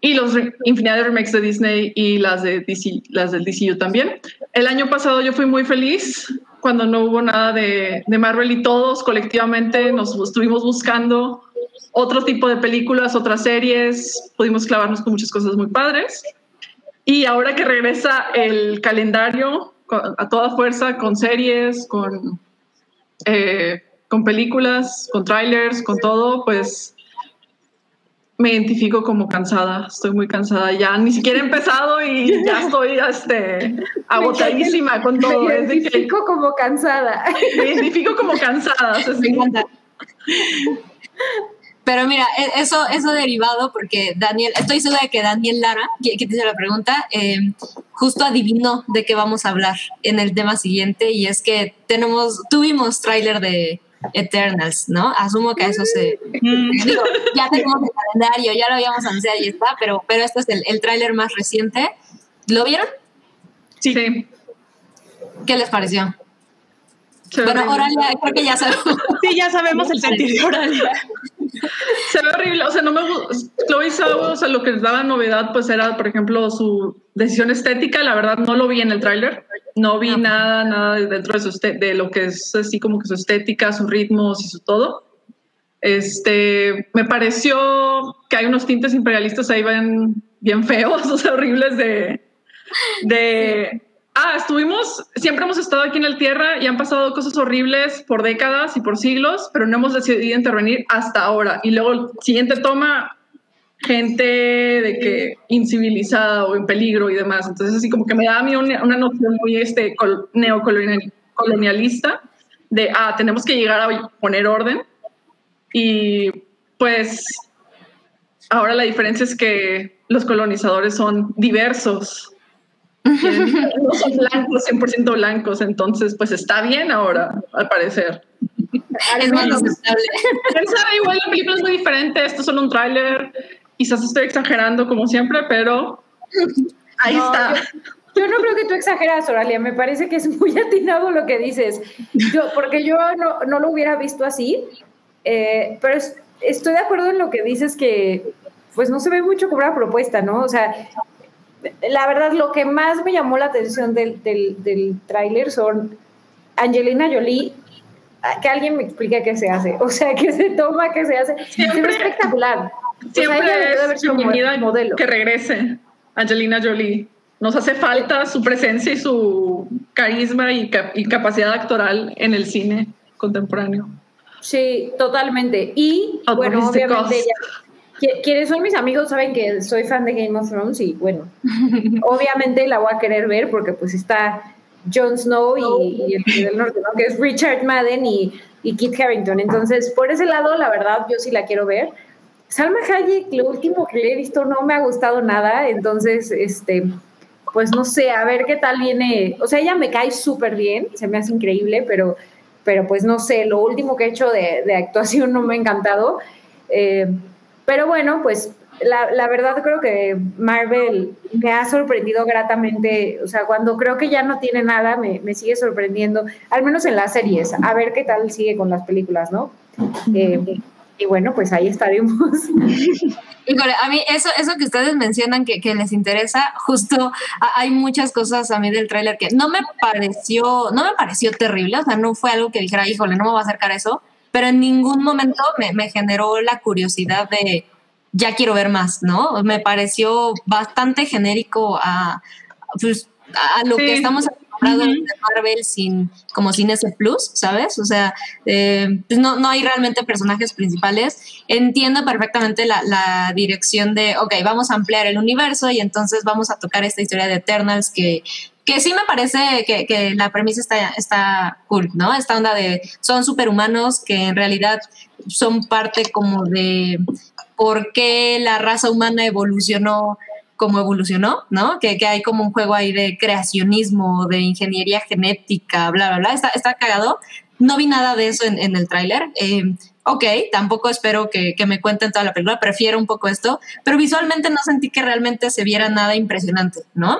S5: y los re- infinidad de remakes de Disney y las de DC, las del DCU también. El año pasado yo fui muy feliz cuando no hubo nada de, de Marvel y todos colectivamente nos estuvimos buscando otro tipo de películas, otras series, pudimos clavarnos con muchas cosas muy padres. Y ahora que regresa el calendario a toda fuerza con series, con, eh, con películas, con trailers, con todo, pues me identifico como cansada. Estoy muy cansada ya. Ni siquiera he empezado y ya estoy este, agotadísima con todo.
S3: Me
S5: que
S3: identifico como cansada.
S5: me identifico como cansada. o sea,
S2: Me
S5: sí.
S2: encanta. Pero mira, e- eso, eso derivado, porque Daniel, estoy segura de que Daniel Lara, que, que te hizo la pregunta, eh, justo adivinó de qué vamos a hablar en el tema siguiente, y es que tenemos, tuvimos tráiler de Eternals, ¿no? Asumo que a eso se... digo, ya tenemos el calendario, ya lo habíamos anunciado y está, pero, pero este es el, el tráiler más reciente. ¿Lo vieron?
S5: Sí.
S2: ¿Qué les pareció?
S5: Se
S2: Bueno. Oralia, creo que ya sabemos.
S4: Sí, ya sabemos el sentir de Oralia.
S5: Se ve horrible, o sea, no me gusta. Chloe Zhao, o sea, lo que les daba novedad, pues era, por ejemplo, su decisión estética. La verdad, no lo vi en el tráiler. No vi nada, nada dentro de, su de lo que es así como que su estética, sus ritmos y su todo. Este, me pareció que hay unos tintes imperialistas ahí bien, bien feos, o sea, horribles de, de, ah, estuvimos, siempre hemos estado aquí en la Tierra y han pasado cosas horribles por décadas y por siglos, pero no hemos decidido intervenir hasta ahora. Y luego, siguiente toma, gente de que incivilizada o en peligro y demás. Entonces, así como que me da a mí una, una noción muy este, col- neocolonial- colonialista de, ah, tenemos que llegar a poner orden. Y pues ahora la diferencia es que los colonizadores son diversos. No son blancos, 100% blancos, entonces pues está bien ahora, al parecer.
S2: Es más aceptable.
S5: Igual la película es muy diferente, esto es solo un tráiler, quizás estoy exagerando como siempre, pero ahí
S3: No,
S5: está.
S3: Yo no creo que tú exageras, Oralia. Me parece que es muy atinado lo que dices. Yo, porque yo no, no lo hubiera visto así, eh, pero es- estoy de acuerdo en lo que dices que pues no se ve mucho como una propuesta, ¿no? O sea, la verdad, lo que más me llamó la atención del, del, del tráiler son Angelina Jolie. Que alguien me explique qué se hace. O sea, qué se toma, qué se hace. Se ve
S5: Siempre-
S3: espectacular.
S5: Siempre
S3: haber
S5: es
S3: sido
S5: bienvenida
S3: modelo.
S5: que regrese Angelina Jolie. Nos hace falta su presencia y su carisma y, cap- y capacidad actoral en el cine contemporáneo.
S3: Sí, totalmente. Y bueno, obviamente quienes son mis amigos saben que soy fan de Game of Thrones y bueno, obviamente la voy a querer ver porque pues está Jon Snow y, y el del Norte, ¿no? que es Richard Madden y, y Kit Harington. Entonces, por ese lado, la verdad, yo sí la quiero ver. Salma Hayek, lo último que le he visto no me ha gustado nada, entonces, este, pues no sé, a ver qué tal viene. O sea, ella me cae súper bien, se me hace increíble, pero, pero pues no sé, lo último que he hecho de, de actuación no me ha encantado. Eh, pero bueno, pues la, la verdad creo que Marvel me ha sorprendido gratamente, o sea, cuando creo que ya no tiene nada, me, me sigue sorprendiendo, al menos en las series, a ver qué tal sigue con las películas, ¿no? Eh, y bueno, pues ahí estaremos.
S2: Híjole, a mí eso, eso que ustedes mencionan que, que les interesa, justo a- hay muchas cosas a mí del tráiler que no me pareció, no me pareció terrible, o sea, no fue algo que dijera, híjole, no me va a acercar a eso, pero en ningún momento me, me generó la curiosidad de ya quiero ver más, ¿no? Me pareció bastante genérico a, pues, a lo
S5: Sí.
S2: que estamos de Marvel sin, como sin ese plus, ¿sabes? O sea, eh, pues no, no hay realmente personajes principales. Entiendo perfectamente la, la dirección de, ok, vamos a ampliar el universo y entonces vamos a tocar esta historia de Eternals que, que sí me parece que, que la premisa está, está cool, ¿no? Esta onda de son superhumanos que en realidad son parte como de por qué la raza humana evolucionó como evolucionó, ¿no? Que, que hay como un juego ahí de creacionismo, de ingeniería genética, bla, bla, bla. Está, está cagado. No vi nada de eso en, en el tráiler. Eh, ok, tampoco espero que, que me cuenten toda la película, prefiero un poco esto, pero visualmente no sentí que realmente se viera nada impresionante, ¿no?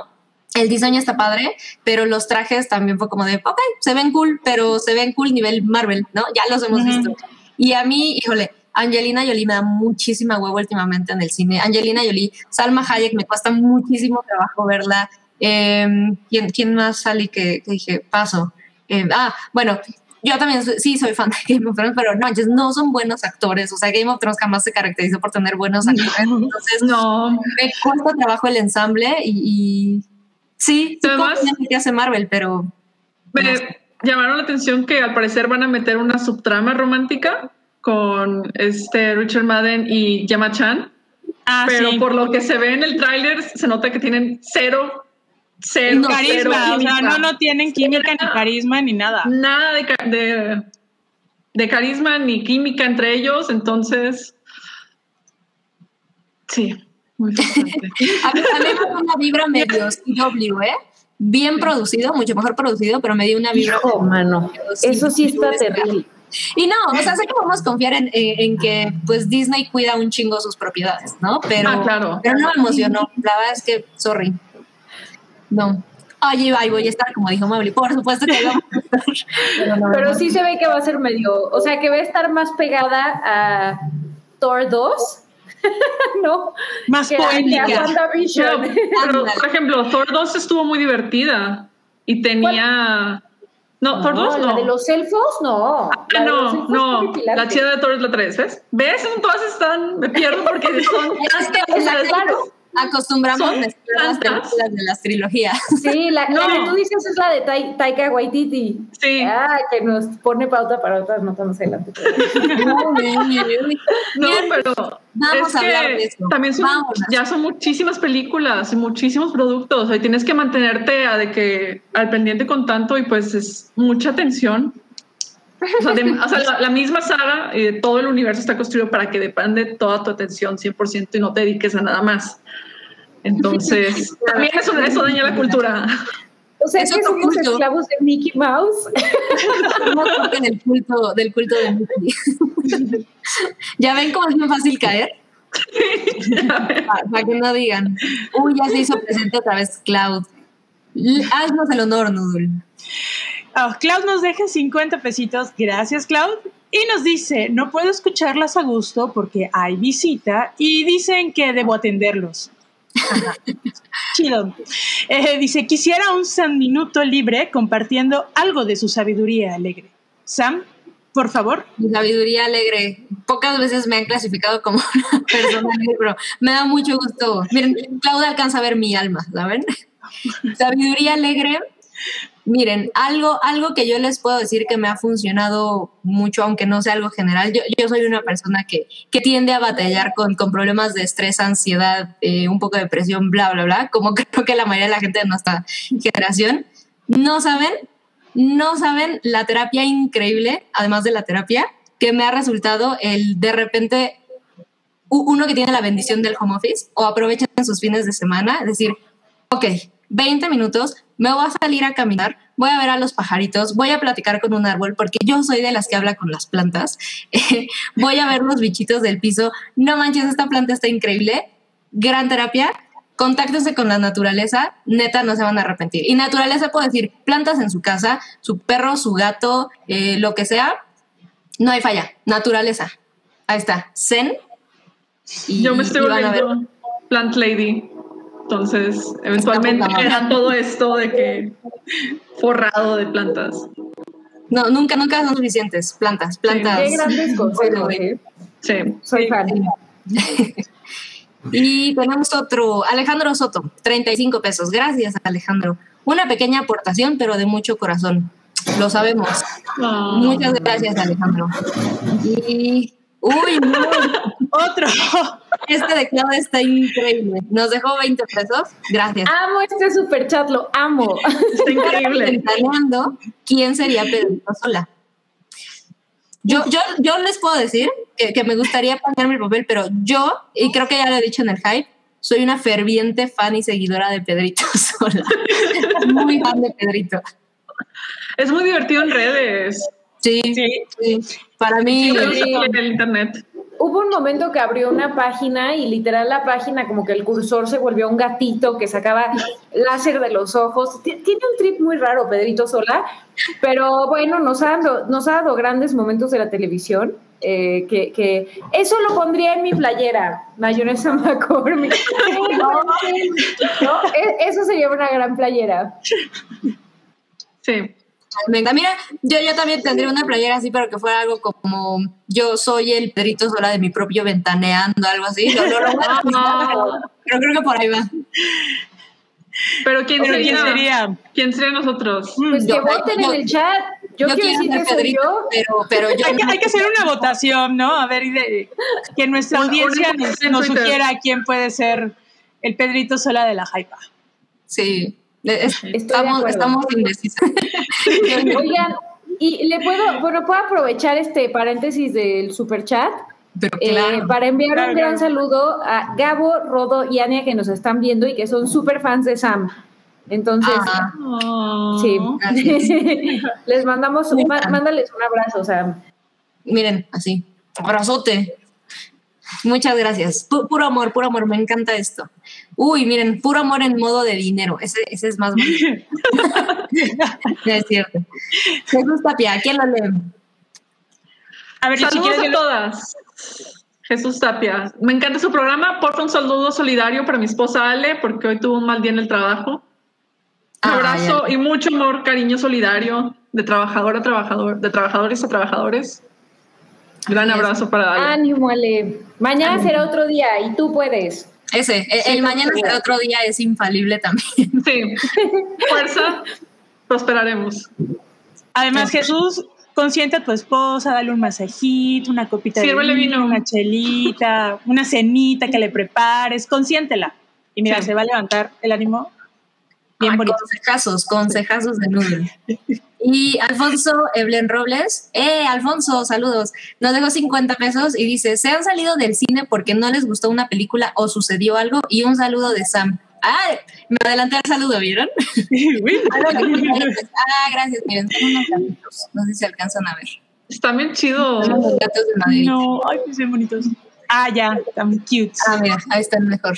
S2: El diseño está padre, pero los trajes también fue como de, ok, se ven cool, pero se ven cool nivel Marvel, ¿no? Ya los hemos
S4: Ujú.
S2: visto. Y a mí, híjole, Angelina Jolie me da muchísima huevo últimamente en el cine. Angelina Jolie, Salma Hayek, me cuesta muchísimo trabajo verla. Eh, ¿quién, quién más sale que, que dije, paso? Eh, ah, bueno, yo también soy- sí soy fan de Game of Thrones, pero no, no son buenos actores. O sea, Game of Thrones jamás se caracterizó por tener buenos actores. Entonces,
S5: No,
S2: me cuesta trabajo el ensamble y, y, Sí, sí confío en que hace Marvel, pero
S5: Me llamaron la atención que al parecer van a meter una subtrama romántica con este Richard Madden y Gemma Chan,
S4: Ah,
S5: pero
S4: sí.
S5: por lo que se ve en el tráiler se nota que tienen cero, cero,
S2: No,
S5: cero
S4: carisma, o sea, no, no tienen química ni carisma ni nada.
S5: nada de, de, de carisma ni química entre ellos, entonces sí, muy
S2: a mí, a mí me dio una vibra medio CW, ¿eh? Bien producido, mucho mejor producido, pero me dio una vibra.
S3: Hijo, mano. Eso sí está terrible.
S2: Y no, o sea, sé que podemos confiar en, en- en que pues Disney cuida un chingo sus propiedades, ¿no? Pero,
S5: Ah, claro.
S2: pero no me emocionó. La verdad es que, sorry. No. Ay, ahí voy a estar, como dijo Mabel. Por supuesto que vamos a estar. Pero, no,
S3: Pero
S2: no.
S3: sí se ve que va a ser medio, o sea, que va a estar más pegada a Thor 2, ¿no?
S4: Más
S3: Que
S4: poética.
S5: Pero, pero, por ejemplo, Thor 2 estuvo muy divertida y tenía... No, Thor 2 no.
S3: La de los elfos, no.
S5: Ah,
S3: La
S5: no,
S3: elfos
S5: no, la chida de Thor es la 3, ¿ves? ¿Ves? Todas están, me pierdo porque son...
S2: Es que
S3: claro.
S2: Acostumbramos mezclar las películas de las trilogías.
S3: Sí, la, la
S5: No.
S3: que tú dices es la de Tai- Taika Waititi.
S5: Sí.
S3: Ah, que nos pone pauta para otras notas más adelante.
S5: No, pero
S2: Vamos
S5: es
S2: a
S5: que
S2: hablar de eso.
S5: también son, ya son muchísimas películas y muchísimos productos. Ahí tienes que mantenerte a de que al pendiente con tanto y pues es mucha atención. O sea, de- o sea, la, la misma saga y de todo el universo está construido para que depende toda tu atención 100% y no te dediques a nada más. Entonces, también eso, eso daña la cultura.
S3: O sea,
S2: Es
S3: que
S2: otro
S3: somos
S2: culto.
S3: esclavos de Mickey Mouse.
S2: Somos parte del culto, del culto de Mickey. ¿Ya ven cómo es muy fácil caer? Para que no digan. Uy, ya se hizo presente otra vez Cloud. Haznos el honor, Noodle.
S4: Ah, Cloud nos deja 50 pesitos. Gracias, Cloud. Y nos dice, no puedo escucharlas a gusto porque hay visita y dicen que debo atenderlos. Chido. Eh, dice, quisiera un San Minuto libre compartiendo algo de su sabiduría alegre. Sam, por favor.
S2: Sabiduría alegre. Pocas veces me han clasificado como una persona alegre, pero me da mucho gusto. Miren, Claudia alcanza a ver mi alma, ¿saben? Sabiduría alegre. Miren, algo, algo que yo les puedo decir que me ha funcionado mucho, aunque no sea algo general. Yo, yo soy una persona que, que tiende a batallar con, con problemas de estrés, ansiedad, eh, un poco de depresión, bla, bla, bla, como creo que la mayoría de la gente de nuestra generación. No saben, no saben la terapia increíble, además de la terapia, que me ha resultado el de repente uno que tiene la bendición del home office o aprovechen sus fines de semana, decir, ok, 20 minutos, me voy a salir a caminar, voy a ver a los pajaritos, voy a platicar con un árbol, porque yo soy de las que habla con las plantas, eh, voy a ver los bichitos del piso, no manches, esta planta está increíble, gran terapia, contáctense con la naturaleza, neta no se van a arrepentir. Y naturaleza puedo decir, plantas en su casa, su perro, su gato, eh, lo que sea, no hay falla, naturaleza. Ahí está, zen. y-
S5: Yo me estoy volviendo plant lady. Entonces, eventualmente era todo esto de que forrado de plantas.
S2: No, nunca, nunca son suficientes. Plantas, plantas.
S3: Qué grandes consejos, ¿eh?
S5: Sí.
S3: Soy fan.
S2: Y tenemos otro, Alejandro Soto, 35 pesos. Gracias, Alejandro. Una pequeña aportación, pero de mucho corazón. Lo sabemos.
S5: Ah.
S2: Muchas gracias, Alejandro. Y. Uy, no.
S4: Otro.
S2: Este de Claudia está increíble. Nos dejó 20 pesos. Gracias.
S3: Amo este super chat, lo amo.
S5: Está increíble.
S2: Ventaneando, ¿quién sería Pedrito Sola? Yo, yo, yo les puedo decir que, que me gustaría ponerme el papel, pero yo, y creo que ya lo he dicho en el hype, soy una ferviente fan y seguidora de Pedrito Sola. Muy fan de Pedrito.
S5: Es muy divertido en redes.
S2: Sí,
S4: Sí.
S2: sí. Para mí,
S5: Sí, en el internet.
S3: Hubo un momento que abrió una página y literal la página como que el cursor se volvió un gatito que sacaba láser de los ojos. Ti- Tiene un trip muy raro, Pedrito Sola, pero bueno, nos ha dado, nos ha dado grandes momentos de la televisión. eh, que, eso lo pondría en mi playera, mayonesa McCormick. E- eso sería una gran playera.
S5: Sí.
S2: Venga, mira, yo, yo también tendría una playera así, pero que fuera algo como yo soy el Pedrito Sola de mi propio ventaneando, algo así. No, no, no, no, pero, creo que por ahí va.
S5: Pero ¿quién
S4: ¿Pero
S5: sería?
S4: quién sería?
S5: ¿Quién sería nosotros?
S3: Pues
S2: Yo-
S3: que voten
S2: yo-
S3: en el chat. Yo, quiero decir
S2: ser
S3: que soy
S2: Pedrito,
S3: yo.
S2: pero, pero yo
S4: Hay que, hay que hacer una votación, ¿no? A ver, de- que nuestra audiencia nos, nos sugiera quién puede ser el Pedrito Sola de la Jaipa.
S2: Sí, estamos,
S3: acuerdo.
S2: estamos indecisas.
S3: Oigan, y le puedo, bueno, puedo aprovechar este paréntesis del super chat
S2: Pero
S3: eh, para enviar
S4: Claro,
S3: un gran
S4: claro.
S3: saludo a Gabo, Rodo y Ania que nos están viendo y que son súper fans de Sam. Entonces,
S2: Ah,
S3: sí. Les mandamos, un- má- mándales un abrazo, Sam.
S2: miren, así, abrazote. Muchas gracias. Pu- puro amor, puro amor, me encanta esto. Uy, miren, puro amor en modo de dinero. Ese, ese es más bonito. No es cierto. Jesús Tapia, ¿quién lo lee?
S4: A ver, si
S5: Saludos
S4: quieres,
S5: a todas. Jesús Tapia. Me encanta su programa. Porfa, un saludo solidario para mi esposa Ale, porque hoy tuvo un mal día en el trabajo. Un
S2: Ah,
S5: abrazo y mucho amor, cariño solidario de trabajador a trabajador, de trabajadores a trabajadores. Gran abrazo para Ale.
S3: Ánimo, Ale. Mañana será otro día y tú puedes.
S2: Ese, el, el mañana será otro día, es infalible también.
S5: Sí. Fuerza, prosperaremos.
S4: Además, Jesús, consiente a tu esposa, dale un masajito, una copita
S5: Sírvele
S4: de vino,
S5: vino.
S4: una chelita, una cenita que le prepares, consiéntela. Y mira,
S5: Sí.
S4: se va a levantar el ánimo bien
S2: Ah,
S4: bonito.
S2: Consejazos, consejazos de Noodle. Y Alfonso Eblen Robles, eh, Alfonso, saludos. Nos dejó 50 pesos y dice, se han salido del cine porque no les gustó una película o sucedió algo y un saludo de Sam. Ah, me adelanté al saludo, ¿vieron? ah, gracias, miren, son unos gatitos. No sé si alcanzan a ver.
S5: Están bien chidos.
S2: Son unos gatos de Madrid.
S4: no, ay, pues bien bonitos. Ah, ya, tan cute.
S2: Ah, mira, ahí están mejor.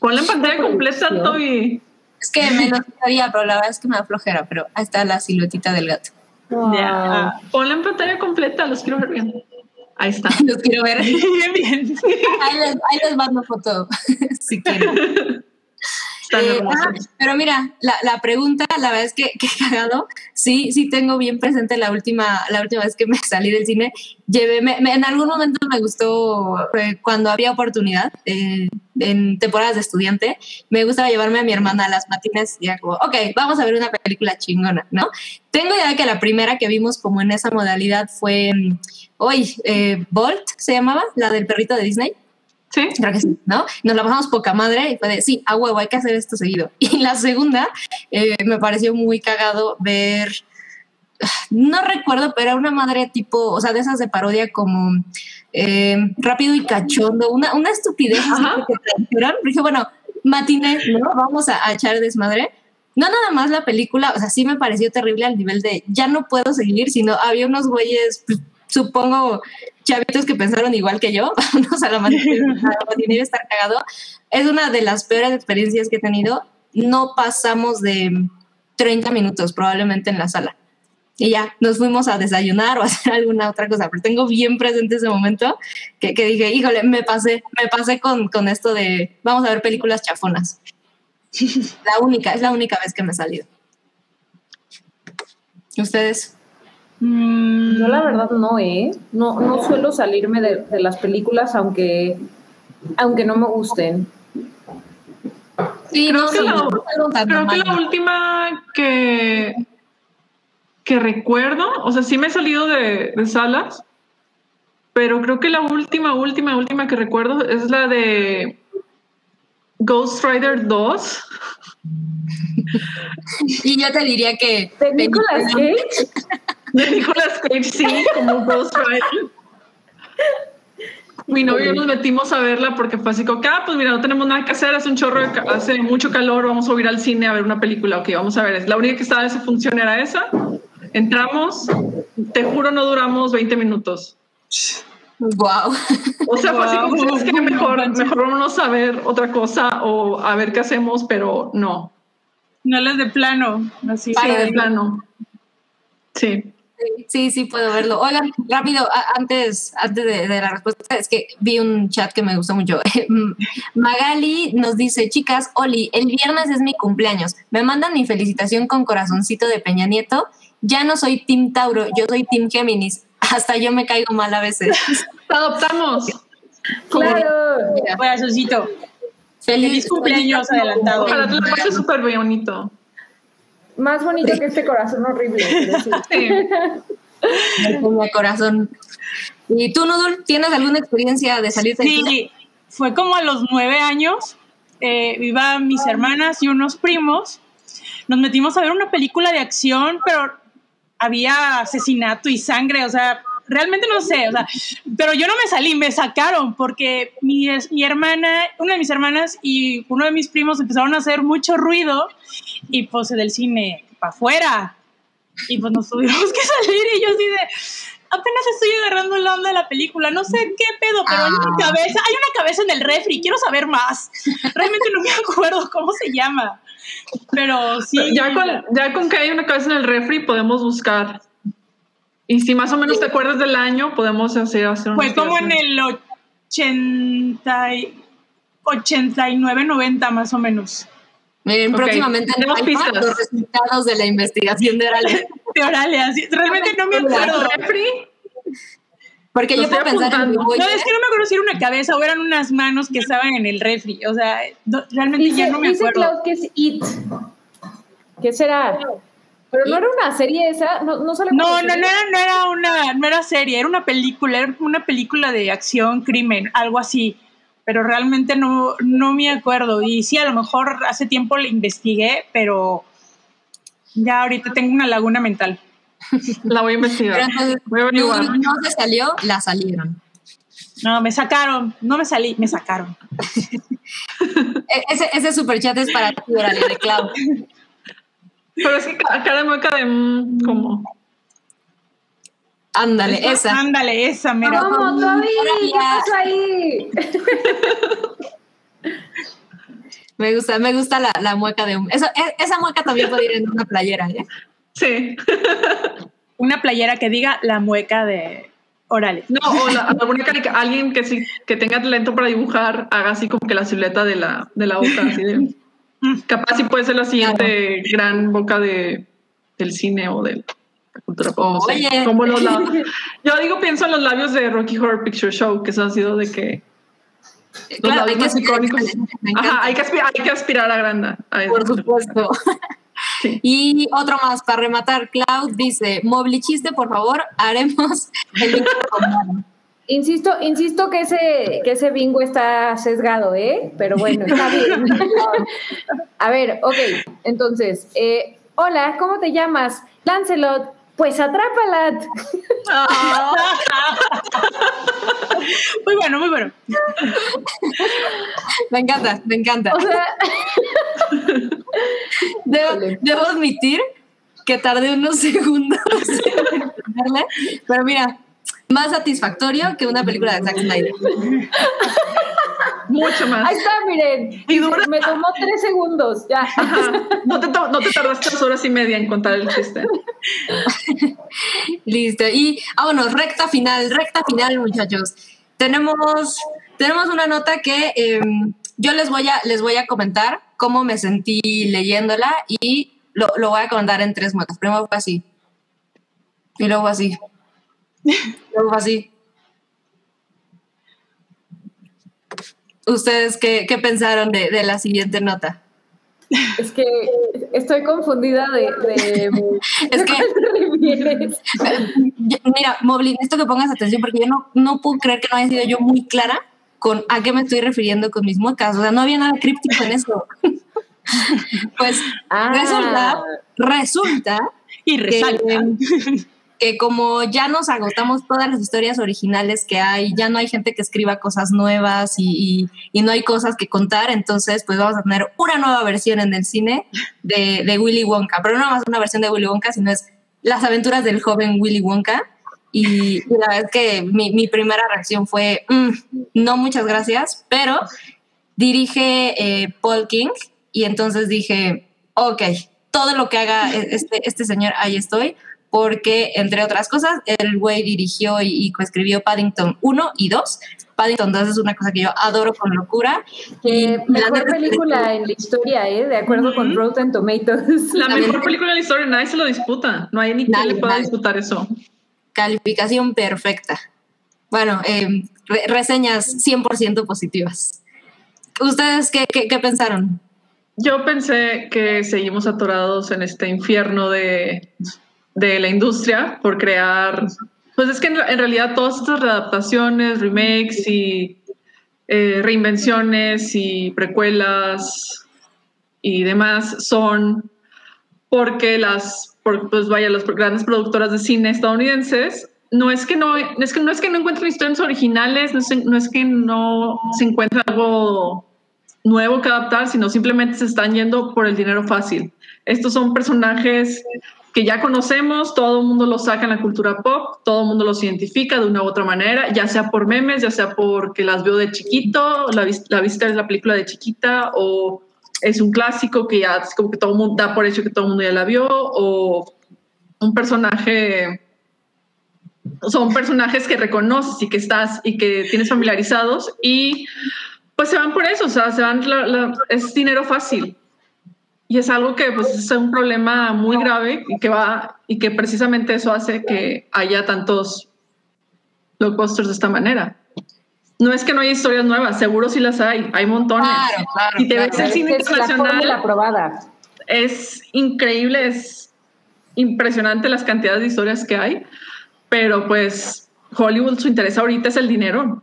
S5: Ponla en pantalla completa, Toby.
S2: Es que me lo sabía, pero la verdad es que me da flojera, pero ahí está la siluetita del gato.
S4: Ya.
S5: Ponla en pantalla completa, los quiero ver bien. Ahí está.
S2: Los quiero ver.
S4: Bien, bien.
S2: Ahí les, ahí les mando foto, si quieren.
S5: Están
S2: Eh, ah, pero mira, la, la pregunta, la verdad es que, que cagado, sí, sí tengo bien presente la última, la última vez que me salí del cine. Llevé, me- me- en algún momento me gustó eh, cuando había oportunidad, eh, en temporadas de estudiante, me gustaba llevarme a mi hermana a las matines y era como, ok, vamos a ver una película chingona, ¿no? Tengo idea de que la primera que vimos como en esa modalidad fue, mm, hoy, eh, Bolt se llamaba, la del perrito de Disney.
S5: Sí.
S2: Creo que sí, ¿no? Nos la pasamos poca madre y fue de, sí, a huevo, hay que hacer esto seguido. Y la segunda, eh, me pareció muy cagado ver, no recuerdo, pero era una madre tipo, o sea, de esas de parodia como eh, rápido y cachondo, una, una estupidez que trajeron. Dije, bueno, matiné, ¿no? Vamos a, a echar desmadre. No nada más la película, o sea, sí me pareció terrible al nivel de ya no puedo seguir, sino había unos güeyes, pues, supongo, chavitos que pensaron igual que yo, vámonos a la matiné y estar cagado. Es una de las peores experiencias que he tenido. No pasamos de 30 minutos probablemente en la sala. Y ya, nos fuimos a desayunar o a hacer alguna otra cosa, pero tengo bien presente ese momento que, que dije, híjole, me pasé, me pasé con, con esto de vamos a ver películas chafonas. La única, es la única vez que me he salido. ¿Ustedes?
S4: Mm,
S3: Yo la verdad no, ¿eh? No, no suelo salirme de, de las películas aunque, aunque no me gusten.
S2: Sí,
S5: Creo
S2: no,
S5: que
S2: sí,
S5: la- Creo que la última que, que recuerdo, o sea, sí me he salido de, de salas, pero creo que la última, última, última que recuerdo es la de Ghost Rider 2.
S2: Y yo te diría que...
S3: ¿De Nicolas Cage?
S5: De Nicolas Cage, sí, como Ghost Rider. Mi novio y nos metimos a verla porque fue así como ah, pues mira, no tenemos nada que hacer, hace un chorro, de hace mucho calor, vamos a ir al cine a ver una película. Ok, vamos a ver. Es La única que estaba de esa función era esa. Entramos, te juro, no duramos 20 minutos.
S2: Wow.
S5: O sea, fue así como, es que mejor, mejor vámonos a ver otra cosa o a ver qué hacemos, pero no.
S4: no las de plano, así.
S5: Sí, de plano. Sí.
S2: Sí, sí puedo verlo. Oigan, rápido, antes, antes de, de la respuesta, es que vi un chat que me gustó mucho. Magali nos dice, chicas, Oli, el viernes es mi cumpleaños. Me mandan mi felicitación con corazoncito de Peña Nieto. Ya no soy Team Tauro, yo soy Team Géminis. Hasta yo me caigo mal a veces.
S5: Te adoptamos.
S3: Claro.
S4: Corazoncito. Feliz cumpleaños adelantado.
S5: Ojalá te la pases súper bonito.
S3: Más bonito que este corazón horrible. sí.
S5: Sí.
S2: Mi corazón. ¿Y tú, Nudul, tienes alguna experiencia de salir cine?
S4: Sí, fue como a los nueve años. Eh, iban mis hermanas y unos primos. Nos metimos a ver una película de acción, pero había asesinato y sangre, o sea, realmente no sé, o sea, pero yo no me salí, me sacaron porque mi, mi hermana, una de mis hermanas y uno de mis primos empezaron a hacer mucho ruido y pues del cine para afuera. Y pues nos tuvimos que salir y yo así de, apenas estoy agarrando la onda de la película, no sé qué pedo, pero hay una
S2: Ah.
S4: cabeza, hay una cabeza en el refri, quiero saber más. Realmente no me acuerdo cómo se llama. Pero sí.
S5: Ya con, ya con que hay una cabeza en el refri podemos buscar. Y si más o menos te acuerdas del año, podemos hacer, hacer
S4: Fue como en el 80, y- 89, 90 más o menos.
S2: Miren,
S5: Ok,
S2: próximamente en
S5: tenemos pistas.
S2: los resultados de la investigación de Oralia.
S4: De Oralia, realmente no me acuerdo.
S5: refri.
S2: Porque yo puedo
S5: estoy
S2: pensar en. Oye,
S4: No, es que no me acuerdo si era una cabeza o eran unas manos que estaban en el refri. O sea, no- realmente
S3: Dice,
S4: ya no me
S3: dice
S4: acuerdo.
S3: Klaus que es It. ¿Qué será? Pero no era una serie esa, no, no sale
S4: No, no, no era, no era una, no era serie, era una película, era una película de acción, crimen, algo así. Pero realmente no, no me acuerdo. Y sí, a lo mejor hace tiempo la investigué, pero ya ahorita tengo una laguna mental.
S5: La voy a investigar.
S2: pero entonces,
S5: Voy a
S2: no se salió, la salieron.
S4: No, me sacaron, no me salí, me sacaron.
S2: E- Ese, ese superchat es para ti, de Clau.
S5: Pero es que ca- cada mueca de mm, como.
S2: Ándale, esa.
S4: Ándale, esa, mira.
S3: ¿Cómo, Toby? ¿Qué pasó ahí?
S2: Me gusta, me gusta la, la mueca de un. Eso, e- esa mueca también puede ir en una playera, ¿eh?
S5: Sí.
S4: Una playera que diga la mueca de Orales.
S5: No, o la, alguna carica- alguien que sí que tenga talento para dibujar haga así como que la silueta de la, de la boca. Así de, capaz sí puede ser la siguiente gran boca de, del cine o de la cultura pop. no sé.
S2: Oye.
S5: Como los labios. Yo digo, pienso en los labios de Rocky Horror Picture Show, que eso ha sido de que los
S2: Claro, hay
S5: labios más icónicos. Ajá, hay que, aspirar, hay que aspirar a grande. a eso.
S2: Por supuesto.
S5: Sí.
S2: Y otro más para rematar. Cloud dice: Mobli chiste, por favor, haremos el
S3: Insisto, insisto que ese, que ese bingo está sesgado, ¿eh? Pero bueno, está bien. A ver, ok, entonces, eh, hola, ¿cómo te llamas? Lancelot. Pues atrápala.
S4: Muy bueno, muy bueno.
S2: Me encanta, me encanta.
S3: O sea,
S2: Debo, debo admitir que tardé unos segundos en entenderle, pero mira, más satisfactorio que una película de Zack Snyder.
S5: Mucho más.
S3: ahí está, miren.
S5: Y dura-
S3: Me tomó tres segundos, ya.
S5: Ajá. No, te, no te tardaste dos horas y media en contar el chiste.
S2: Listo. Y vámonos, recta final, recta final, muchachos. Tenemos, tenemos una nota que eh, yo les voy, a, les voy a comentar cómo me sentí leyéndola y lo, lo voy a comentar en tres muecas. Primero fue así. Y luego así. Luego fue así. ¿Ustedes qué, qué pensaron de, de la siguiente nota?
S3: Es que estoy confundida de. de
S2: Es que- Mira, Moblin, esto que pongas atención porque yo no, no puedo creer que no haya sido yo muy clara con a qué me estoy refiriendo con mis muecas. O sea, no había nada críptico en eso. pues
S3: Ah.
S2: resulta, resulta
S4: Y resalta.
S2: que como ya nos agotamos todas las historias originales que hay, ya no hay gente que escriba cosas nuevas y, y- y no hay cosas que contar, entonces pues vamos a tener una nueva versión en el cine de, de Willy Wonka, pero no más una versión de Willy Wonka, sino es las aventuras del joven Willy Wonka. Y, y la verdad es que mi, mi primera reacción fue, "Mm, no muchas gracias, pero dirige eh, Paul King y entonces dije, ok, todo lo que haga e- este, este señor, ahí estoy, porque entre otras cosas, el güey dirigió y, y coescribió Paddington 1 y 2. Paddington 2 es una cosa que yo adoro con locura. Y
S3: Eh,
S2: la
S3: mejor película en la historia, ¿eh? De acuerdo con Rotten Tomatoes.
S5: La
S2: También-
S5: mejor película de la historia, nadie se lo disputa. No hay ni quien
S2: Nadie,
S5: le pueda
S2: nadie.
S5: disputar eso.
S2: Calificación perfecta. Bueno, eh, re- reseñas 100% positivas. ¿Ustedes qué, qué, qué pensaron?
S5: Yo pensé que seguimos atorados en este infierno de, de la industria por crear. Pues es que en, realidad todas estas readaptaciones, remakes y eh, reinvenciones y precuelas y demás son porque las, pues vaya, las grandes productoras de cine estadounidenses no es que no, es que no es que no encuentren historias originales, no es, no es que no se encuentre algo nuevo que adaptar, sino simplemente se están yendo por el dinero fácil. Estos son personajes que ya conocemos, todo el mundo los saca en la cultura pop, todo el mundo los identifica de una u otra manera, ya sea por memes, ya sea porque las veo de chiquito, la, la viste en la película de chiquita, o es un clásico que ya es como que todo el mundo da por hecho que todo el mundo ya la vio, o un personaje son personajes que reconoces y que estás y que tienes familiarizados y pues se van por eso, o sea, se van, la- la- es dinero fácil. Y es algo que pues es un problema muy grave y que va y que precisamente eso hace que haya tantos blockbusters de esta manera. No es que no haya historias nuevas, seguro sí las hay, hay montones.
S2: Claro, claro,
S5: Y te ves
S2: claro.
S5: el cine
S3: Es la fórmula
S5: internacional,
S3: aprobada.
S5: es increíble, es impresionante las cantidades de historias que hay, pero pues Hollywood su interés ahorita es el dinero,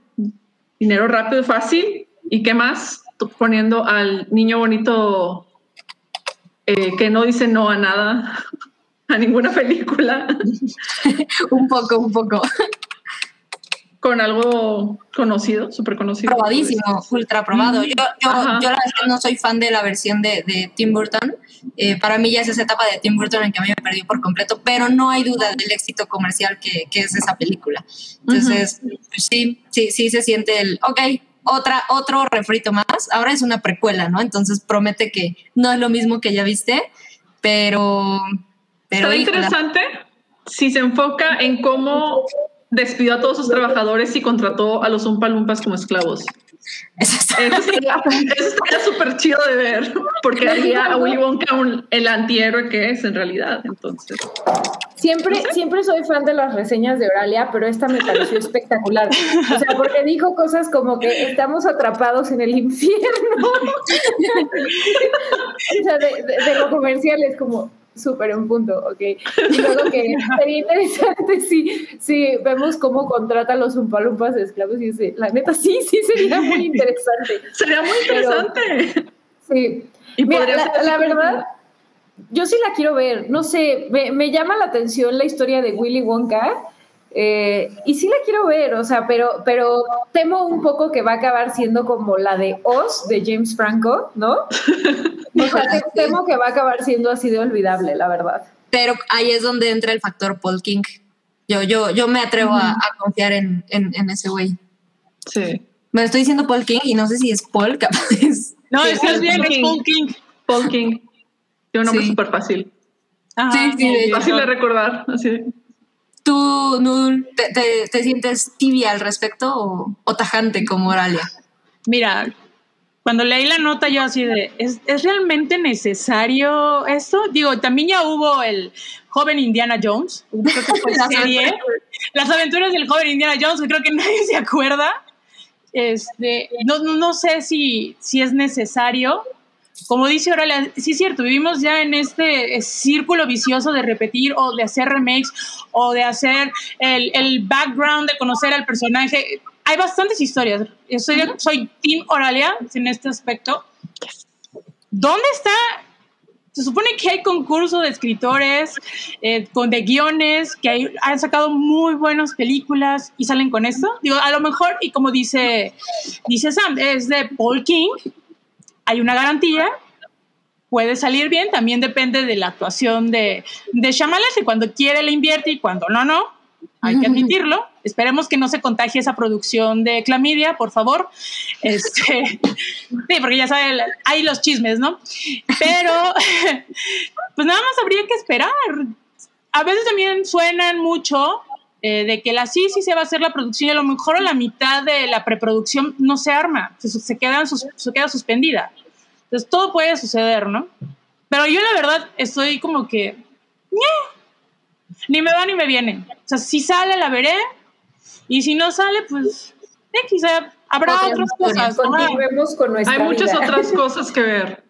S5: dinero rápido y fácil, y qué más poniendo al niño bonito eh, que no dice no a nada, a ninguna película,
S2: Un poco, un poco.
S5: con algo conocido, súper conocido.
S2: Probadísimo, ultra probado. Yo, yo, yo la verdad no soy fan de la versión de, de Tim Burton. Eh, para mí ya es esa etapa de Tim Burton en que a mí me perdió por completo, pero no hay duda del éxito comercial que, que es esa película. Entonces, pues sí, sí, sí se siente el, ok, otra, otro refrito más. Ahora es una precuela, ¿no? Entonces promete que no es lo mismo que ya viste, pero... pero
S5: Está interesante si se enfoca en cómo despidió a todos sus trabajadores y contrató a los Umpalumpas como esclavos.
S2: Eso
S5: estaría súper chido de ver, porque haría a Willy Wonka un- el antihéroe que es en realidad. Entonces,
S3: Siempre, siempre soy fan de las reseñas de Oralia, pero esta me pareció espectacular. O sea, porque dijo cosas como que estamos atrapados en el infierno. o sea, de, de- de lo comercial es como súper un punto, ok. Y luego que sería interesante si, si vemos cómo contrata a los umpalumpas de esclavos y dice, la neta, sí, sí, sería muy interesante.
S5: sería muy
S3: Pero-
S5: interesante.
S3: Sí.
S5: Y
S3: Mira,
S5: podría
S3: la, verdad, yo sí la quiero ver. No sé, me, me llama la atención la historia de Willy Wonka. Eh, y sí la quiero ver, o sea, pero, pero temo un poco que va a acabar siendo como la de Oz de James Franco, ¿no? O sea, te- temo que va a acabar siendo así de olvidable, la verdad.
S2: pero ahí es donde entra el factor Paul King. Yo, yo, yo me atrevo a, a confiar en, en, en ese güey.
S5: Sí.
S2: Me estoy diciendo Paul King y no sé si es Paul, capaz.
S4: No,
S5: Sí,
S4: estás
S5: Paul
S4: bien, es. Paul King.
S5: Paul King. Tiene un nombre
S2: Sí.
S5: súper fácil.
S4: Ajá.
S2: Sí, sí.
S5: Fácil de recordar. Así.
S2: ¿Tú, Nudul, te, te, te sientes tibia al respecto o, o tajante como Oralia?
S4: Mira, cuando leí la nota yo así de, ¿es, ¿es realmente necesario esto? Digo, también ya hubo el joven Indiana Jones, creo que fue
S2: Las
S4: serie,
S2: aventuras.
S4: las aventuras del joven Indiana Jones, que creo que nadie se acuerda. Este, no, no, no sé si, si es necesario. Como dice Aurelia, sí es cierto, vivimos ya en este eh, círculo vicioso de repetir o de hacer remakes o de hacer el, el background de conocer al personaje. Hay bastantes historias. Yo soy, soy Team Oralia en este aspecto. ¿Dónde está? Se supone que hay concurso de escritores, eh, con de guiones, que hay- han sacado muy buenas películas y salen con esto. Digo, a lo mejor, y como dice, dice Sam, es de Paul King, hay una garantía, puede salir bien, también depende de la actuación de, de Shyamalan, si cuando quiere le invierte y cuando no, no, hay que admitirlo. Esperemos que no se contagie esa producción de clamidia, por favor. Este, sí, porque ya saben, hay los chismes, ¿no? Pero, pues nada más habría que esperar. A veces también suenan mucho eh, de que la sí, sí se va a hacer la producción y a lo mejor a la mitad de la preproducción no se arma, se, se, quedan se queda suspendida. Entonces todo puede suceder, ¿no? Pero yo la verdad estoy como que... Ni me va ni me viene. O sea, si sale la veré y si no sale, pues... eh, quizá Habrá
S2: Otras
S4: otras
S2: historias.
S4: cosas.
S3: Continuemos con nuestra
S5: Hay muchas
S3: vida.
S5: otras cosas que ver,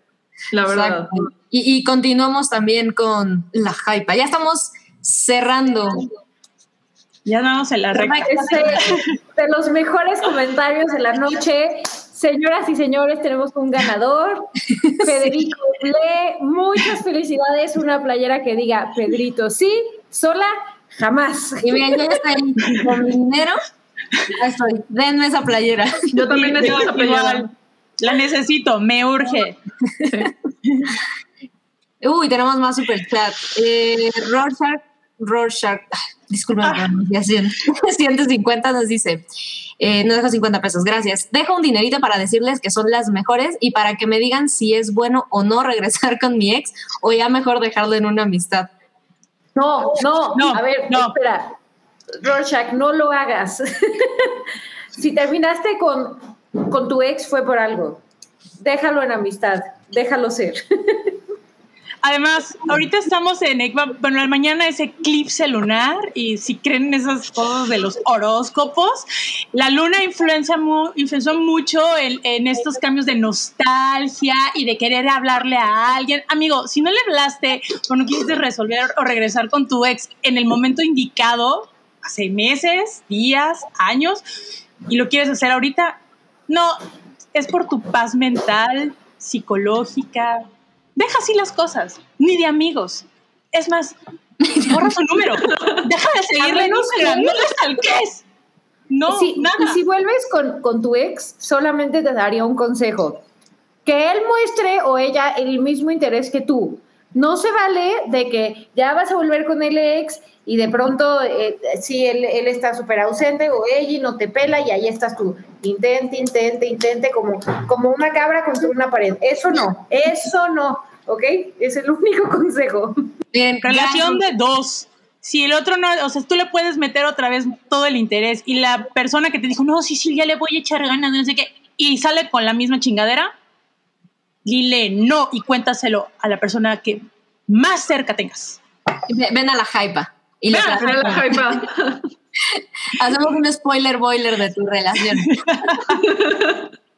S5: la verdad.
S2: Y, y continuamos también con la hype. Ya estamos cerrando.
S4: Ya vamos en la recta.
S3: Este, de los mejores comentarios de la noche. Señoras y señores, tenemos un ganador, Federico Le. Muchas felicidades. Una playera que diga Pedrito, sí, sola, jamás.
S2: Y yo ya estoy con mi dinero. Ya estoy. Denme esa playera.
S5: Yo también
S4: Sí,
S5: necesito esa playera.
S4: La necesito, me urge.
S2: Uy, tenemos más super chat. Eh, Rorschach, Rorschach, ah, disculpen la pronunciación. 150 nos dice, eh, nos deja 50 pesos, gracias. Dejo un dinerito para decirles que son las mejores y para que me digan si es bueno o no regresar con mi ex o ya mejor dejarlo en una amistad.
S3: No, no,
S4: No,
S3: a ver,
S4: no.
S3: espera. Rorschach, no lo hagas. si terminaste con, con tu ex fue por algo. Déjalo en amistad, déjalo ser.
S4: Además, ahorita estamos en, bueno, mañana es eclipse lunar y si creen en esas cosas de los horóscopos, la luna influencia influenció mucho en, en estos cambios de nostalgia y de querer hablarle a alguien. Amigo, si no le hablaste o no quisiste resolver o regresar con tu ex en el momento indicado, hace meses, días, años, y lo quieres hacer ahorita, no, es por tu paz mental, psicológica, deja así las cosas, ni de amigos. Es más, borra su número. Deja de seguirle en Instagram, no le stalkees. No,
S3: si,
S4: nada.
S3: y si vuelves con, con tu ex, solamente te daría un consejo. Que él muestre o ella el mismo interés que tú. No se vale de que ya vas a volver con el ex y de pronto, eh, sí, él, él está súper ausente o ella no te pela y ahí estás tú. Intente, intente, intente como, como una cabra contra una pared. Eso no, eso no, ¿ok? Es el único consejo.
S2: Miren,
S4: Relación de dos. Si el otro no, o sea, tú le puedes meter otra vez todo el interés y la persona que te dijo, no, sí, sí, ya le voy a echar ganas, no sé qué, y sale con la misma chingadera, dile no y cuéntaselo a la persona que más cerca tengas.
S2: Ve- Ven a la hype. Y le
S4: Ven,
S2: tra-
S5: Pero la hypa.
S2: hacemos un spoiler boiler de tu relación.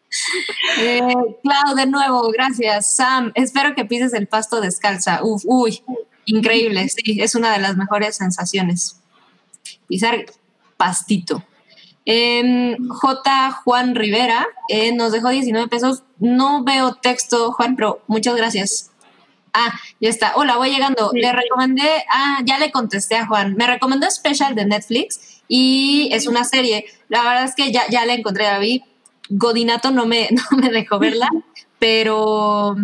S2: eh, Clau, de nuevo, gracias. Sam, espero que pises el pasto descalza. Uf, uy, increíble. Sí, es una de las mejores sensaciones. Pisar pastito. Em, J. Juan Rivera eh, nos dejó 19 pesos. No veo texto, Juan, pero muchas gracias. Ah, ya está. Hola, voy llegando. Le recomendé, ah, ya le contesté a Juan. Me recomendó Special de Netflix y es una serie. La verdad es que ya, ya la encontré a David. Godinato no me, no me dejó verla, pero,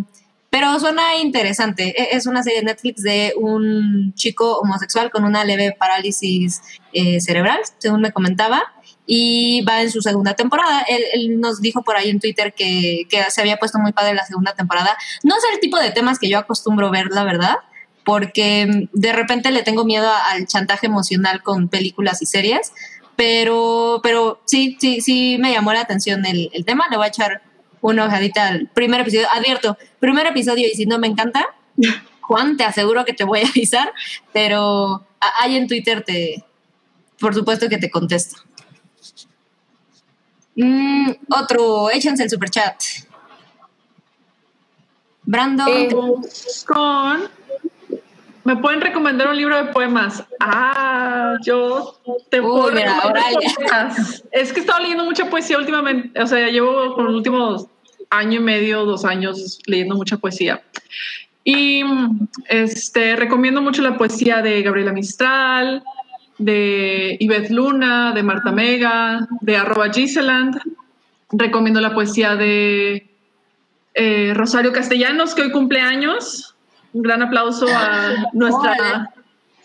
S2: pero suena interesante. E- Es una serie de Netflix de un chico homosexual con una leve parálisis eh, cerebral, según me comentaba, y va en su segunda temporada. Él, él nos dijo por ahí en Twitter que, que se había puesto muy padre la segunda temporada. No es el tipo de temas que yo acostumbro ver, la verdad, porque de repente le tengo miedo al chantaje emocional con películas y series, pero, pero sí, sí, sí me llamó la atención el, tema. Le voy a echar una ojadita al primer episodio. Advierto, primer episodio y si no me encanta, Juan, te aseguro que te voy a avisar, pero ahí en Twitter te, por supuesto que te contesto. Mm, otro, échense el super chat. Brandon,
S3: Eh,
S5: Con. ¿Me pueden recomendar un libro de poemas? Ah, yo te
S2: Uy,
S5: puedo
S2: mira, Oralia.
S5: poemas. Es que he estado leyendo mucha poesía últimamente. O sea, llevo por los últimos año y medio, dos años leyendo mucha poesía. Y este, recomiendo mucho la poesía de Gabriela Mistral, de Yvette Luna, de Marta Mega, de arroba Giseland. Recomiendo la poesía de eh, Rosario Castellanos, que hoy cumple años. Un gran aplauso a nuestra,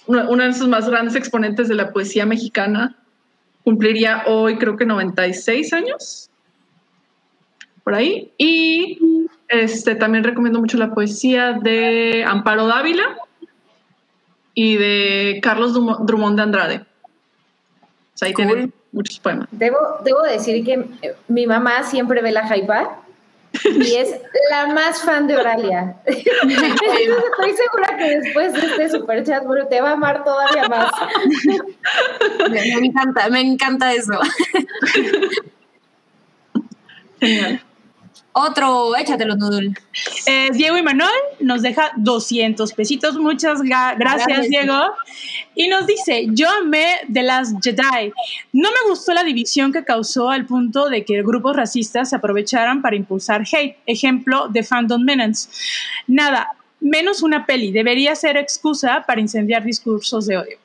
S5: una de sus más grandes exponentes de la poesía mexicana. Cumpliría hoy, creo que 96 años. Por ahí. Y este, también recomiendo mucho la poesía de Amparo Dávila y de Carlos Drummond de Andrade. O sea, ahí
S2: Cool.
S5: tienen muchos poemas.
S3: Debo, debo decir que eh, mi mamá siempre ve la Jaipa y es la más fan de Oralia. Estoy segura que después de este super chat, bueno, te va a amar todavía más.
S2: me, me encanta, me encanta eso.
S5: Genial.
S2: Otro, échatelo, Nudul.
S4: Eh, Diego Imanol nos deja 200 pesitos. Muchas gra- gracias,
S2: Gracias.
S4: Diego. Y nos dice: Yo amé The Last Jedi. No me gustó la división que causó al punto de que grupos racistas se aprovecharan para impulsar hate. Ejemplo de Fandom Menace. Nada, menos una peli. Debería ser excusa para incendiar discursos de odio.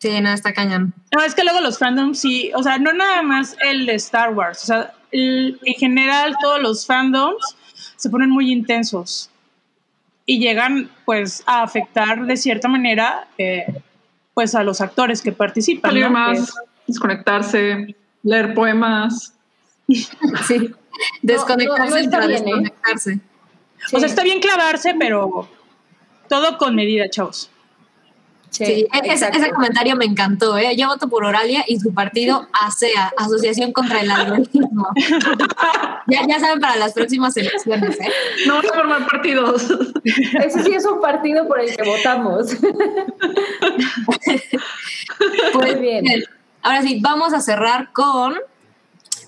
S2: Sí, no, está cañón.
S4: No, es que luego los fandoms sí, o sea, no nada más el de Star Wars, o sea, en general todos los fandoms se ponen muy intensos y llegan pues a afectar de cierta manera eh, pues a los actores que participan.
S5: Salir
S4: ¿no?
S5: más, desconectarse, leer poemas.
S2: Sí. Desconectarse
S3: no está
S2: para
S3: bien, ¿eh?
S2: desconectarse.
S4: O sea, está bien clavarse, pero todo con medida, chavos.
S2: Sí, e- ese, comentario me encantó. ¿eh? Yo voto por Oralia y su partido ASEA, Asociación contra el Algoritmo. ya, ya saben para las próximas elecciones. ¿eh?
S5: No van a formar partidos.
S3: Ese sí es un partido por el que votamos.
S2: Pues
S3: Muy bien.
S2: bien. Ahora sí, vamos a cerrar con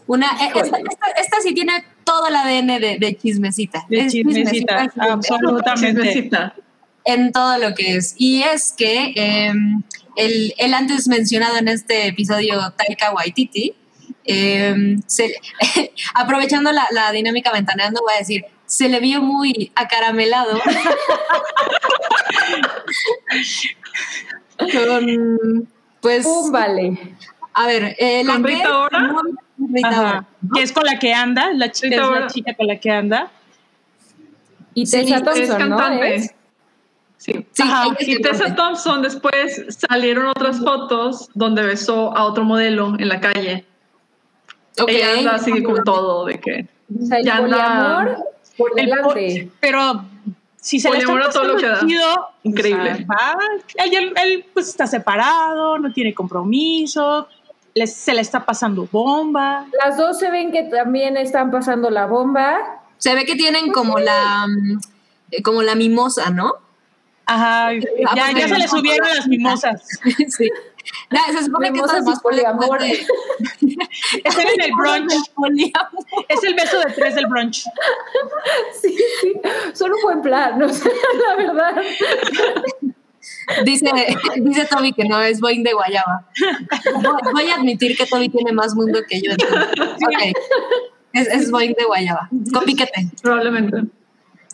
S2: una. eh, Esta, esta- esta sí tiene todo el ADN de, de chismecita.
S4: De chismecita,
S2: chismecita,
S4: absolutamente.
S5: Chismecita.
S2: En todo lo que es. Y es que eh, el, el antes mencionado en este episodio, Taika Waititi, eh, se- aprovechando la, la dinámica ventaneando, voy a decir, se le vio muy acaramelado. Con, pues,
S3: Pum, vale.
S2: a ver, eh, la
S5: ¿Con
S2: que
S5: Rita
S2: es
S5: Ora?
S2: muy- Rita ¿no?
S4: Que es con la que anda, la chica, es la chica con la que anda.
S3: Y
S2: Sí,
S3: Tessa
S2: es
S3: Thompson,
S5: es
S3: ¿no?
S5: cantante.
S3: ¿Es?
S5: Sí.
S4: Ajá.
S5: Y. Tessa Thompson después salieron otras fotos donde besó a otro modelo en la calle.
S2: Ok.
S5: Ella anda así con todo de que
S3: O sea, el
S5: Ya anda-
S3: poliamor por
S4: El po-
S3: delante.
S4: pero si se le está
S5: todo lo que da.
S4: chido,
S5: Increíble.
S4: o sea, va, él, él- pues está separado, no tiene compromiso, le- se le está pasando bomba.
S3: Las dos se ven que también están pasando la bomba.
S2: Se ve que tienen como la mm, como la mimosa, ¿no?
S4: Ajá, ya, ya se le subieron las mimosas.
S2: sí. Ya, se supone que esto es más
S3: poliamor.
S4: en el brunch. Es el beso de tres del brunch.
S3: Sí, sí. Son un buen plan, o sea, la verdad.
S2: Dice, dice Toby que no es Boeing de Guayaba. Voy- a admitir que Toby tiene más mundo que yo. entonces. Ok. Es, es Boeing de Guayaba. Con piquete.
S5: probablemente.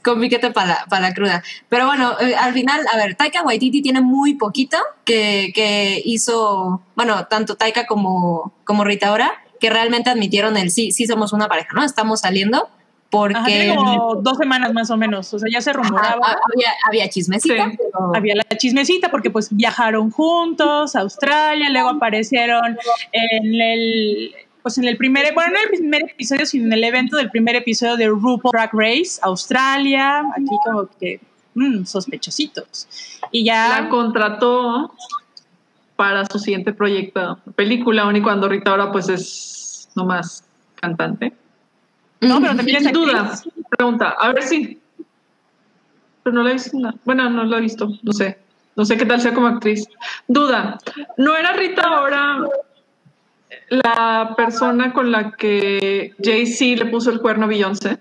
S2: Con piquete para la, cruda. Pero bueno, eh, al final, a ver, Taika Waititi tiene muy poquito que, que hizo, bueno, tanto Taika como, como Rita Ora, que realmente admitieron el sí, sí somos una pareja, ¿no? Estamos saliendo porque
S4: Ajá, tiene como dos semanas más o menos. O sea, ya se
S2: Ajá,
S4: rumoraba.
S2: había, había chismecita,
S5: Sí.
S2: pero-
S4: Había la chismecita porque pues viajaron juntos a Australia, luego aparecieron en el pues en el primer, bueno, no en el primer episodio, sino en el evento del primer episodio de RuPaul Drag Race, Australia, aquí como que mm, sospechositos. Y
S5: La
S4: ya
S5: contrató para su siguiente proyecto, película, aun y cuando Rita ahora pues es nomás cantante.
S4: no, pero también es
S5: Sin duda, pregunta, a ver si. Pero no la he visto. Bueno, no la he visto, no sé. No sé qué tal sea como actriz. Duda, ¿no era Rita ahora la persona con la que Jay-Z le puso el cuerno a Beyoncé?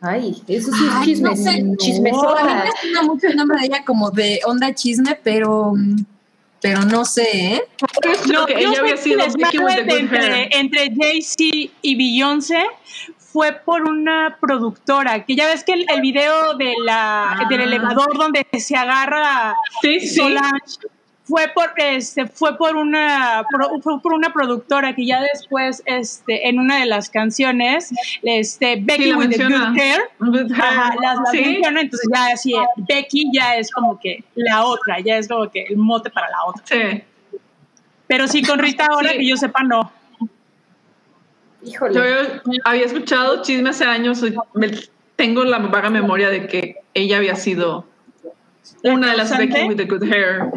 S3: Ay, eso sí es chisme.
S2: no sé. A mí
S3: Chismesota.
S2: me suena mucho el nombre de ella como de onda chisme, pero, pero no sé, ¿eh?
S4: No,
S5: que
S4: yo
S5: ella había sido
S4: entre, entre Jay-Z y Beyoncé fue por una productora, que ya ves que el, el video de la, del elevador donde se agarra
S5: Sí, sí.
S4: Fue por este fue por una pro- fue por una productora que ya después este en una de las canciones este Becky
S5: Sí, la
S4: with the good hair
S5: Good hair.
S4: ajá, las, las
S5: Sí.
S4: menciona, entonces ya así Becky ya es como que la otra ya es como que el mote para la otra
S5: Sí.
S4: pero sí con Rita ahora
S5: Sí.
S4: que yo sepa no
S3: Híjole.
S5: Yo había escuchado chisme hace años, y me- tengo la vaga memoria de que ella había sido una de las? Becky with the good hair.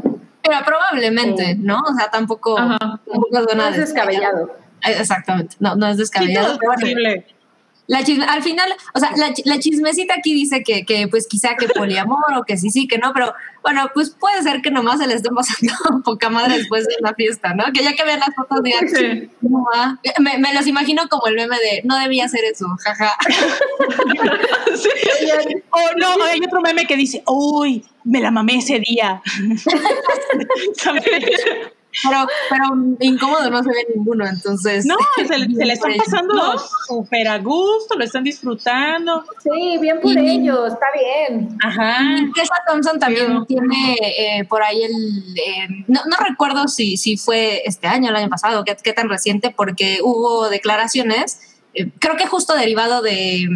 S2: Pero probablemente, ¿no? O sea, tampoco, tampoco
S3: No es descabellado.
S2: Exactamente, no, no es
S4: sí
S2: descabellado.
S4: es
S2: bueno,
S4: posible
S2: La chisme, al final, o sea, la, la chismecita aquí dice que, que, pues quizá que poliamor o que sí, sí, que no, pero bueno, pues puede ser que nomás se le esté pasando poca madre después de la fiesta, ¿no? Que ya que vean las fotos digan,
S5: Sí.
S2: "No, ah". me, me los imagino como el meme de no debía hacer eso, jaja.
S4: O no, hay otro meme que dice, uy, me la mamé ese día.
S2: Pero, pero incómodo no se ve ninguno, entonces.
S4: No, se, le- se le están pasando
S5: ¿No?
S4: súper a gusto, lo están disfrutando.
S3: Sí, bien por
S2: Y-
S3: ellos, está bien.
S4: Ajá.
S2: Y Tessa Thompson también tiene eh, por ahí el. eh, no, no recuerdo si, si fue este año el año pasado, qué, qué tan reciente, porque hubo declaraciones, eh, creo que justo derivado de.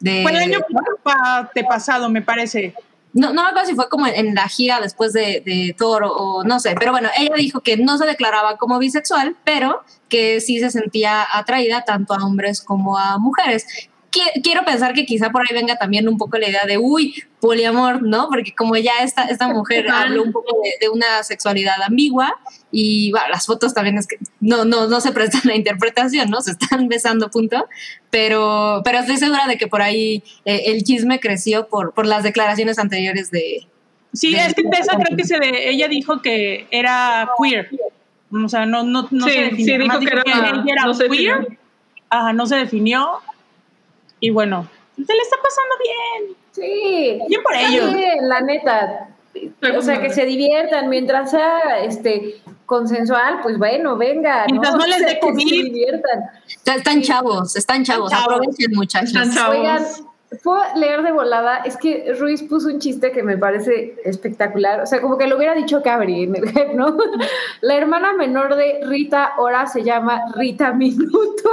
S2: de
S4: Fue el año pa- de pasado, me parece.
S2: No, no acuerdo si fue como en la gira después de, de Thor o no sé, pero bueno, ella dijo que no se declaraba como bisexual, pero que sí se sentía atraída tanto a hombres como a mujeres. Qui- Quiero pensar que quizá por ahí venga también un poco la idea de, uy, poliamor, ¿no? Porque como ya esta, esta mujer habló un poco de, de una sexualidad ambigua y bueno, las fotos también es que no, no, no se prestan a interpretación, ¿no? Se están besando, punto. Pero, pero estoy segura de que por ahí eh, el chisme creció por, por las declaraciones anteriores de,
S4: Sí,
S2: De-
S4: es que Tessa creo que se de- ella dijo que era queer. O sea, no, no, no
S5: Sí,
S4: se definió.
S5: sí, dijo que era-
S4: ella era
S5: no
S4: queer.
S5: definió.
S4: Ajá, no se definió. Y bueno, se le está pasando bien.
S3: Sí.
S4: Bien por ellos.
S3: bien, la neta. O sea, que se diviertan mientras sea este consensual, pues bueno, venga.
S4: Mientras no les dé
S3: Que se
S4: COVID.
S3: diviertan.
S2: Están chavos, están chavos,
S4: chavos.
S2: aprovechen muchachos.
S5: Están chavos.
S3: Oigan, puedo leer de volada. Es que Ruiz puso un chiste que me parece espectacular. O sea, como que lo hubiera dicho Cabri en el head, ¿no? La hermana menor de Rita ahora se llama Rita Minuto.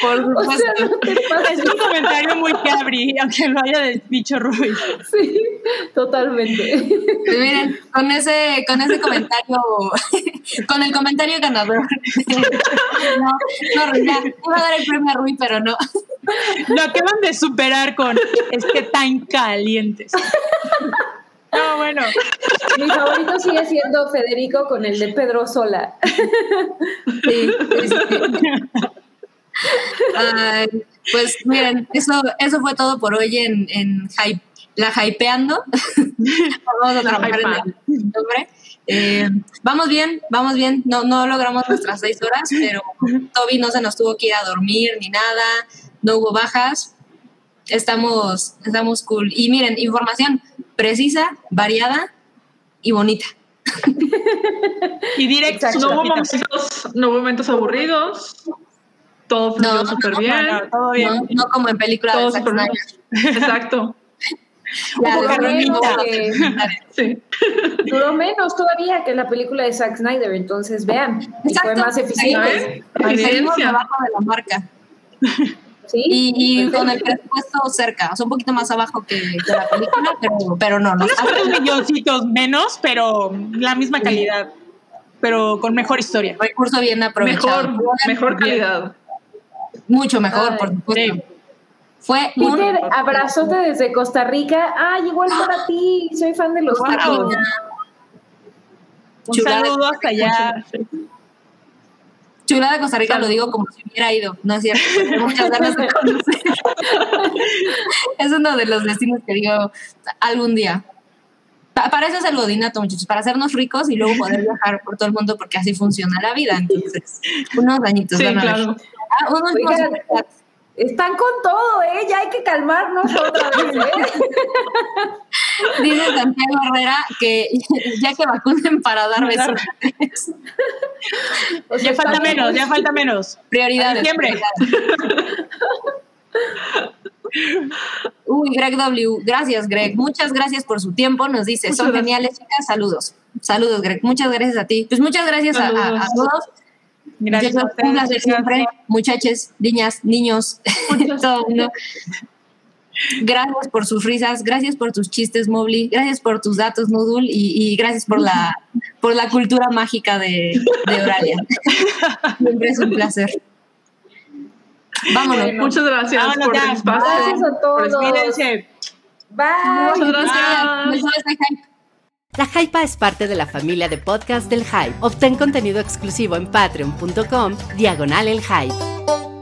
S2: Por
S3: O
S2: supuesto.
S3: sea, no te
S4: Es un comentario muy cabri, aunque lo haya dicho Ruiz.
S3: Sí, totalmente.
S2: Pues miren, con ese, con ese comentario, con el comentario ganador. No, no, ya, iba a dar el premio a Rui, pero no.
S4: Lo acaban de superar con es que tan calientes. No, bueno.
S3: Mi favorito sigue siendo Federico con el de Pedro Sola.
S2: Sí, sí, sí. Ay, pues miren, eso, eso fue todo por hoy en, en Hype- la Hypeando. Vamos a trabajar en el nombre. Eh, vamos bien, vamos bien. No, no logramos nuestras seis horas, pero Toby no se nos tuvo que ir a dormir ni nada. No hubo bajas. Estamos, estamos cool. Y miren, información precisa, variada y bonita.
S4: Y directo.
S3: Exacto.
S5: No hubo momentos, no hubo momentos aburridos. Todo fluyó
S2: No,
S5: súper
S2: no,
S5: bien.
S4: Bueno, todo bien.
S2: No, no como en película
S5: Todo
S2: de Zack
S5: súper bien.
S2: Snyder.
S5: Exacto.
S4: Hubo carnita.
S3: que
S5: Sí.
S3: duró menos todavía que la película de Zack Snyder, entonces vean, fue
S2: Exacto.
S3: más eficiente.
S2: Abajo de la marca.
S3: ¿Sí?
S2: Y, con el presupuesto cerca, o sea, un poquito más abajo que, que la película, pero, pero no, no.
S4: Unos cuantos milloncitos menos, pero la misma calidad. Pero con mejor historia.
S2: Recurso bien aprovechado.
S5: Mejor, mejor calidad.
S2: Mucho mejor,
S3: Ay,
S2: por supuesto.
S4: sí.
S2: Fue un
S3: Peter, abrazote desde Costa Rica. Ay, igual para ti. Soy fan de los
S4: Wow.
S3: tacos.
S4: Un
S2: Chulada.
S4: saludo hasta allá.
S2: chula de Costa Rica, lo digo como si hubiera ido, no es cierto. Tengo muchas ganas de conocer. es uno de los destinos que digo algún día. Pa- Para eso es el godinato, muchachos, para hacernos ricos y luego poder viajar por todo el mundo porque así funciona la vida. Entonces, unos añitos
S5: Sí,
S2: van a ver.
S5: claro.
S2: Ah, unos unos-
S3: Están con todo, ¿eh? Ya hay que calmarnos otra vez, ¿eh?
S2: Dice Santiago Herrera que ya que vacunen para dar besos.
S3: O sea,
S4: Ya falta
S3: bien,
S4: menos, ya falta menos.
S2: Prioridades. Prioridades. Uy, Greg W. Gracias, Greg. Muchas gracias por su tiempo. Nos dice,
S5: Muchas
S2: son
S5: gracias.
S2: geniales, chicas. Saludos. Saludos, Greg. Muchas gracias a ti. Pues muchas gracias a, a- a
S5: Saludos.
S2: todos.
S4: Gracias
S2: placer
S4: ustedes.
S2: siempre. Muchachos, niñas, niños, todo el mundo. Gracias por sus risas, gracias por tus chistes, Mobley, gracias por tus datos, Noodle, y, y gracias por la, por la cultura mágica de, de Oralia. Siempre es un placer. Vámonos.
S3: Bueno.
S5: Muchas gracias
S4: Vámonos
S5: por
S4: ya.
S5: el espacio.
S3: Gracias a todos. Bye.
S5: Muchas gracias.
S2: Hype.
S1: La Hypa es parte de la familia de podcast del Hype. Obtén contenido exclusivo en patreon.com, diagonal el Hype.